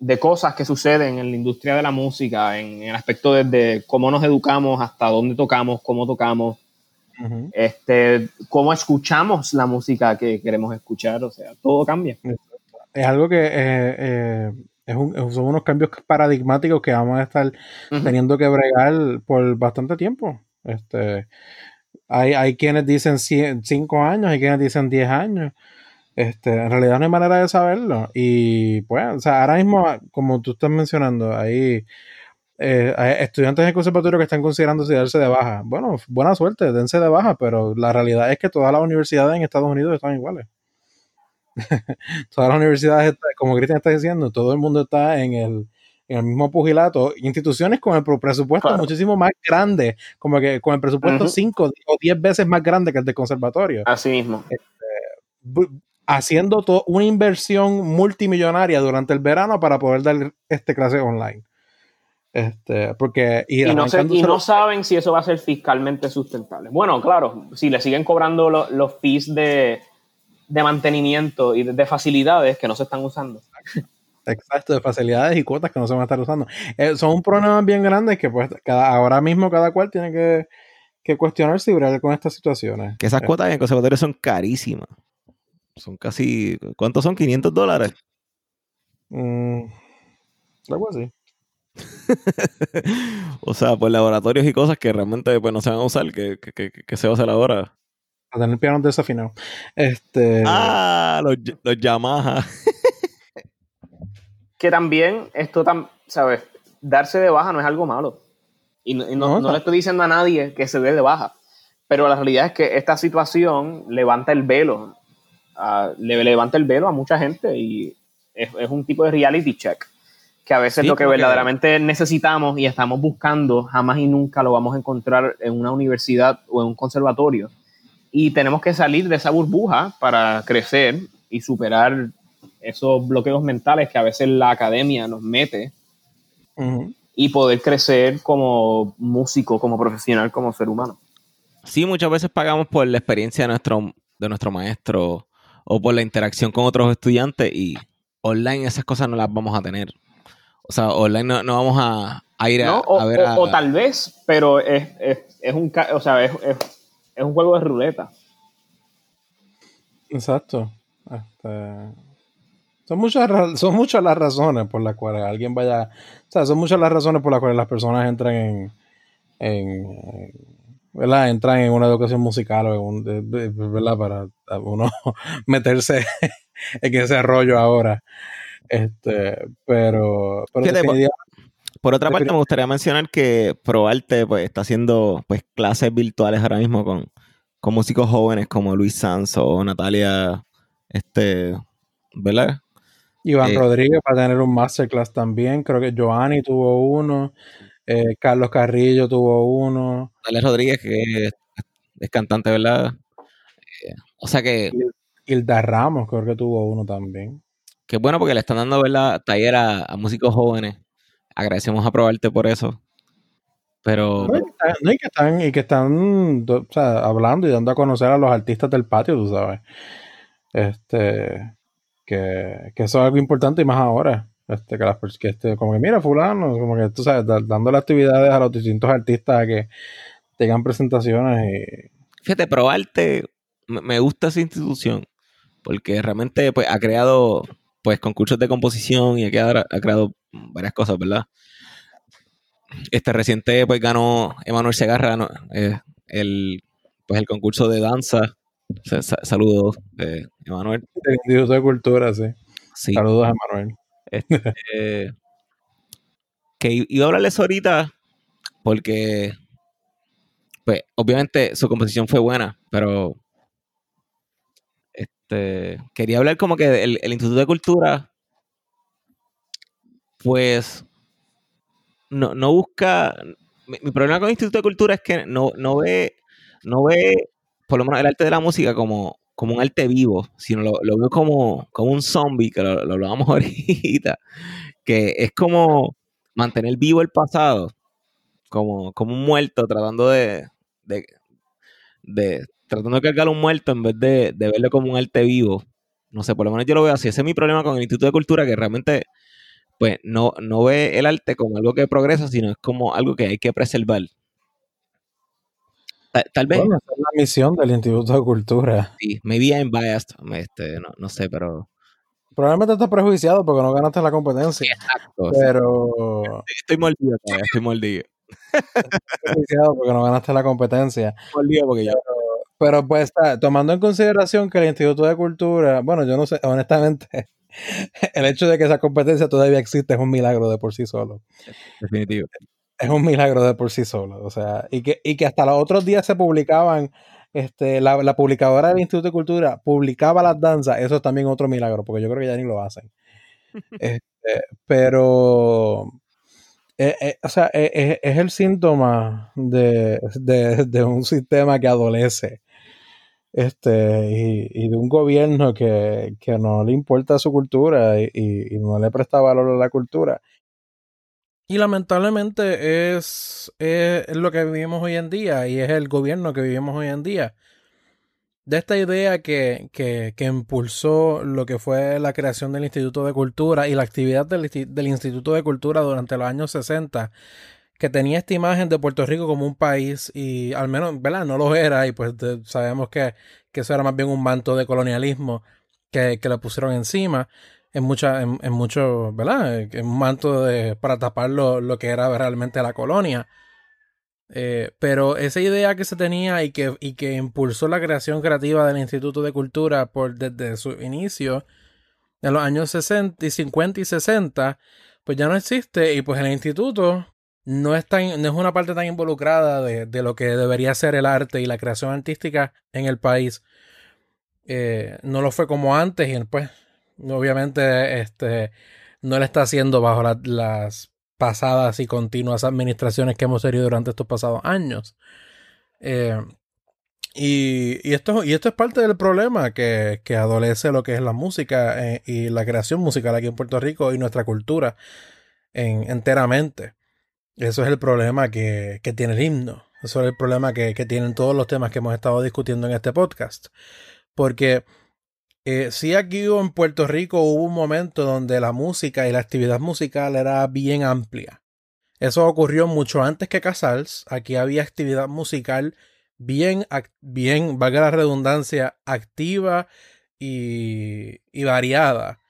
de cosas que suceden en la industria de la música, en el aspecto desde cómo nos educamos, hasta dónde tocamos, cómo tocamos, este, cómo escuchamos la música que queremos escuchar, o sea, todo cambia. es algo que eh, eh, es un- son unos cambios paradigmáticos que vamos a estar teniendo que bregar por bastante tiempo. Este, hay, hay quienes dicen 5 años, hay quienes dicen 10 años. Este, en realidad no hay manera de saberlo. Y pues, o sea, ahora mismo, como tú estás mencionando, hay, eh, hay estudiantes en el conservatorio que están considerando si darse de baja. Bueno, buena suerte, dense de baja, pero la realidad es que todas las universidades en Estados Unidos están iguales. *laughs* todas las universidades, como Cristian está diciendo, todo el mundo está en el, en el mismo pugilato. Instituciones con el pre- presupuesto Claro. muchísimo más grande, como que con el presupuesto Ujú. 5 o 10 veces más grande que el del conservatorio Así mismo. bu- haciendo to- una inversión multimillonaria durante el verano para poder dar este clase online. Este, porque y, Y no, y saben si eso va a ser fiscalmente sustentable. Bueno, claro, si le siguen cobrando lo- los fees de, de mantenimiento y de, de facilidades que no se están usando. exacto de facilidades y cuotas que no se van a estar usando. Eh, son un problema bien grande que pues cada, ahora mismo cada cual tiene que, que cuestionarse y bregar con estas situaciones. Que esas Eh, cuotas en el conservatorio son carísimas. Son casi. ¿Cuántos son? ¿500 dólares? mm, algo así. *laughs* o sea, pues laboratorios y cosas que realmente pues, no se van a usar, que, que, que- que se va a hacer ahora. A tener pianos desafinados. Este, Ah, los, los Yamaha. Que también esto, tam- ¿sabes? Darse de baja no es algo malo. Y no, y no- No, no le estoy diciendo a nadie que se dé de baja. Pero la realidad es que esta situación levanta el velo. Ah, le levanta el velo a mucha gente y es, es un tipo de reality check. Que a veces Sí, lo que como que- verdaderamente necesitamos y estamos buscando jamás y nunca lo vamos a encontrar en una universidad o en un conservatorio. Y tenemos que salir de esa burbuja para crecer y superar esos bloqueos mentales que a veces la academia nos mete ujú. y poder crecer como músico, como profesional, como ser humano. Sí, muchas veces pagamos por la experiencia de nuestro, de nuestro maestro o por la interacción con otros estudiantes y online esas cosas no las vamos a tener. O sea, online no, no vamos a, a ir a, ¿no? O, a ver o- a... o tal vez, pero es, es, es un, o sea, es, es- es un juego de ruleta. Exacto. Este, son, muchas, son muchas las razones por las cuales alguien vaya. O sea, son muchas las razones por las cuales las personas entran en. en ¿verdad? Entran en una educación musical o en un. ¿verdad? Para uno *laughs* meterse *laughs* en ese rollo ahora. Este, pero. pero Fíjate, definitivamente- Por otra parte, me gustaría mencionar que ProArte pues, está haciendo pues, clases virtuales ahora mismo con, con músicos jóvenes como Luis Sanso o Natalia, este, ¿verdad? Iván eh, Rodríguez va a tener un masterclass también. Creo que Joanny tuvo uno. Eh, Carlos Carrillo tuvo uno. Natalia Rodríguez, que es, es cantante, ¿verdad? Eh, o sea que, Hilda Ramos creo que tuvo uno también. que es bueno porque le están dando, ¿verdad? Taller a, a músicos jóvenes. Agradecemos a ProArte por eso. Pero No, y que están, y que están, o sea, hablando y dando a conocer a los artistas del patio, tú sabes. Este, que, que eso es algo importante y más ahora. Este, que las que este, como que mira, fulano, como que tú sabes, dándole actividades a los distintos artistas a que tengan presentaciones y Fíjate, ProArte, me gusta esa institución porque realmente pues, ha creado pues concursos de composición y ha creado, ha creado varias cosas, ¿verdad? Este reciente pues ganó Emanuel Segarra ¿no? Eh, el, pues, el concurso de danza. Sa- sa- saludos, eh, Emanuel. el Instituto de Cultura, sí. Sí. Saludos a Eh, que iba a hablarles ahorita porque, pues, obviamente su composición fue buena, pero este, quería hablar como que el, el Instituto de Cultura, pues, no, no busca. Mi, mi problema con el Instituto de Cultura es que no, no ve, no ve, por lo menos el arte de la música como, como un arte vivo, sino lo, lo veo como, como un zombie, que lo, lo hablábamos *laughs* ahorita que es como mantener vivo el pasado, como, como un muerto tratando de, de, de- tratando de cargar un muerto en vez de, de verlo como un arte vivo. No sé, por lo menos yo lo veo así. Ese es mi problema con el Instituto de Cultura, que realmente pues no, no ve el arte como algo que progresa, sino es como algo que hay que preservar. Ta- Tal, vez, Bueno, esa es la misión del Instituto de Cultura. sí, maybe I'm biased, este, no, no sé, pero Probablemente estás prejuiciado porque no ganaste la competencia. Exacto. Pero Estoy mordido todavía, estoy mordido. prejuiciado porque no ganaste la competencia. Mordido porque yo. Pero pues está, tomando en consideración que el Instituto de Cultura, bueno, yo no sé, honestamente, *laughs* el hecho de que esa competencia todavía existe es un milagro de por sí solo. Definitivo. Es un milagro de por sí solo. O sea, y que, y que hasta los otros días se publicaban, este, la, la publicadora del Instituto de Cultura publicaba las danzas, eso es también otro milagro, porque yo creo que ya ni lo hacen. *laughs* Este, pero, eh, eh, o sea, eh, eh, es el síntoma de, de- de un sistema que adolece. Este, y, y de un gobierno que, que no le importa su cultura y, y- y no le presta valor a la cultura. Y lamentablemente es, es lo que vivimos hoy en día y es el gobierno que vivimos hoy en día. De esta idea que, que, que impulsó lo que fue la creación del Instituto de Cultura y la actividad del, insti- del Instituto de Cultura durante los años 60, que tenía esta imagen de Puerto Rico como un país y al menos, ¿verdad? No lo era y pues sabemos que, que eso era más bien un manto de colonialismo que, que le pusieron encima en mucha, en, en mucho, ¿verdad? En un manto de, para tapar lo, lo que era realmente la colonia. Eh, pero esa idea que se tenía y que, y que impulsó la creación creativa del Instituto de Cultura por, desde su inicio, en los años 60 y 50 y 60, pues ya no existe y pues el instituto no es, tan, no es una parte tan involucrada de, de lo que debería ser el arte y la creación artística en el país. Eh, no lo fue como antes y pues obviamente este, no le está haciendo bajo la- las pasadas y continuas administraciones que hemos tenido durante estos pasados años. Eh, y, y esto, y esto es parte del problema que, que adolece lo que es la música eh, y la creación musical aquí en Puerto Rico y nuestra cultura en, enteramente. Eso es el problema que, que tiene el himno. Eso es el problema que, que tienen todos los temas que hemos estado discutiendo en este podcast. Porque eh, sí aquí en Puerto Rico hubo un momento donde la música y la actividad musical era bien amplia. Eso ocurrió mucho antes que Casals. Aquí había actividad musical bien, bien, valga la redundancia, activa y variada,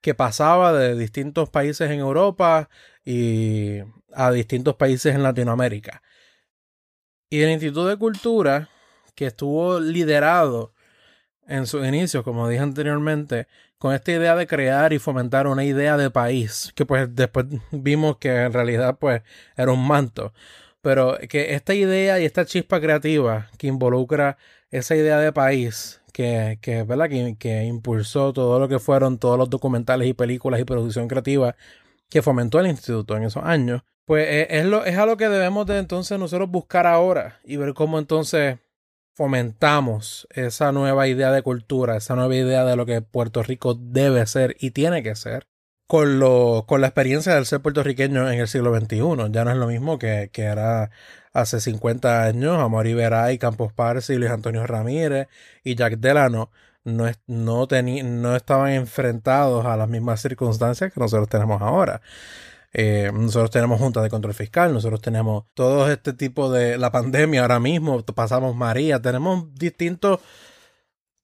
que pasaba de distintos países en Europa y a distintos países en Latinoamérica. Y el Instituto de Cultura, que estuvo liderado en sus inicios, como dije anteriormente, con esta idea de crear y fomentar una idea de país, que pues después vimos que en realidad pues era un manto, pero que esta idea y esta chispa creativa que involucra esa idea de país, que, que, ¿verdad? que, que impulsó todo lo que fueron todos los documentales y películas y producción creativa que fomentó el instituto en esos años, pues eh, es, lo, es a lo que debemos de entonces nosotros buscar ahora y ver cómo entonces fomentamos esa nueva idea de cultura, esa nueva idea de lo que Puerto Rico debe ser y tiene que ser, con, lo, con la experiencia del ser puertorriqueño en el siglo XXI. Ya no es lo mismo que, que era hace 50 años, Amor Iberay, Campos Parsi, Luis Antonio Ramírez y Jack Delano no, no, no estaban enfrentados a las mismas circunstancias que nosotros tenemos ahora. Eh, nosotros tenemos Junta de Control Fiscal, nosotros tenemos todo este tipo de la pandemia ahora mismo, pasamos María, tenemos distintos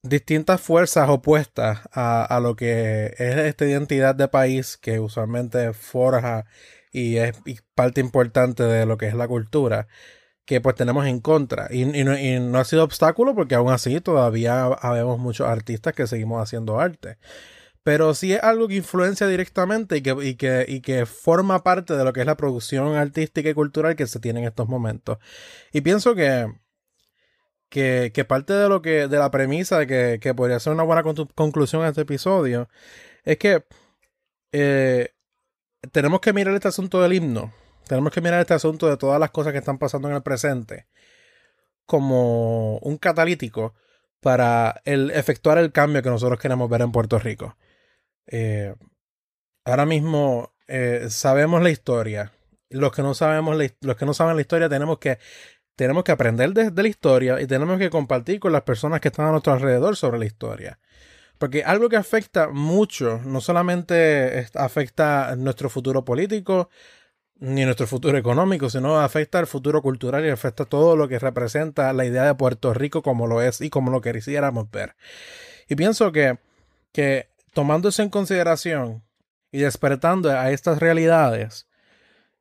distintas fuerzas opuestas a, a lo que es esta identidad de país que usualmente forja y es parte importante de lo que es la cultura que pues tenemos en contra. Y, y no, y no ha sido obstáculo porque aún así todavía habemos muchos artistas que seguimos haciendo arte pero sí es algo que influencia directamente y que, y que, y que forma parte de lo que es la producción artística y cultural que se tiene en estos momentos. Y pienso que, que, que parte de lo que, de la premisa de que, que podría ser una buena con- conclusión a este episodio, es que eh, tenemos que mirar este asunto del himno, tenemos que mirar este asunto de todas las cosas que están pasando en el presente como un catalítico para el, efectuar el cambio que nosotros queremos ver en Puerto Rico. Eh, ahora mismo eh, sabemos la historia. Los que no sabemos la los que no saben la historia tenemos que tenemos que aprender de, la historia y tenemos que compartir con las personas que están a nuestro alrededor sobre la historia. Porque algo que afecta mucho, no solamente afecta nuestro futuro político, ni nuestro futuro económico, sino afecta el futuro cultural y afecta todo lo que representa la idea de Puerto Rico como lo es y como lo quisiéramos ver. Y pienso que, que tomando eso en consideración y despertando a estas realidades,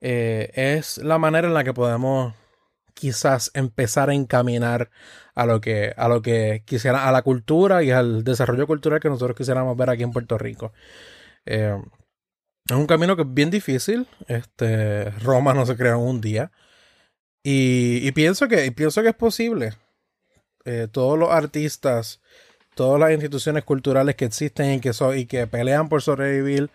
eh, es la manera en la que podemos quizás empezar a encaminar a lo que a lo que quisiera a la cultura y al desarrollo cultural que nosotros quisiéramos ver aquí en Puerto Rico. Eh, es un camino que es bien difícil. Este Roma no se creó en un día. Y, pienso que y pienso que es posible. Eh, todos los artistas todas las instituciones culturales que existen y que so, y que pelean por sobrevivir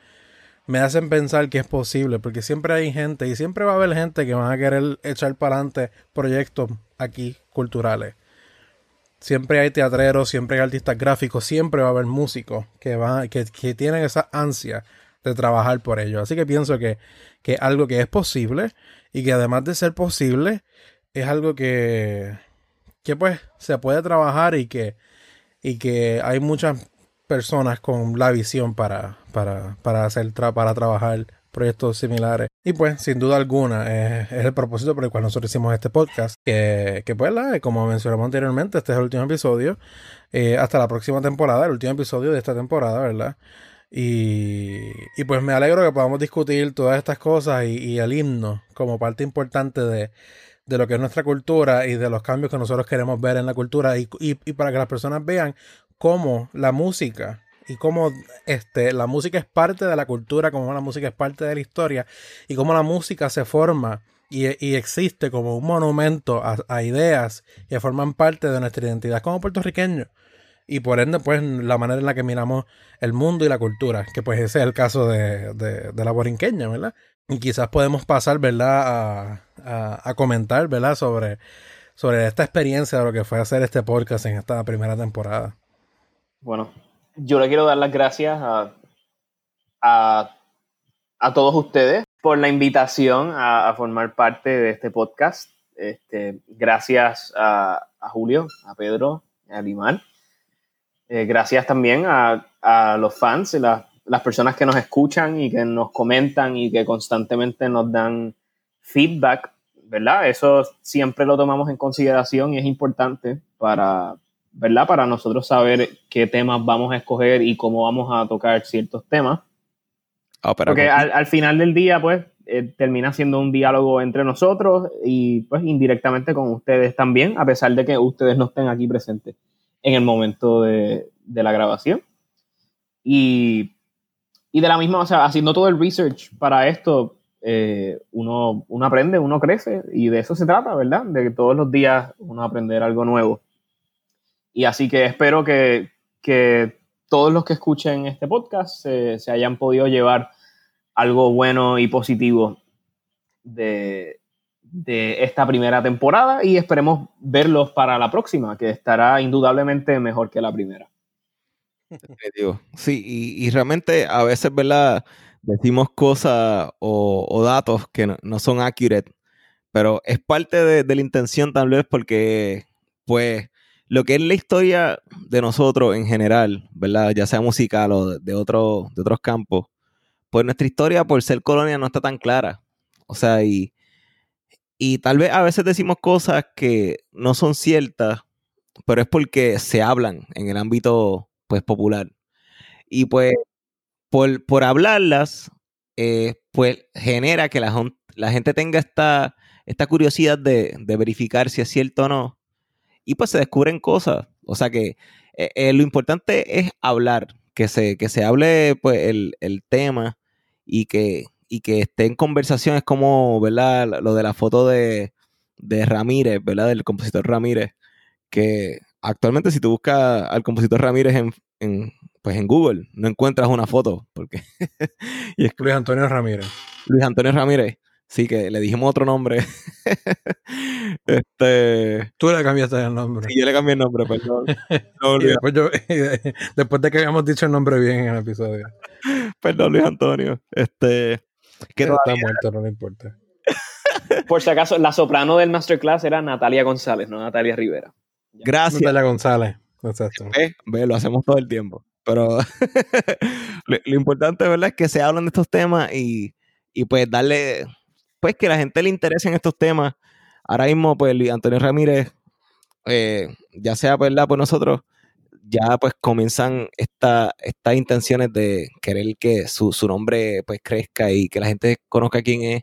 me hacen pensar que es posible, porque siempre hay gente y siempre va a haber gente que van a querer echar para adelante proyectos aquí culturales. Siempre hay teatreros, siempre hay artistas gráficos, siempre va a haber músicos que, van, que, que tienen esa ansia de trabajar por ello. Así que pienso que, que algo que es posible y que además de ser posible, es algo que, que pues se puede trabajar y que, y que hay muchas personas con la visión para, para, para hacer para trabajar proyectos similares. Y pues, sin duda alguna, es, el propósito por el cual nosotros hicimos este podcast. Que, que pues, la, como mencionamos anteriormente, este es el último episodio. Eh, hasta la próxima temporada, el último episodio de esta temporada, ¿verdad? Y, y pues me alegro que podamos discutir todas estas cosas y, y el himno como parte importante de, de lo que es nuestra cultura y de los cambios que nosotros queremos ver en la cultura y, y, y para que las personas vean cómo la música y cómo este, la música es parte de la cultura, cómo la música es parte de la historia y cómo la música se forma y, y existe como un monumento a, ideas que forman parte de nuestra identidad como puertorriqueños y por ende pues la manera en la que miramos el mundo y la cultura, que pues ese es el caso de, de, de la borinqueña, ¿verdad? Y quizás podemos pasar, ¿verdad? A, a, comentar, ¿verdad? Sobre, sobre esta experiencia de lo que fue hacer este podcast en esta primera temporada. Bueno, yo le quiero dar las gracias a, a, a todos ustedes por la invitación a, formar parte de este podcast. Este, gracias a, Julio, a Pedro, a Limar. Eh, gracias también a, los fans, la, las personas que nos escuchan y que nos comentan y que constantemente nos dan feedback, ¿verdad? Eso siempre lo tomamos en consideración y es importante para, ¿verdad? Para nosotros saber qué temas vamos a escoger y cómo vamos a tocar ciertos temas. Oh, Porque al, al, final del día, pues, eh, termina siendo un diálogo entre nosotros y, pues, indirectamente con ustedes también, a pesar de que ustedes no estén aquí presentes en el momento de, de la grabación. Y, y, de la misma, o sea, haciendo todo el research para esto, eh, uno, uno aprende, uno crece y de eso se trata, ¿verdad? De que todos los días uno aprender algo nuevo. Y así que espero que, que todos los que escuchen este podcast se, se, hayan podido llevar algo bueno y positivo de, de, esta primera temporada y esperemos verlos para la próxima, que estará indudablemente mejor que la primera. Sí, y, y realmente a veces, ¿verdad? Decimos cosas o, datos que no, son accurate, pero es parte de, de la intención tal vez porque, pues, lo que es la historia de nosotros en general, ¿verdad? Ya sea musical o de, otro, de otros campos, pues nuestra historia por ser colonia no está tan clara. O sea, y, y tal vez a veces decimos cosas que no son ciertas, pero es porque se hablan en el ámbito pues popular. Y pues por, por hablarlas, eh, pues genera que la, la gente tenga esta, esta curiosidad de, de verificar si es cierto o no y pues se descubren cosas. O sea que eh, eh, lo importante es hablar, que se, que se hable pues el, el tema y que, y que esté en conversación. Es como, ¿verdad? Lo de la foto de, de Ramírez, ¿verdad? Del compositor Ramírez, que actualmente si tú buscas al compositor Ramírez en, en pues en Google, no encuentras una foto, porque... *laughs* y es Luis Antonio Ramírez. Luis Antonio Ramírez. Sí, que le dijimos otro nombre. *laughs* este. Tú le cambiaste el nombre. Sí, yo le cambié el nombre, perdón. No, *laughs* después, yo, después, de que habíamos dicho el nombre bien en el episodio. Perdón, Luis Antonio. Este. Que no está muerto, no le importa. Por si acaso, la soprano del masterclass era Natalia González, no Natalia Rivera. Gracias. Natalia González. Exacto. Ve, ve, lo hacemos todo el tiempo. Pero *laughs* lo, lo, importante, ¿verdad? Es que se hablan de estos temas y, y pues darle pues que la gente le interese en estos temas. Ahora mismo, pues Antonio Ramírez, eh, ya sea verdad, pues nosotros ya pues comienzan esta, estas intenciones de querer que su, su nombre pues crezca y que la gente conozca quién es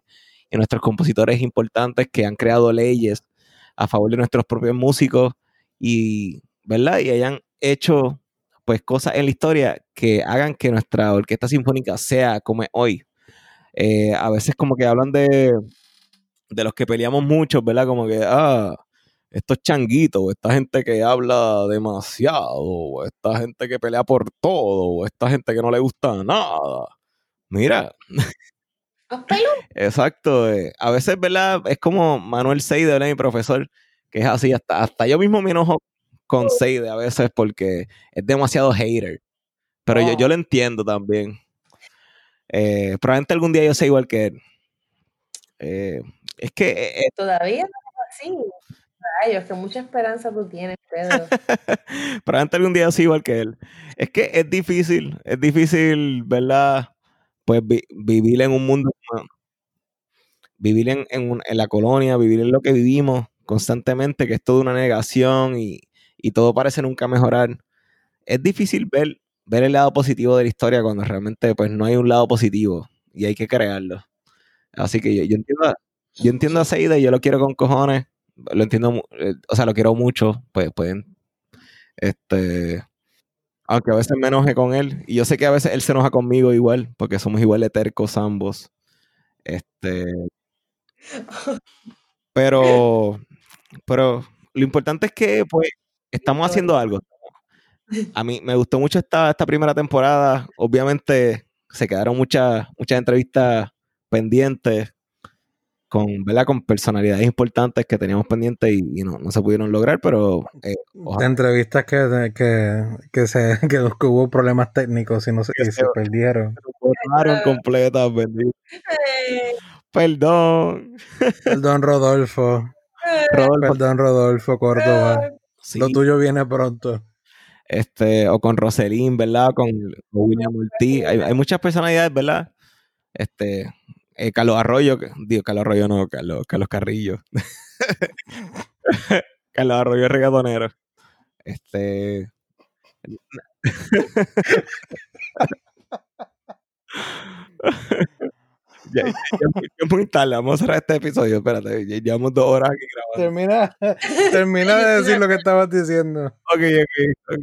y nuestros compositores importantes que han creado leyes a favor de nuestros propios músicos y, ¿verdad? Y hayan hecho pues cosas en la historia que hagan que nuestra orquesta sinfónica sea como es hoy. Eh, a veces como que hablan de, de los que peleamos mucho, ¿verdad? Como que, ah, estos changuitos, esta gente que habla demasiado, o esta gente que pelea por todo, o esta gente que no le gusta nada. Mira. *laughs* Exacto. eh, A veces, ¿verdad? Es como Manuel Seide, ¿verdad? mi profesor, que es así. Hasta, hasta yo mismo me enojo con Seide a veces porque es demasiado hater. Pero yo, yo lo entiendo también. Eh, probablemente algún día yo sea igual que él. Eh, es que eh, Todavía no es así. Rayos, que mucha esperanza tú tienes, Pedro. *laughs* probablemente algún día yo sea igual que él. Es que es difícil, es difícil, ¿verdad? Pues vi- vivir en un mundo, vivir en, en, un- en la colonia, vivir en lo que vivimos constantemente, que es toda una negación y, y todo parece nunca mejorar. Es difícil ver, ver el lado positivo de la historia cuando realmente pues no hay un lado positivo y hay que crearlo. Así que yo, yo entiendo, yo entiendo a Seida y yo lo quiero con cojones. Lo entiendo, eh, o sea, lo quiero mucho. Pues pueden, este, aunque a veces me enoje con él. Y yo sé que a veces él se enoja conmigo igual, porque somos igual de tercos ambos. Este, *laughs* pero, pero lo importante es que pues estamos haciendo algo. A mí me gustó mucho esta, esta primera temporada. Obviamente se quedaron muchas, muchas entrevistas pendientes con, ¿verdad? con personalidades importantes que teníamos pendientes y, y no, no se pudieron lograr, pero eh, De entrevistas que, que, que, se, que hubo problemas técnicos y, no se, y se perdieron. borraron completas, Perdón. Perdón, Rodolfo. Rodolfo, Perdón, Rodolfo Córdoba. sí, Lo tuyo viene pronto. este, o con Roselín, ¿verdad? Con, con William Ortiz. Hay, hay muchas personalidades, ¿verdad? Este, eh, Carlos Arroyo, digo, Carlos Arroyo no, Carlos, Carlos Carrillo. *laughs* Carlos Arroyo es reggaetonero. Este. Ya, ya, ya- ya muy tarde, vamos a cerrar este episodio. Espérate, ya llevamos dos horas aquí grabando. Termina, *laughs* termina de decir lo que estabas diciendo. Ok, ok, ok.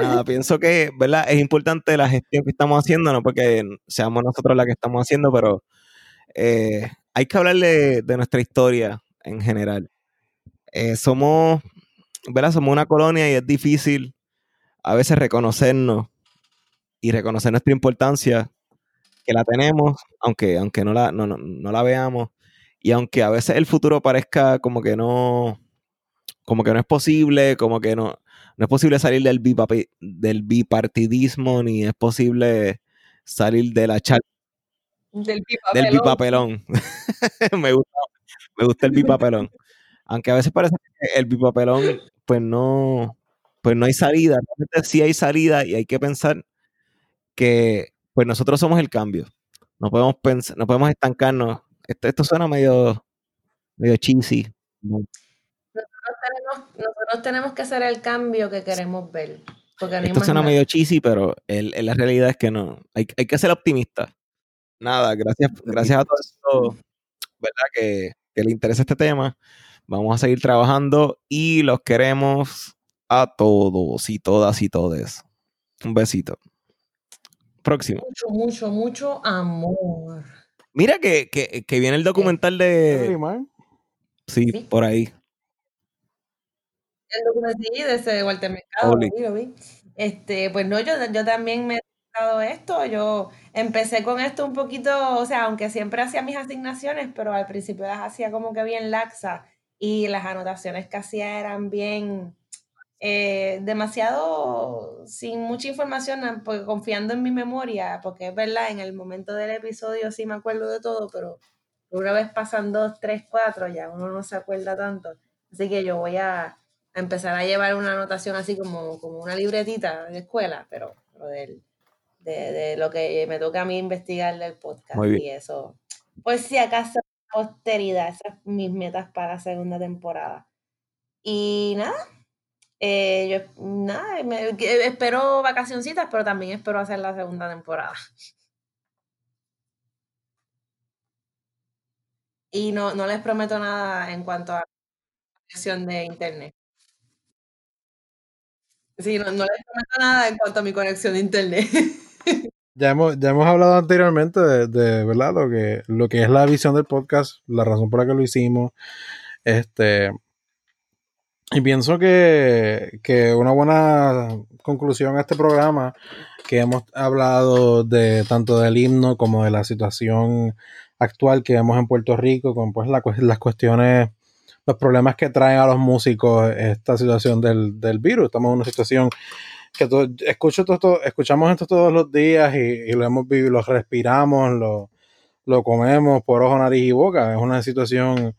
Nada, pienso que, ¿verdad? Es importante la gestión que estamos haciendo, no porque seamos nosotros la que estamos haciendo, pero eh, hay que hablarle de nuestra historia en general. Eh, somos, ¿verdad? Somos una colonia y es difícil a veces reconocernos y reconocer nuestra importancia, que la tenemos, aunque, aunque no, la, no, no, no la veamos, y aunque a veces el futuro parezca como que no, como que no es posible, como que no, no es posible salir del, bipapi- del bipartidismo, ni es posible salir de la charla del bipapelón. *laughs* me, gusta, me gusta el bipapelón. Aunque a veces parece que el bipapelón, pues no, pues no hay salida. Realmente sí hay salida y hay que pensar que pues nosotros somos el cambio. No podemos pensar, no podemos estancarnos. Esto, esto suena medio, medio cheesy. ¿no? Nosotros tenemos, nosotros tenemos que hacer el cambio que queremos ver. Porque no hay Esto suena nada. medio cheesy, pero el, el- la realidad es que no. Hay, hay que ser optimista. Nada, gracias, gracias a todos ¿verdad? Que, que le interesa este tema. Vamos a seguir trabajando y los queremos a todos y todas y todes. Un besito. Próximo. Mucho, mucho, mucho amor. Mira que, que, que viene el documental de. Sí, Sí. por ahí. El documental de ese Walter Mercado, lo vi, lo vi. Este, pues no, yo, yo también me he dado esto. Yo empecé con esto un poquito, o sea, aunque siempre hacía mis asignaciones, pero al principio las hacía como que bien laxa y las anotaciones que hacía eran bien eh, demasiado sin mucha información, ah, porque confiando en mi memoria, porque es verdad, en el momento del episodio sí me acuerdo de todo, pero una vez pasan dos, tres, cuatro, ya uno no se acuerda tanto. Así que yo voy a, a empezar a llevar una anotación así como, como una libretita de escuela, pero, pero del- de, de lo que me toca a mí investigar del podcast Muy bien. y eso. Pues si acaso posteridad, esas mis metas para la segunda temporada. Y nada, Eh, yo, nada, me- que- espero vacacioncitas, pero también espero hacer la segunda temporada. Y no, no les prometo nada en cuanto a conexión de internet. Sí, no, no les prometo nada en cuanto a mi conexión de internet. *laughs* Ya hemos, ya hemos hablado anteriormente de, de, ¿verdad? Lo que, lo que es la visión del podcast, la razón por la que lo hicimos. Este, y pienso que, que una buena conclusión a este programa, que hemos hablado de tanto del himno como de la situación actual que vemos en Puerto Rico, con pues la, las cuestiones, los problemas que traen a los músicos esta situación del, del virus. Estamos en una situación que todo, escucho todo, escuchamos esto todos los días y, y, lo hemos vivido, lo respiramos, lo, lo comemos por ojo, nariz y boca. Es una situación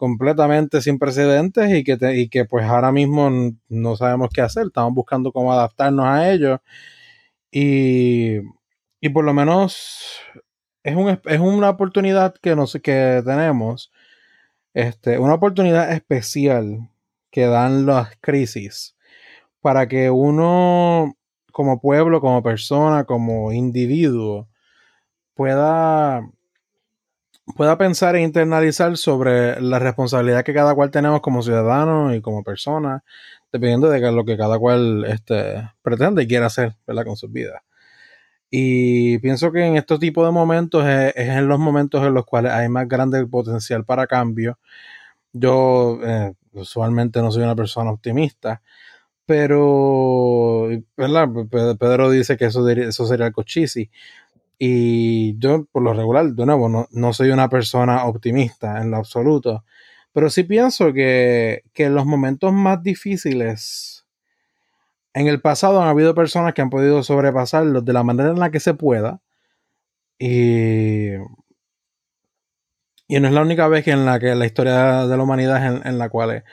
completamente sin precedentes y que, te, y que pues ahora mismo no sabemos qué hacer. Estamos buscando cómo adaptarnos a ello. Y, y por lo menos es, un, es una oportunidad que, nos, que tenemos, este, una oportunidad especial que dan las crisis para que uno como pueblo, como persona, como individuo, pueda, pueda pensar e internalizar sobre la responsabilidad que cada cual tenemos como ciudadanos y como personas, dependiendo de lo que cada cual este, pretende y quiera hacer ¿verdad? con sus vidas. Y pienso que en estos tipos de momentos es, en los momentos en los cuales hay más grande potencial para cambio. Yo eh, usualmente no soy una persona optimista, pero ¿verdad? Pedro dice que eso, eso sería el cochisi. Y yo, por lo regular, de nuevo, no, soy una persona optimista en lo absoluto, pero sí pienso que, que en los momentos más difíciles, en el pasado han habido personas que han podido sobrepasarlos de la manera en la que se pueda. Y, y no es la única vez que en la que la historia de la humanidad en, en la cual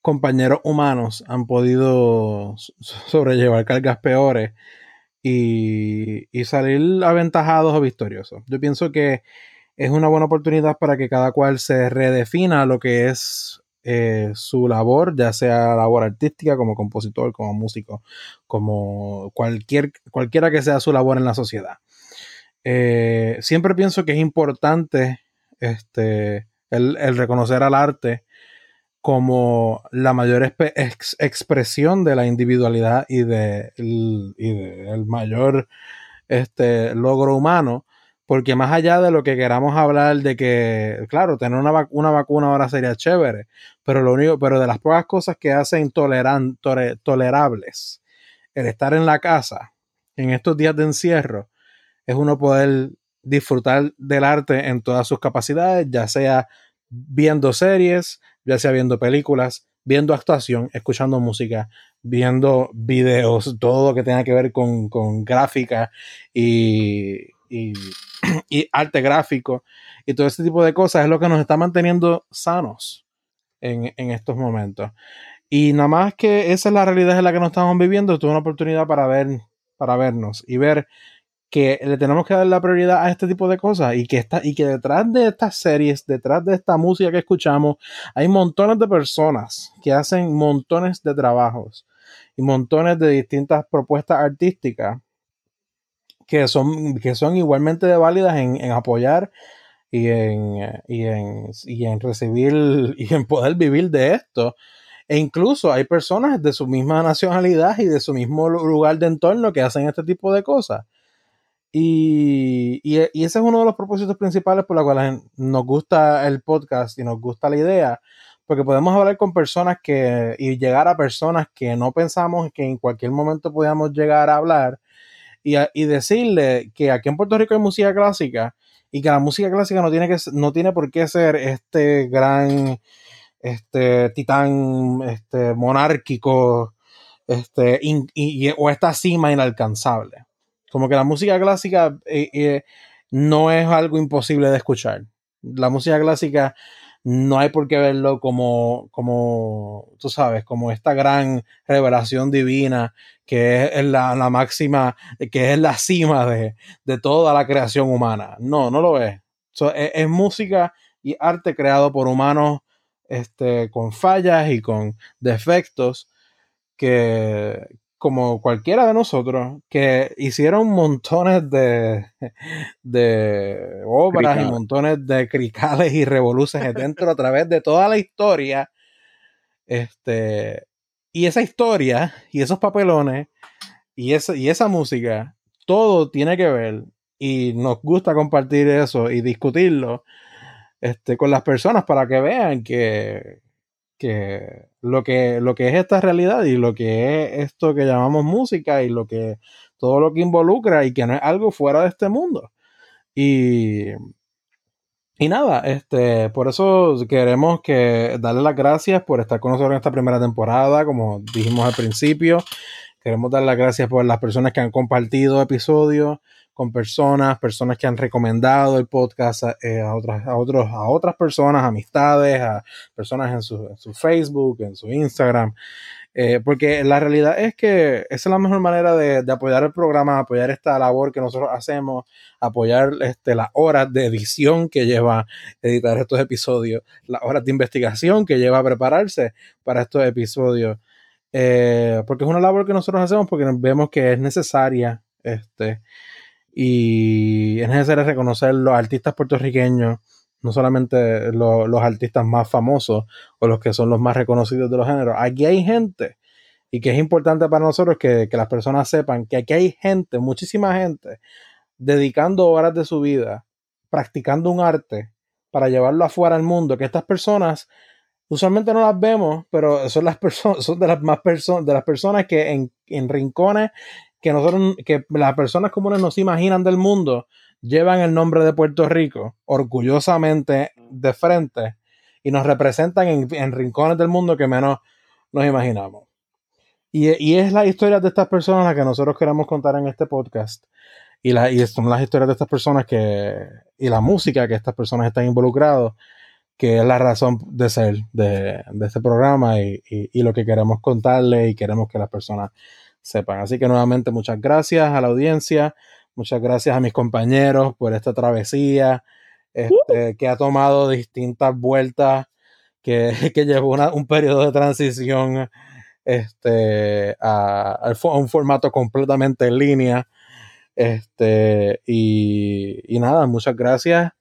compañeros humanos han podido sobrellevar cargas peores y, y, salir aventajados o victoriosos. Yo pienso que es una buena oportunidad para que cada cual se redefina lo que es eh, su labor, ya sea labor artística, como compositor, como músico, como cualquier, cualquiera que sea su labor en la sociedad. Eh, siempre pienso que es importante este, el, el reconocer al arte como la mayor ex expresión de la individualidad y del el mayor este, logro humano, porque más allá de lo que queramos hablar de que, claro, tener una, una vacuna ahora sería chévere, pero lo único, pero de las pocas cosas que hacen toleran tole tolerables el estar en la casa en estos días de encierro es uno poder disfrutar del arte en todas sus capacidades, ya sea viendo series, ya sea viendo películas, viendo actuación, escuchando música, viendo videos, *laughs* todo lo que tenga que ver con, con gráfica y, *clears throat* y, arte gráfico y todo este tipo de cosas es lo que nos está manteniendo sanos en, en, estos momentos. Y nada más que esa es la realidad en la que nos estamos viviendo, tuve una oportunidad para ver, para vernos y ver que le tenemos que dar la prioridad a este tipo de cosas y que, está, y que detrás de estas series, detrás de esta música que escuchamos, hay montones de personas que hacen montones de trabajos y montones de distintas propuestas artísticas que son, que son igualmente válidas en, en apoyar y en, y, en, y en recibir *laughs* y en poder vivir de esto. E incluso hay personas de su misma nacionalidad y de su mismo lugar de entorno que hacen este tipo de cosas. Y, y, ese es uno de los propósitos principales por los cuales nos gusta el podcast y nos gusta la idea, porque podemos hablar con personas que y llegar a personas que no pensamos que en cualquier momento podíamos llegar a hablar y, y decirle que aquí en Puerto Rico hay música clásica y que la música clásica no tiene, que, no tiene por qué ser este gran este titán este monárquico este o esta cima inalcanzable como que la música clásica eh, eh, no es algo imposible de escuchar. La música clásica no hay por qué verlo como, como tú sabes, como esta gran revelación divina que es la, la máxima, que es la cima de, de, toda la creación humana. No, no lo es. Es, es, música y arte creado por humanos este, con fallas y con defectos que, como cualquiera de nosotros, que hicieron montones de, de obras y montones de cricales y revoluciones dentro a través de toda la historia. Este, y esa historia y esos papelones y esa, y esa música, todo tiene que ver y nos gusta compartir eso y discutirlo este, con las personas para que vean que, que lo que lo que es esta realidad y lo que es esto que llamamos música y lo que todo lo que involucra y que no es algo fuera de este mundo. Y, y nada, este, por eso queremos que darle las gracias por estar con nosotros en esta primera temporada, como dijimos al principio. Queremos dar las gracias por las personas que han compartido episodios con personas, personas que han recomendado el podcast a, eh, a otras, a, otros, a otras personas, amistades, a personas en su, en su Facebook, en su Instagram. Eh, porque la realidad es que esa es la mejor manera de, de, apoyar el programa, apoyar esta labor que nosotros hacemos, apoyar este, las horas de edición que lleva editar estos episodios, las horas de investigación que lleva a prepararse para estos episodios. Eh, porque es una labor que nosotros hacemos porque vemos que es necesaria. Este, y es necesario reconocer los artistas puertorriqueños, no solamente lo, los artistas más famosos o los que son los más reconocidos de los géneros. Aquí hay gente, y que es importante para nosotros que, que las personas sepan que aquí hay gente, muchísima gente, dedicando horas de su vida, practicando un arte para llevarlo afuera al mundo, que estas personas usualmente no las vemos, pero son las personas, son de las más personas, de las personas que en, en rincones que nosotros, que las personas comunes nos imaginan del mundo, llevan el nombre de Puerto Rico orgullosamente de frente y nos representan en, rincones del mundo que menos nos imaginamos. Y, y, es la historia de estas personas la que nosotros queremos contar en este podcast. Y, la, y son las historias de estas personas que, y la música que estas personas están involucrados, que es la razón de ser de, de este programa y, y, y, lo que queremos contarle y queremos que las personas sepan. Así que nuevamente muchas gracias a la audiencia, muchas gracias a mis compañeros por esta travesía este, que ha tomado distintas vueltas, que, *laughs* que llevó una, un periodo de transición este, a, a, un formato completamente en línea. Este, y, y nada, muchas gracias.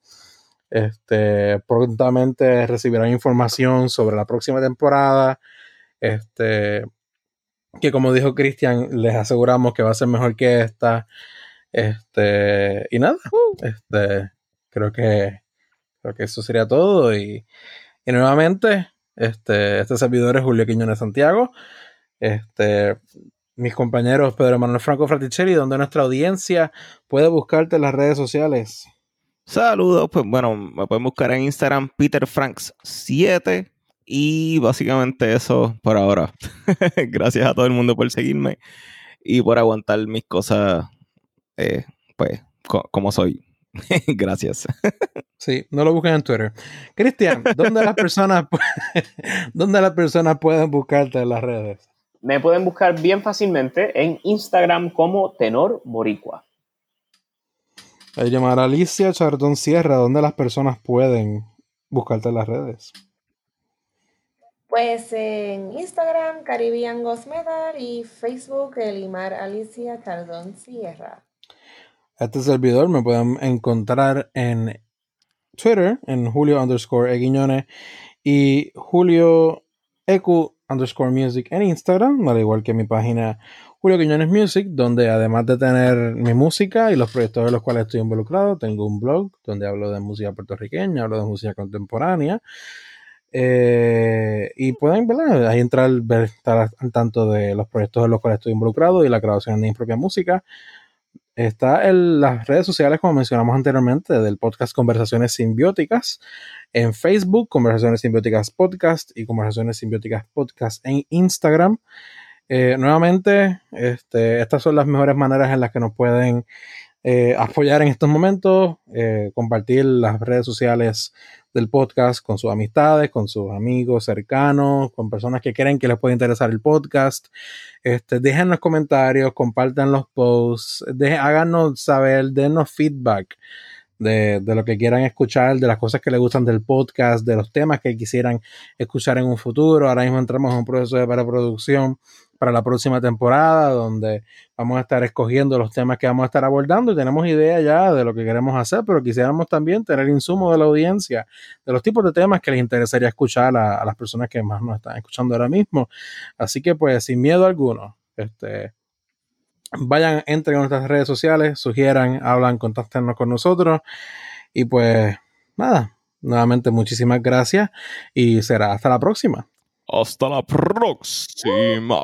Este, prontamente recibirán información sobre la próxima temporada. Este, que como dijo Cristian, les aseguramos que va a ser mejor que esta. Este, y nada, este, creo que, creo que eso sería todo. Y, y nuevamente, este, este servidor es Julio Quiñones Santiago. Este, mis compañeros Pedro Manuel Franco Fraticelli, donde nuestra audiencia puede buscarte en las redes sociales. Saludos, pues bueno, me pueden buscar en Instagram PeterFranks7 y básicamente eso por ahora. *laughs* Gracias a todo el mundo por seguirme y por aguantar mis cosas, eh, pues, co como soy. *laughs* Gracias. *laughs* Sí, no lo busquen en Twitter. Cristian, ¿dónde las personas dónde las personas pueden buscarte en las redes? Me pueden buscar bien fácilmente en Instagram como Tenor Boricua. Hay llamar a Alicia Chardón Sierra, ¿dónde las personas pueden buscarte en las redes? Pues en Instagram, Caribbean Ghost y Facebook, Elimar Alicia Chardón Sierra. Este servidor me pueden encontrar en Twitter, en Julio underscore Eguiñones y Julio Ecu underscore Music en Instagram, al igual que mi página Julio Quiñones Music, donde además de tener mi música y los proyectos de los cuales estoy involucrado, tengo un blog donde hablo de música puertorriqueña, hablo de música contemporánea. Eh, y pueden entrar, ver, estar al tanto de los proyectos en los cuales estoy involucrado y la grabación de mi propia música. Está en las redes sociales, como mencionamos anteriormente, del podcast Conversaciones Simbióticas. En Facebook, Conversaciones Simbióticas Podcast y Conversaciones Simbióticas Podcast en Instagram. Eh, nuevamente, este, estas son las mejores maneras en las que nos pueden eh, apoyar en estos momentos, eh, compartir las redes sociales del podcast con sus amistades, con sus amigos cercanos, con personas que creen que les puede interesar el podcast. Este, dejen los comentarios, compartan los posts, de, háganos saber, denos feedback de, de, lo que quieran escuchar, de las cosas que les gustan del podcast, de los temas que quisieran escuchar en un futuro. Ahora mismo entramos en un proceso de preproducción para la próxima temporada, donde vamos a estar escogiendo los temas que vamos a estar abordando y tenemos idea ya de lo que queremos hacer, pero quisiéramos también tener insumo de la audiencia, de los tipos de temas que les interesaría escuchar a, a las personas que más nos están escuchando ahora mismo. Así que pues sin miedo alguno, este, vayan, entren a nuestras redes sociales, sugieran, hablan, contáctenos con nosotros y pues nada, nuevamente muchísimas gracias y será hasta la próxima. Hasta la próxima.